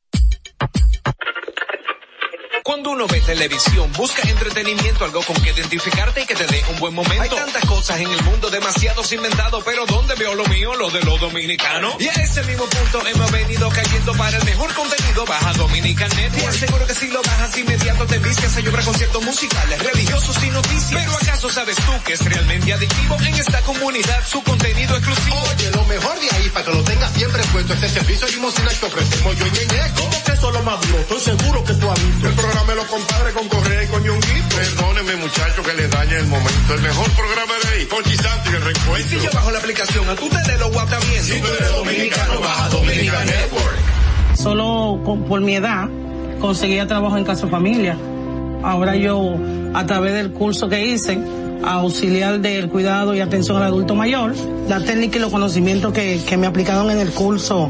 Cuando uno ve televisión, busca entretenimiento, algo con que identificarte y que te dé un buen momento. Hay tantas cosas en el mundo, demasiados inventados, pero ¿dónde veo lo mío? Lo de los dominicanos. Y a ese mismo punto hemos venido cayendo para el mejor contenido. Baja Dominican Network. Te aseguro que si lo bajas inmediato te vistes a llorar conciertos musicales, religiosos y noticias. Pero ¿acaso sabes tú que es realmente adictivo en esta comunidad su contenido exclusivo? Oye, lo mejor de ahí, para que lo tengas siempre puesto, es el servicio limosina que ofrecemos yo y Ñeñe. ¿Cómo que eso es lo más duro? Estoy seguro que tú has visto. El programa de los compadres con Correa y con Ñonguito. Perdónenme, muchachos, que les dañe el momento. El mejor programa de ahí, Conchi Santo y el Y reencuentro. si yo bajo la aplicación, a tú te de lo guata bien. Si tú eres dominicano, baja Dominican Network. Solo con- por mi edad conseguía trabajo en Casa Familia. Ahora yo, a través del curso que hice, auxiliar del cuidado y atención al adulto mayor, la técnica y los conocimientos que, que me aplicaron en el curso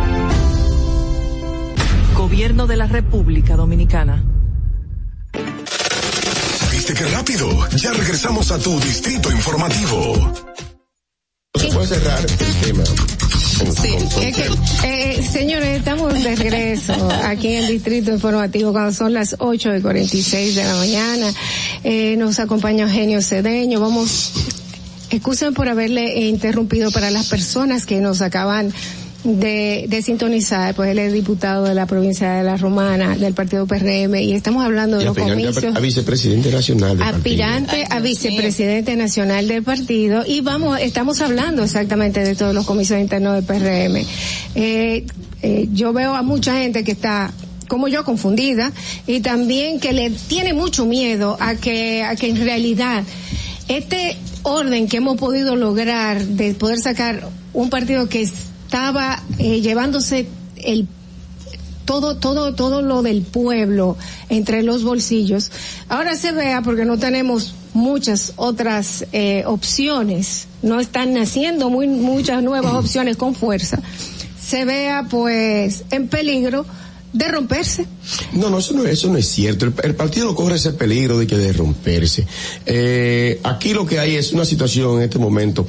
Gobierno de la República Dominicana. ¿Viste qué rápido? Ya regresamos a tu Distrito Informativo. Se puede cerrar el tema. Sí, es que, eh, señores, estamos de regreso aquí en el Distrito Informativo cuando son las 8 y 46 de la mañana. Eh, nos acompaña Eugenio Cedeño. Vamos, excusen por haberle interrumpido para las personas que nos acaban de, de sintonizar, pues él es diputado de la provincia de La Romana, del partido PRM, y estamos hablando de y los a- comicios a vicepresidente nacional del partido. aspirante a vicepresidente nacional del partido y vamos, estamos hablando exactamente de todos los comicios internos del PRM. Eh, eh, yo veo a mucha gente que está como yo confundida y también que le tiene mucho miedo a que a que en realidad este orden que hemos podido lograr de poder sacar un partido que estaba eh, llevándose el todo, todo, todo lo del pueblo entre los bolsillos, ahora se vea porque no tenemos muchas otras eh, opciones, no están naciendo muy, muchas nuevas opciones con fuerza, se vea pues en peligro de romperse. No, no, eso no, eso no es cierto. El, el partido no corre ese peligro de que de romperse. Eh, aquí lo que hay es una situación en este momento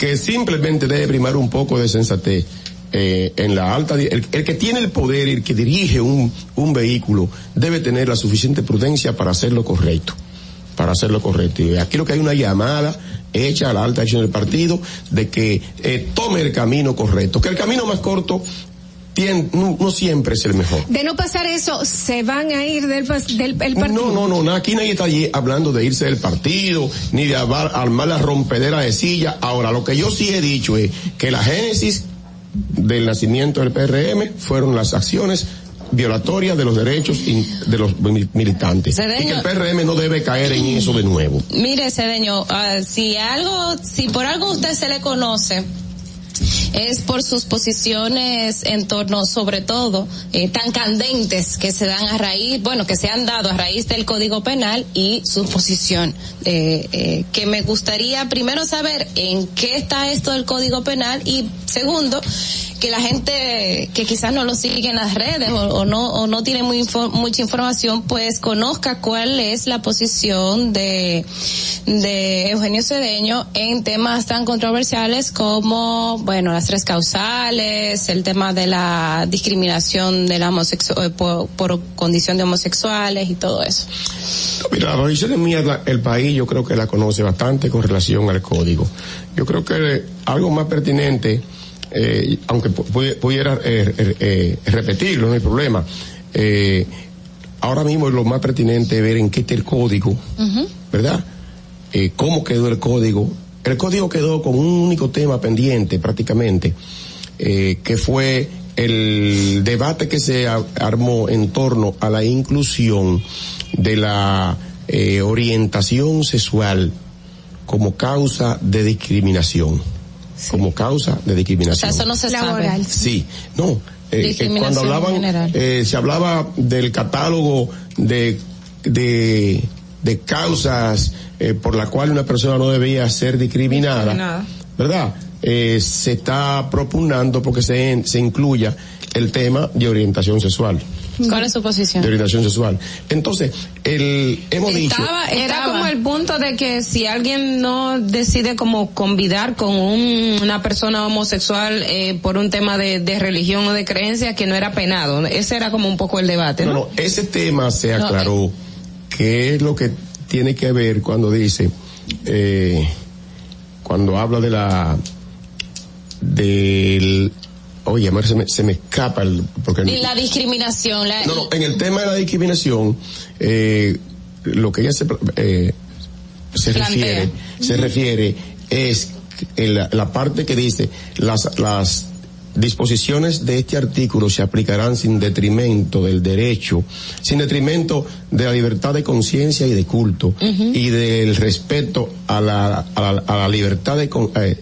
que simplemente debe primar un poco de sensatez. Eh, en la alta, el, que tiene el poder y el que dirige un, un vehículo debe tener la suficiente prudencia para hacerlo correcto, para hacerlo correcto. Y aquí lo que hay una llamada hecha a la alta acción del partido de que eh, tome el camino correcto, que el camino más corto no, no, siempre es el mejor. De no pasar eso, se van a ir del, del el partido. No, no, no, aquí nadie está allí hablando de irse del partido, ni de armar, armar la rompedera de silla. Ahora, lo que yo sí he dicho es que la génesis del nacimiento del PRM fueron las acciones violatorias de los derechos de los militantes Cedeño, y que el PRM no debe caer en eso de nuevo. Mire, Cedeño, uh, si algo, si por algo usted se le conoce, es por sus posiciones en torno, sobre todo, eh, tan candentes que se dan a raíz, bueno, que se han dado a raíz del Código Penal y su posición. Eh, eh, que me gustaría primero saber en qué está esto del Código Penal y segundo, que la gente que quizás no lo sigue en las redes o, no o no tiene muy mucha información pues conozca cuál es la posición de de Eugenio Cedeño en temas tan controversiales como bueno las tres causales el tema de la discriminación de la homosexual por, por, condición de homosexuales y todo eso mira la posición mía el país yo creo que la conoce bastante con relación al código yo creo que algo más pertinente eh, aunque pudiera eh, eh, repetirlo, no hay problema. Eh, ahora mismo es lo más pertinente ver en qué está el código, uh -huh. ¿verdad? cómo quedó el código. El código quedó con un único tema pendiente prácticamente, que fue el debate que se armó en torno a la inclusión de la orientación sexual como causa de discriminación sí. como causa de discriminación. O sea, eso no se Laboral. sabe. Sí, no. Eh, eh, cuando hablaban, eh, se hablaba del catálogo de, de, de causas eh, por la cual una persona no debía ser discriminada, discriminada. ¿verdad? se está propugnando porque se, se incluya el tema de orientación sexual. ¿Cuál es su posición? De orientación sexual. Entonces, el, hemos estaba, dicho. Era como el punto de que si alguien no decide como convidar con un, una persona homosexual eh, por un tema de, de, religión o de creencia, que no era penado. Ese era como un poco el debate, ¿no? No, no, ese tema se aclaró. No, eh. ¿Qué es lo que tiene que ver cuando dice, eh, cuando habla de la, del oye, se me, se me escapa el... Porque y la discriminación. La... No, no, en el tema de la discriminación, eh, lo que ella se, eh, se refiere, se refiere es en la, la, parte que dice las, las disposiciones de este artículo se aplicarán sin detrimento del derecho, sin detrimento de la libertad de conciencia y de culto uh -huh. y del respeto a la, a la, a la libertad de, eh,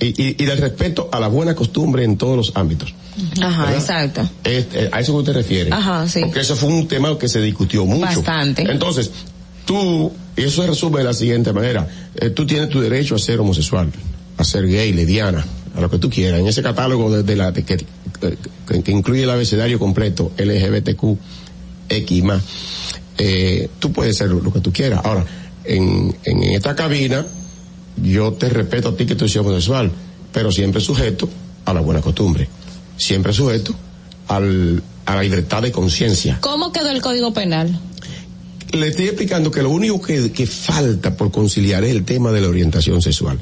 y, y, y, del respeto a la buena costumbre en todos los ámbitos. Ajá, ¿verdad? exacto. Es, es, a eso que usted refiere. Ajá, sí. Porque eso fue un tema que se discutió mucho. Bastante. Entonces, tú, y eso se resume de la siguiente manera, eh, tú tienes tu derecho a ser homosexual, a ser gay, lesbiana, a lo que tú quieras, en ese catálogo de, de la, de que, que, que, incluye el abecedario completo, LGBTQ, X más, eh, tú puedes ser lo que tú quieras. Ahora, en, en esta cabina, yo te respeto a ti que tú seas homosexual, pero siempre sujeto a la buena costumbre, siempre sujeto al, a la libertad de conciencia. ¿Cómo quedó el Código Penal? Le estoy explicando que lo único que, que falta por conciliar es el tema de la orientación sexual.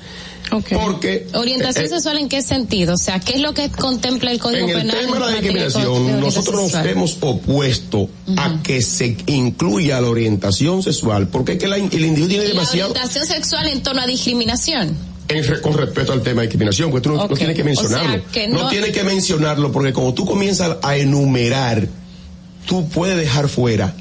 Okay. Porque orientación eh, sexual en qué sentido, o sea, qué es lo que contempla el Código en el Penal. tema de la discriminación, nosotros nos hemos opuesto uh -huh. a que se incluya la orientación sexual, porque es que la, el individuo tiene ¿Y demasiado. La orientación sexual en torno a discriminación. En, con respecto al tema de discriminación, porque tú no, okay. no tienes que mencionarlo. O sea, que no... no tienes que mencionarlo porque como tú comienzas a enumerar tú puedes dejar fuera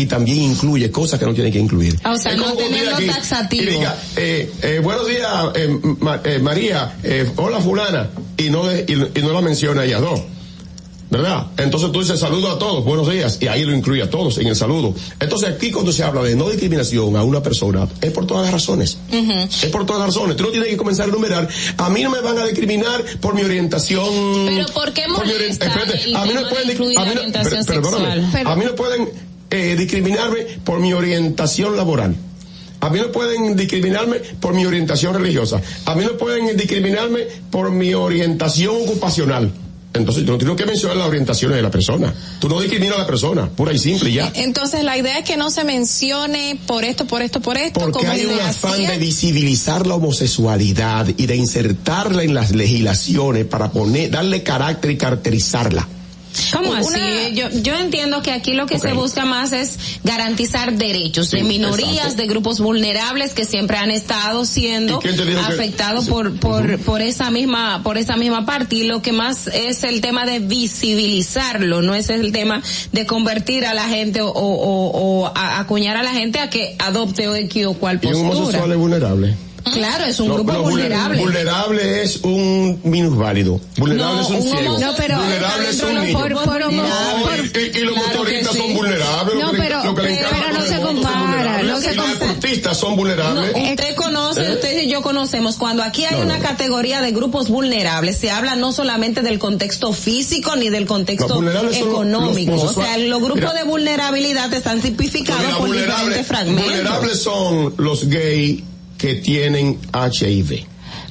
y también incluye cosas que no tiene que incluir. O sea, no tenerlo aquí taxativo. Y diga, eh, eh, buenos días, eh, eh, María, eh, hola fulana, y no, y, y no la menciona ella dos. ¿Verdad? Entonces tú dices saludo a todos, buenos días, y ahí lo incluye a todos en el saludo. Entonces aquí cuando se habla de no discriminación a una persona, es por todas las razones. Es por todas las razones. Tú no tienes que comenzar a enumerar. A mí no me van a discriminar por mi orientación. Pero ¿por qué por mi ori- molesta espérate, el a mí no pueden, a mí no- per- perdóname, a mí no pueden eh, discriminarme por mi orientación laboral. A mí no pueden discriminarme por mi orientación religiosa. A mí no pueden discriminarme por mi orientación ocupacional. Entonces, yo no tengo que mencionar las orientaciones de la persona. Tú no discriminas a la persona, pura y simple ya. Entonces la idea es que no se mencione por esto, por esto, por esto, Porque como hay un afán de visibilizar la homosexualidad y de insertarla en las legislaciones para poner, darle carácter y caracterizarla. ¿Cómo así? Yo, yo entiendo que aquí lo que se busca más es garantizar derechos de minorías, exacto. de grupos vulnerables que siempre han estado siendo ¿Y quién te dijo que- afectados por, por, por esa misma, por esa misma parte. Y lo que más es el tema de visibilizarlo, no es el tema de convertir a la gente o, o, o a- acuñar a la gente a que adopte o X o cual Y un postura. homosexual es vulnerable. Claro, es un No, grupo vulnerable. Vulnerable es un minusválido. Vulnerable No, es un, un ciego. No, pero- vulnerable es un niño. por- por homo- No, por- y, los claro motoristas son vulnerables. No, lo que le- pero- lo que le pero no se compara, no se y los deportistas son vulnerables. No, usted conoce, ¿Eh? usted y yo conocemos, cuando aquí hay No, una no. categoría de grupos vulnerables, se habla no solamente del contexto físico ni del contexto los- económico. los o sea, los grupos Mira. de vulnerabilidad están tipificados por vulnerable- diferentes fragmentos. vulnerables son los gays que tienen HIV.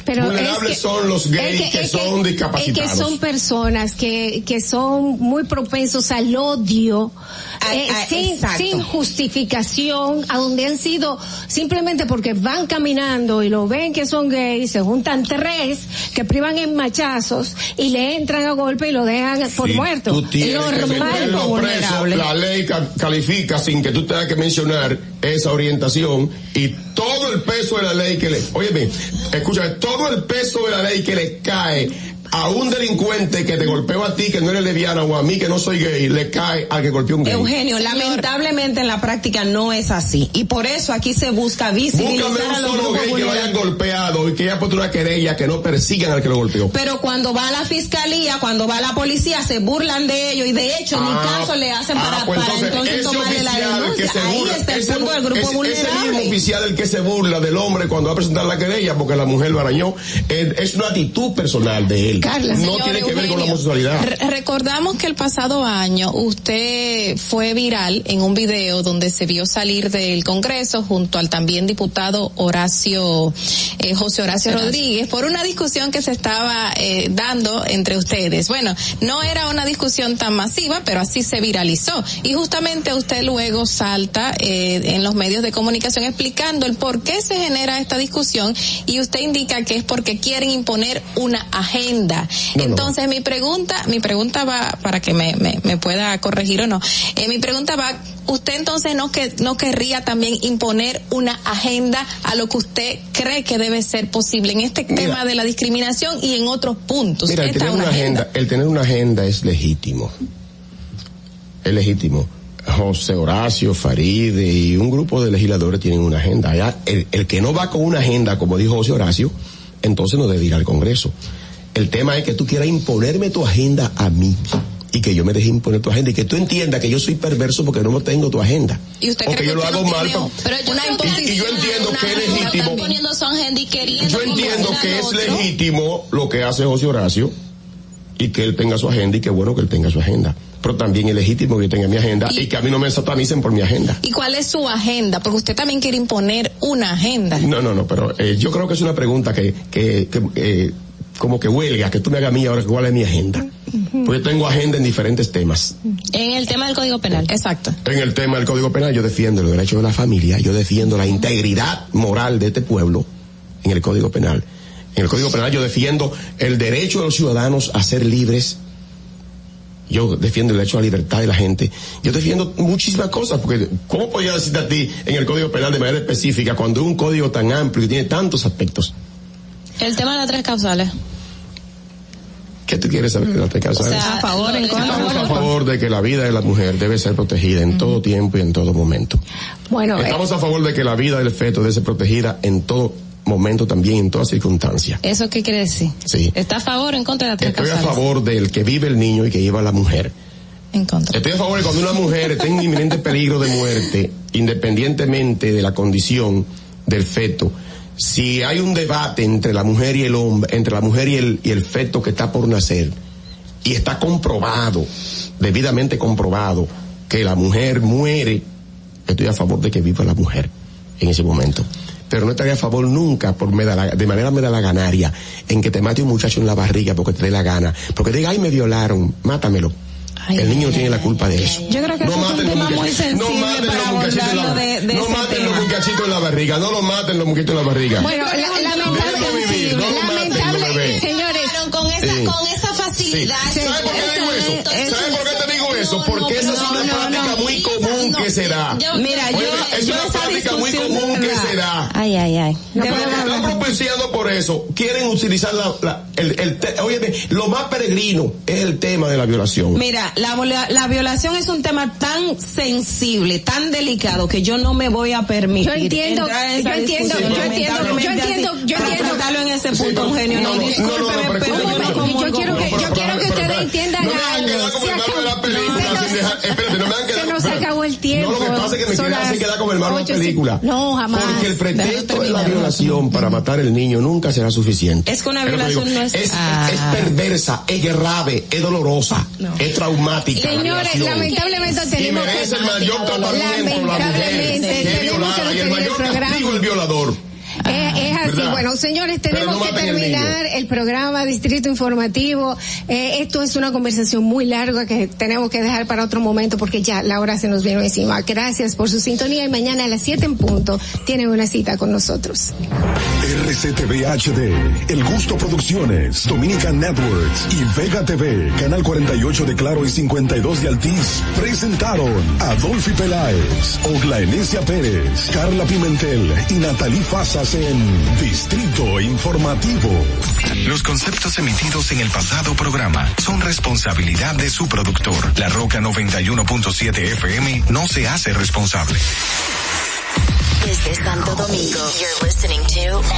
Pero vulnerables es que- son los gays es que, es son discapacitados. que son personas que, que son muy propensos al odio, Ay, eh, ay, sin, sin justificación, a donde han sido simplemente porque van caminando y lo ven que son gays, se juntan tres que privan en machazos y le entran a golpe y lo dejan por muerto. Normal preso, vulnerable. la ley ca- califica sin que tú tengas que mencionar esa orientación y todo el peso de la ley que le, oye bien, escucha, todo el peso de la ley que le cae a un delincuente que te golpeó a ti que no eres lesbiana o a mí que no soy gay, le cae al que golpeó un gay. Eugenio, lamentablemente en la práctica no es así. Y por eso aquí se busca visibilizar Búscame a un los solo gay que lo hayan golpeado y que haya puesto una querella que no persigan al que lo golpeó. Pero cuando va la fiscalía, cuando va la policía, se burlan de ellos y de hecho ni Ah, caso le hacen ah, para, pues para entonces, ese tomarle la denuncia. se Ahí burla, está el ese punto del grupo ese- Ese mismo vulnerable. oficial el que se burla del hombre cuando va a presentar la querella porque la mujer lo arañó, es una actitud personal de él. Carla, no señor tiene que ver con la homosexualidad. re- recordamos que el pasado año usted fue viral en un video donde se vio salir del Congreso junto al también diputado Horacio, eh, José Horacio Rodríguez por una discusión que se estaba eh, dando entre ustedes. Bueno, no era una discusión tan masiva, pero así se viralizó. Y justamente usted luego salta eh, en los medios de comunicación explicando el por qué se genera esta discusión y usted indica que es porque quieren imponer una agenda. No. Entonces mi pregunta, mi pregunta va para que me, me, me pueda corregir o no. Eh, mi pregunta va, usted entonces no que no querría también imponer una agenda a lo que usted cree que debe ser posible en este Mira. tema de la discriminación y en otros puntos. Mira, el tener una agenda, el tener una agenda es legítimo. Es legítimo. José Horacio, Faride y un grupo de legisladores tienen una agenda. El, el que no va con una agenda, como dijo José Horacio, entonces no debe ir al Congreso. El tema es que tú quieras imponerme tu agenda a mí y que yo me deje imponer tu agenda y que tú entiendas que yo soy perverso porque no tengo tu agenda. Y usted o cree que yo lo hago no mal. pero yo una y, y yo entiendo que es legítimo. Están poniendo su agenda y queriendo Yo entiendo que es otro. legítimo lo que hace José Horacio y que él tenga su agenda y que bueno que él tenga su agenda. Pero también es legítimo que yo tenga mi agenda y, que a mí no me satanicen por mi agenda. ¿Y cuál es su agenda? Porque usted también quiere imponer una agenda. No, no, no, pero eh, yo creo que es una pregunta que, que, que, eh, como que huelga, que tú me hagas a mí ahora cuál es mi agenda. Porque yo tengo agenda en diferentes temas. En el tema del Código Penal. Exacto. En el tema del Código Penal yo defiendo los derechos de la familia, yo defiendo la integridad moral de este pueblo en el Código Penal. En el Código Penal yo defiendo el derecho de los ciudadanos a ser libres. Yo defiendo el derecho a la libertad de la gente. Yo defiendo muchísimas cosas, porque ¿cómo podría decirte a ti en el Código Penal de manera específica cuando es un código tan amplio y tiene tantos aspectos? El tema de las tres causales. ¿Qué tú quieres saber de la casa? O sea, a favor, en contra. Estamos a favor de que la vida de la mujer debe ser protegida en todo tiempo y en todo momento. Bueno, eh, Estamos a favor de que la vida del feto debe ser protegida en todo momento también, en todas circunstancias. ¿Eso qué quiere decir? Sí. ¿Está a favor o en contra de la Estoy a favor del que vive el niño y que lleva la mujer. En contra. Estoy a favor de cuando una mujer está en inminente peligro de muerte, independientemente de la condición del feto, si hay un debate entre la mujer y el hombre, entre la mujer y el, y el feto que está por nacer, y está comprobado, debidamente comprobado, que la mujer muere, estoy a favor de que viva la mujer en ese momento. Pero no estaría a favor nunca, por medala- de manera medalaganaria, en que te mate un muchacho en la barriga porque te dé la gana. Porque diga, ay, me violaron, mátamelo. El niño no tiene la culpa de eso. Yo creo que No eso es maten un los tema muy muchachitos. sensible No maten para los muchachitos en la- de, de no maten los muchachitos en la barriga, no lo maten los muchachitos en la barriga. Bueno, la- Déjenlo vivir, no lo maten, lamentable, no bebé. señores, con esa, Sí. con esa facilidad. Sí. ¿Sabe por qué digo eso? ¿Sabe por qué te digo eso? Porque esa es una práctica muy que se da. Mira, yo, Oye, es yo una práctica muy común que se da. Ay, ay, ay. Pero están propiciando por eso. Quieren utilizar la, la- el, el te- óyeme, lo más peregrino es el tema de la violación. Mira, la, viola- la violación es un tema tan sensible, tan delicado, que yo no me voy a permitir. Yo entiendo, en yo entiendo, yo entiendo, yo entiendo, yo entiendo. en ese punto, Eugenio. No, discúlpeme, pero yo no quiero que, yo quiero que ustedes entiendan no algo. la espérate, no me tiempo. No, lo que pasa es que me quieren hacer quedar como el malo de la película. No, jamás. Porque el pretexto de la violación para matar al niño nunca será suficiente. Es que una violación no es- Es, Ah. es perversa, es grave, es dolorosa, es traumática. Señores, lamentablemente y tenemos merece que- el mayor tratamiento la mujer Lamentablemente que es tenemos que violada y el mayor castigo el violador. Eh, es así. ¿Verdad? Bueno, señores, tenemos no que terminar el, programa Distrito Informativo. Eh, esto es una conversación muy larga que tenemos que dejar para otro momento porque ya la hora se nos vino encima. Gracias por su sintonía y mañana a las 7 en punto tienen una cita con nosotros. RCTV HD, El Gusto Producciones, Dominican Networks y Vega TV, Canal 48 de Claro y 52 de Altiz, presentaron a Dolphy Peláez, Oglaenecia Pérez, Carla Pimentel y Natalie Fasas en Distrito Informativo. Los conceptos emitidos en el pasado programa son responsabilidad de su productor. La Roca 91.7 FM no se hace responsable. Desde Santo Domingo, you're listening to 91.7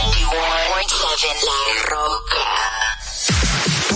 La Roca.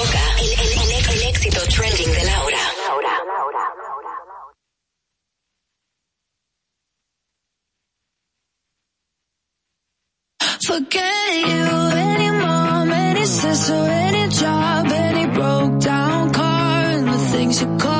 Roca, el, el- el- el éxito trending de Laura. Forget you, any mom, any sister, any job, any broke down car, and the things you call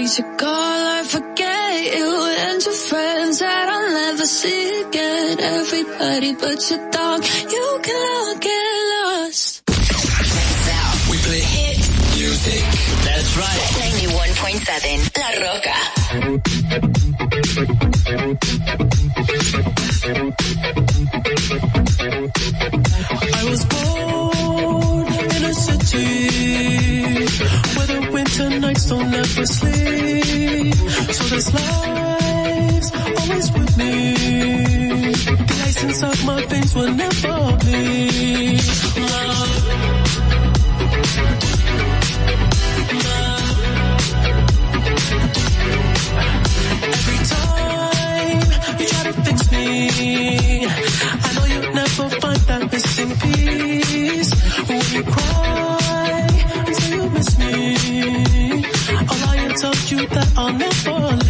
takes your call, I forget you and your friends that I'll never see again. Everybody but your dog, you can all get lost. We play hit music. That's right. 91.7 La Roca. Thank The nights don't ever sleep. So this life's always with me. The ice of my veins will never bleed. that on the one.